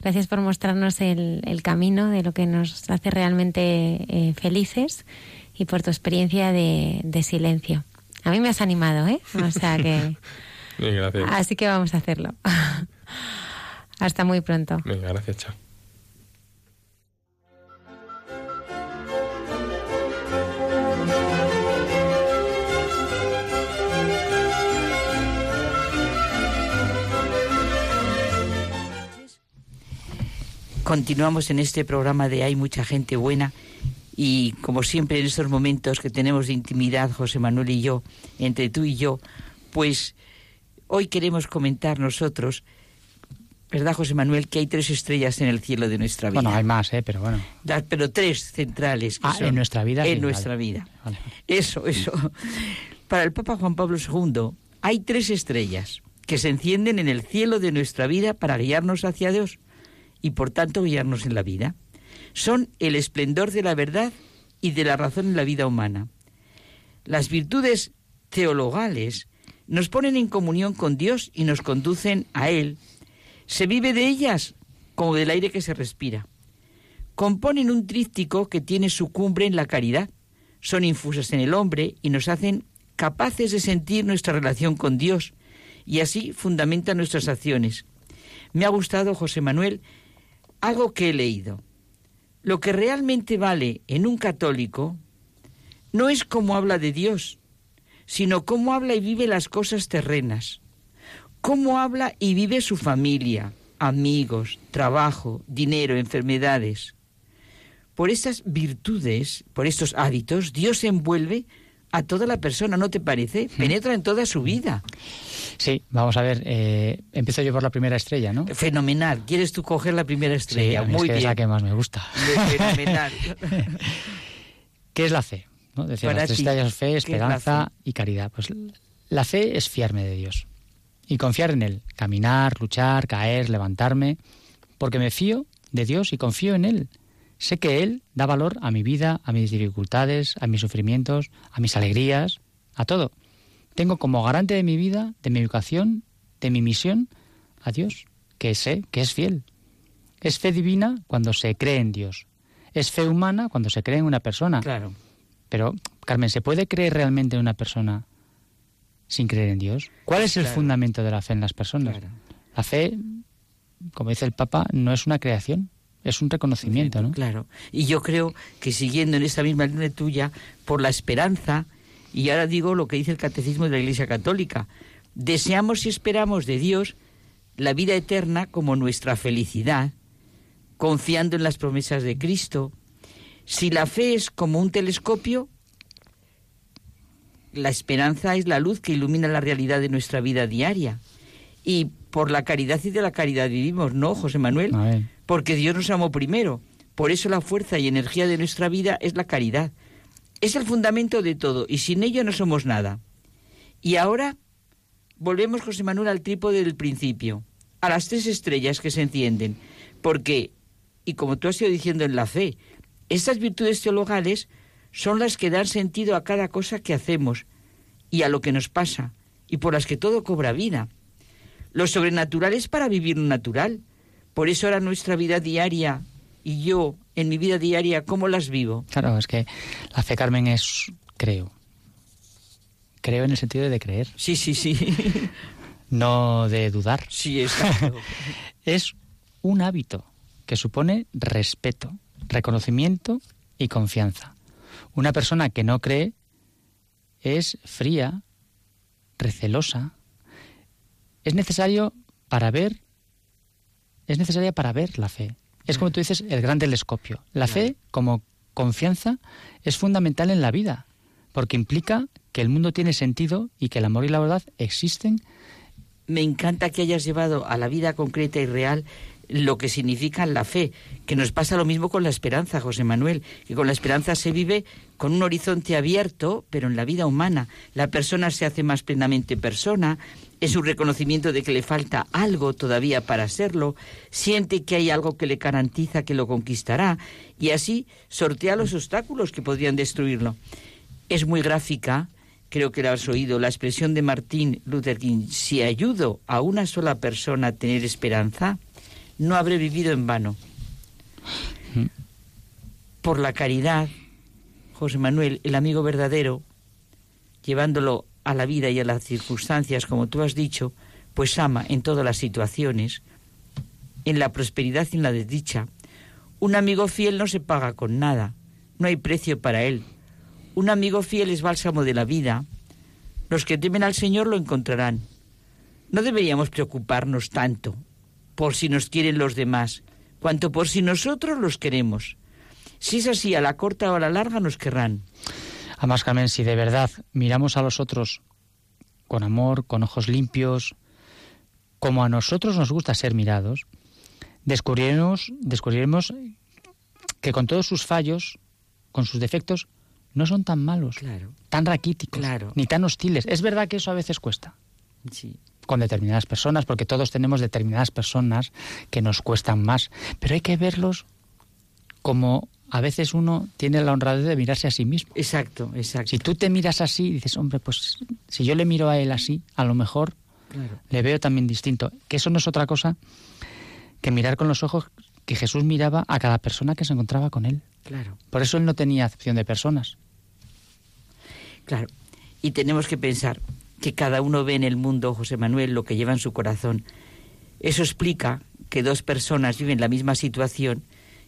A: Gracias por mostrarnos el, el camino de lo que nos hace realmente eh, felices y por tu experiencia de, de silencio. A mí me has animado, ¿eh? O sea que... [LAUGHS]
D: Bien, gracias.
A: Así que vamos a hacerlo. [LAUGHS] Hasta muy pronto.
D: Venga, gracias, chao.
L: Continuamos en este programa de Hay mucha gente buena y como siempre en estos momentos que tenemos de intimidad José Manuel y yo, entre tú y yo, pues hoy queremos comentar nosotros, ¿verdad José Manuel? Que hay tres estrellas en el cielo de nuestra vida.
M: Bueno, hay más, ¿eh? Pero bueno.
L: Da- Pero tres centrales. que
M: Ah,
L: son
M: en nuestra vida,
L: En
M: sí,
L: nuestra
M: vale.
L: vida.
M: Vale.
L: Eso, eso. Para el Papa Juan Pablo II hay tres estrellas que se encienden en el cielo de nuestra vida para guiarnos hacia Dios y por tanto guiarnos en la vida. Son el esplendor de la verdad y de la razón en la vida humana. Las virtudes teologales nos ponen en comunión con Dios y nos conducen a Él. Se vive de ellas como del aire que se respira. Componen un tríptico que tiene su cumbre en la caridad. Son infusas en el hombre y nos hacen capaces de sentir nuestra relación con Dios y así fundamentan nuestras acciones. Me ha gustado, José Manuel, algo que he leído. Lo que realmente vale en un católico no es cómo habla de Dios, sino cómo habla y vive las cosas terrenas, cómo habla y vive su familia, amigos, trabajo, dinero, enfermedades. Por estas virtudes, por estos hábitos, Dios envuelve a toda la persona, ¿no te parece? Penetra en toda su vida.
M: Sí, vamos a ver. Eh, empiezo yo por la primera estrella, ¿no?
L: Fenomenal. ¿Quieres tú coger la primera
M: Sí,
L: estrella?
M: mí
L: Muy
M: es que es
L: bien.
M: la que más me gusta.
L: Fenomenal. [LAUGHS]
M: ¿Qué es la fe? ¿No? Decía, las tres estrellas, fe,
L: ¿qué es la
M: esperanza y caridad. Pues la fe es fiarme de Dios y confiar en Él. Caminar, luchar, caer, levantarme. Porque me fío de Dios y confío en Él. Sé que Él da valor a mi vida, a mis dificultades, a mis sufrimientos, a mis alegrías, a todo. Tengo como garante de mi vida, de mi educación, de mi misión, a Dios, que sé que es fiel. Es fe divina cuando se cree en Dios. Es fe humana cuando se cree en una persona.
L: Claro.
M: Pero, Carmen, ¿se puede creer realmente en una persona sin creer en Dios? ¿Cuál es el
L: Claro.
M: fundamento de la fe en las personas? La fe, como dice el Papa, no es una creación, es un reconocimiento, ¿no?
L: Claro. Y yo creo que siguiendo en esta misma línea tuya, por la esperanza, y ahora digo lo que dice el Catecismo de la Iglesia Católica, deseamos y esperamos de Dios la vida eterna como nuestra felicidad, confiando en las promesas de Cristo. Si la fe es como un telescopio, la esperanza es la luz que ilumina la realidad de nuestra vida diaria. Y por la caridad y de la caridad vivimos, ¿no, José Manuel?
M: Amén.
L: Porque Dios nos amó primero. Por eso la fuerza y energía de nuestra vida es la caridad. Es el fundamento de todo y sin ello no somos nada. Y ahora volvemos, José Manuel, al trípode del principio, a las tres estrellas que se encienden. Porque, y como tú has ido diciendo en la fe, estas virtudes teologales son las que dan sentido a cada cosa que hacemos y a lo que nos pasa, y por las que todo cobra vida. Lo sobrenatural es para vivir lo natural. Por eso ahora nuestra vida diaria y yo en mi vida diaria, ¿cómo las vivo?
M: Claro, es que la fe, Carmen, es creo. Creo en el sentido de creer.
L: Sí, sí, sí. [LAUGHS]
M: No de dudar.
L: Sí, exacto. [LAUGHS]
M: es un hábito que supone respeto, reconocimiento y confianza. Una persona que no cree es fría, recelosa. Es necesario para ver, es necesaria para ver la fe. Es como tú dices, el gran telescopio. La fe, como confianza, es fundamental en la vida, porque implica que el mundo tiene sentido y que el amor y la verdad existen.
L: Me encanta que hayas llevado a la vida concreta y real lo que significa la fe, que nos pasa lo mismo con la esperanza, José Manuel, que con la esperanza se vive con un horizonte abierto, pero en la vida humana. La persona se hace más plenamente persona, es un reconocimiento de que le falta algo todavía para serlo, siente que hay algo que le garantiza que lo conquistará y así sortea los obstáculos que podrían destruirlo. Es muy gráfica, creo que la has oído, la expresión de Martín Luther King, si ayudo a una sola persona a tener esperanza, no habré vivido en vano. Por la caridad, José Manuel, el amigo verdadero, llevándolo a la vida y a las circunstancias, como tú has dicho, pues ama en todas las situaciones, en la prosperidad y en la desdicha. Un amigo fiel no se paga con nada, no hay precio para él. Un amigo fiel es bálsamo de la vida. Los que temen al Señor lo encontrarán. No deberíamos preocuparnos tanto por si nos quieren los demás, cuanto por si nosotros los queremos. Si es así, a la corta o a la larga nos querrán.
M: Además, Carmen, si de verdad miramos a los otros con amor, con ojos limpios, como a nosotros nos gusta ser mirados, descubriremos, descubriremos que con todos sus fallos, con sus defectos, no son tan malos, tan raquíticos, ni tan hostiles. Es verdad que eso a veces cuesta.
L: Sí.
M: Con determinadas personas, porque todos tenemos determinadas personas que nos cuestan más. Pero hay que verlos como a veces uno tiene la honradez de mirarse a sí mismo.
L: Exacto, exacto.
M: Si tú te miras así, dices, hombre, pues si yo le miro a él así, a lo mejor
L: Claro.
M: le veo también distinto. Que eso no es otra cosa que mirar con los ojos que Jesús miraba a cada persona que se encontraba con él.
L: Claro.
M: Por eso él no tenía acepción de personas.
L: Claro. Y tenemos que pensar que cada uno ve en el mundo, José Manuel, lo que lleva en su corazón. Eso explica que dos personas viven la misma situación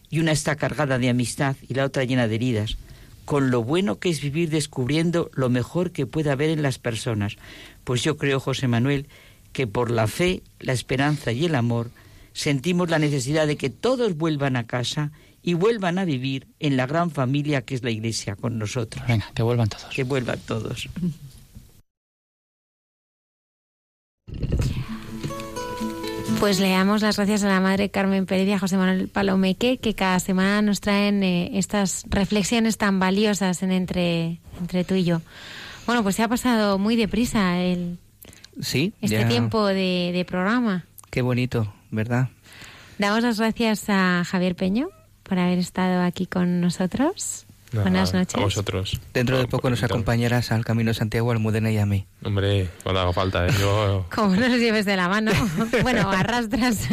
L: y una está cargada de amistad y la otra llena de heridas, con lo bueno que es vivir descubriendo lo mejor que puede haber en las personas. Pues yo creo, José Manuel, que por la fe, la esperanza y el amor sentimos la necesidad de que todos vuelvan a casa y vuelvan a vivir en la gran familia que es la Iglesia con nosotros.
M: Venga, que vuelvan todos.
L: Que vuelvan todos.
A: Pues le damos las gracias a la Madre Carmen Pérez y a José Manuel Palomeque, que cada semana nos traen eh, estas reflexiones tan valiosas en entre, entre tú y yo. Bueno, pues se ha pasado muy deprisa el,
B: Sí,
A: este
B: ya-
A: tiempo de, de programa.
B: Qué bonito, ¿verdad?
A: Damos las gracias a Javier Peño por haber estado aquí con nosotros.
D: Nada,
A: Buenas noches.
D: A vosotros.
B: Dentro de poco nos acompañarás al Camino de Santiago, Almudena y a mí.
D: Hombre, cuando haga falta, ¿eh? Yo... [LAUGHS]
A: Como no los lleves de la mano. [LAUGHS] bueno, arrastras.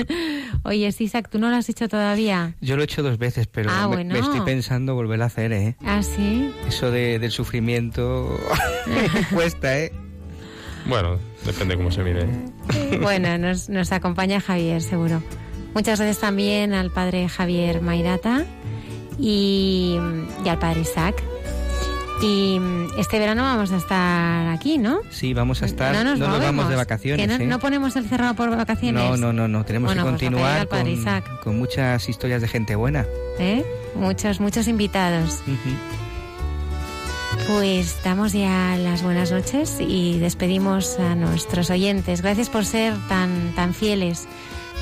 A: Oye, Isaac, ¿tú no lo has hecho todavía?
B: Yo lo he hecho dos veces, pero
A: Ah,
B: me,
A: bueno.
B: me estoy pensando volver a hacer, ¿eh?
A: Ah, sí.
B: Eso de, del sufrimiento [LAUGHS] cuesta, ¿eh?
D: Bueno, depende cómo se mire.
A: Bueno, nos, nos acompaña Javier, seguro. Muchas gracias también al padre Javier Mairata y, y al padre Isaac. Y este verano vamos a estar aquí, ¿no?
B: Sí, vamos a estar.
A: no nos,
B: vamos de vacaciones,
A: Que no,
B: ¿eh?
A: no ponemos el cerrado por vacaciones.
B: No, no, no, no. Tenemos
A: Bueno,
B: que continuar con, con muchas historias de gente buena.
A: ¿Eh? Muchos, muchos invitados. Pues damos ya las buenas noches y despedimos a nuestros oyentes. Gracias por ser tan, tan fieles.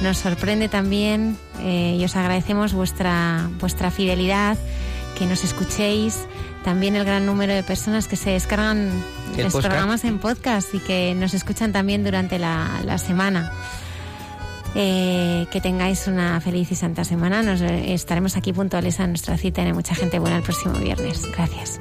A: Nos sorprende también eh, y os agradecemos vuestra, vuestra fidelidad, que nos escuchéis, también el gran número de personas que se descargan los programas en podcast y que nos escuchan también durante la, la semana. Eh, que tengáis una feliz y santa semana. Nos estaremos aquí puntuales a nuestra cita en Mucha Gente Buena el próximo viernes. Gracias.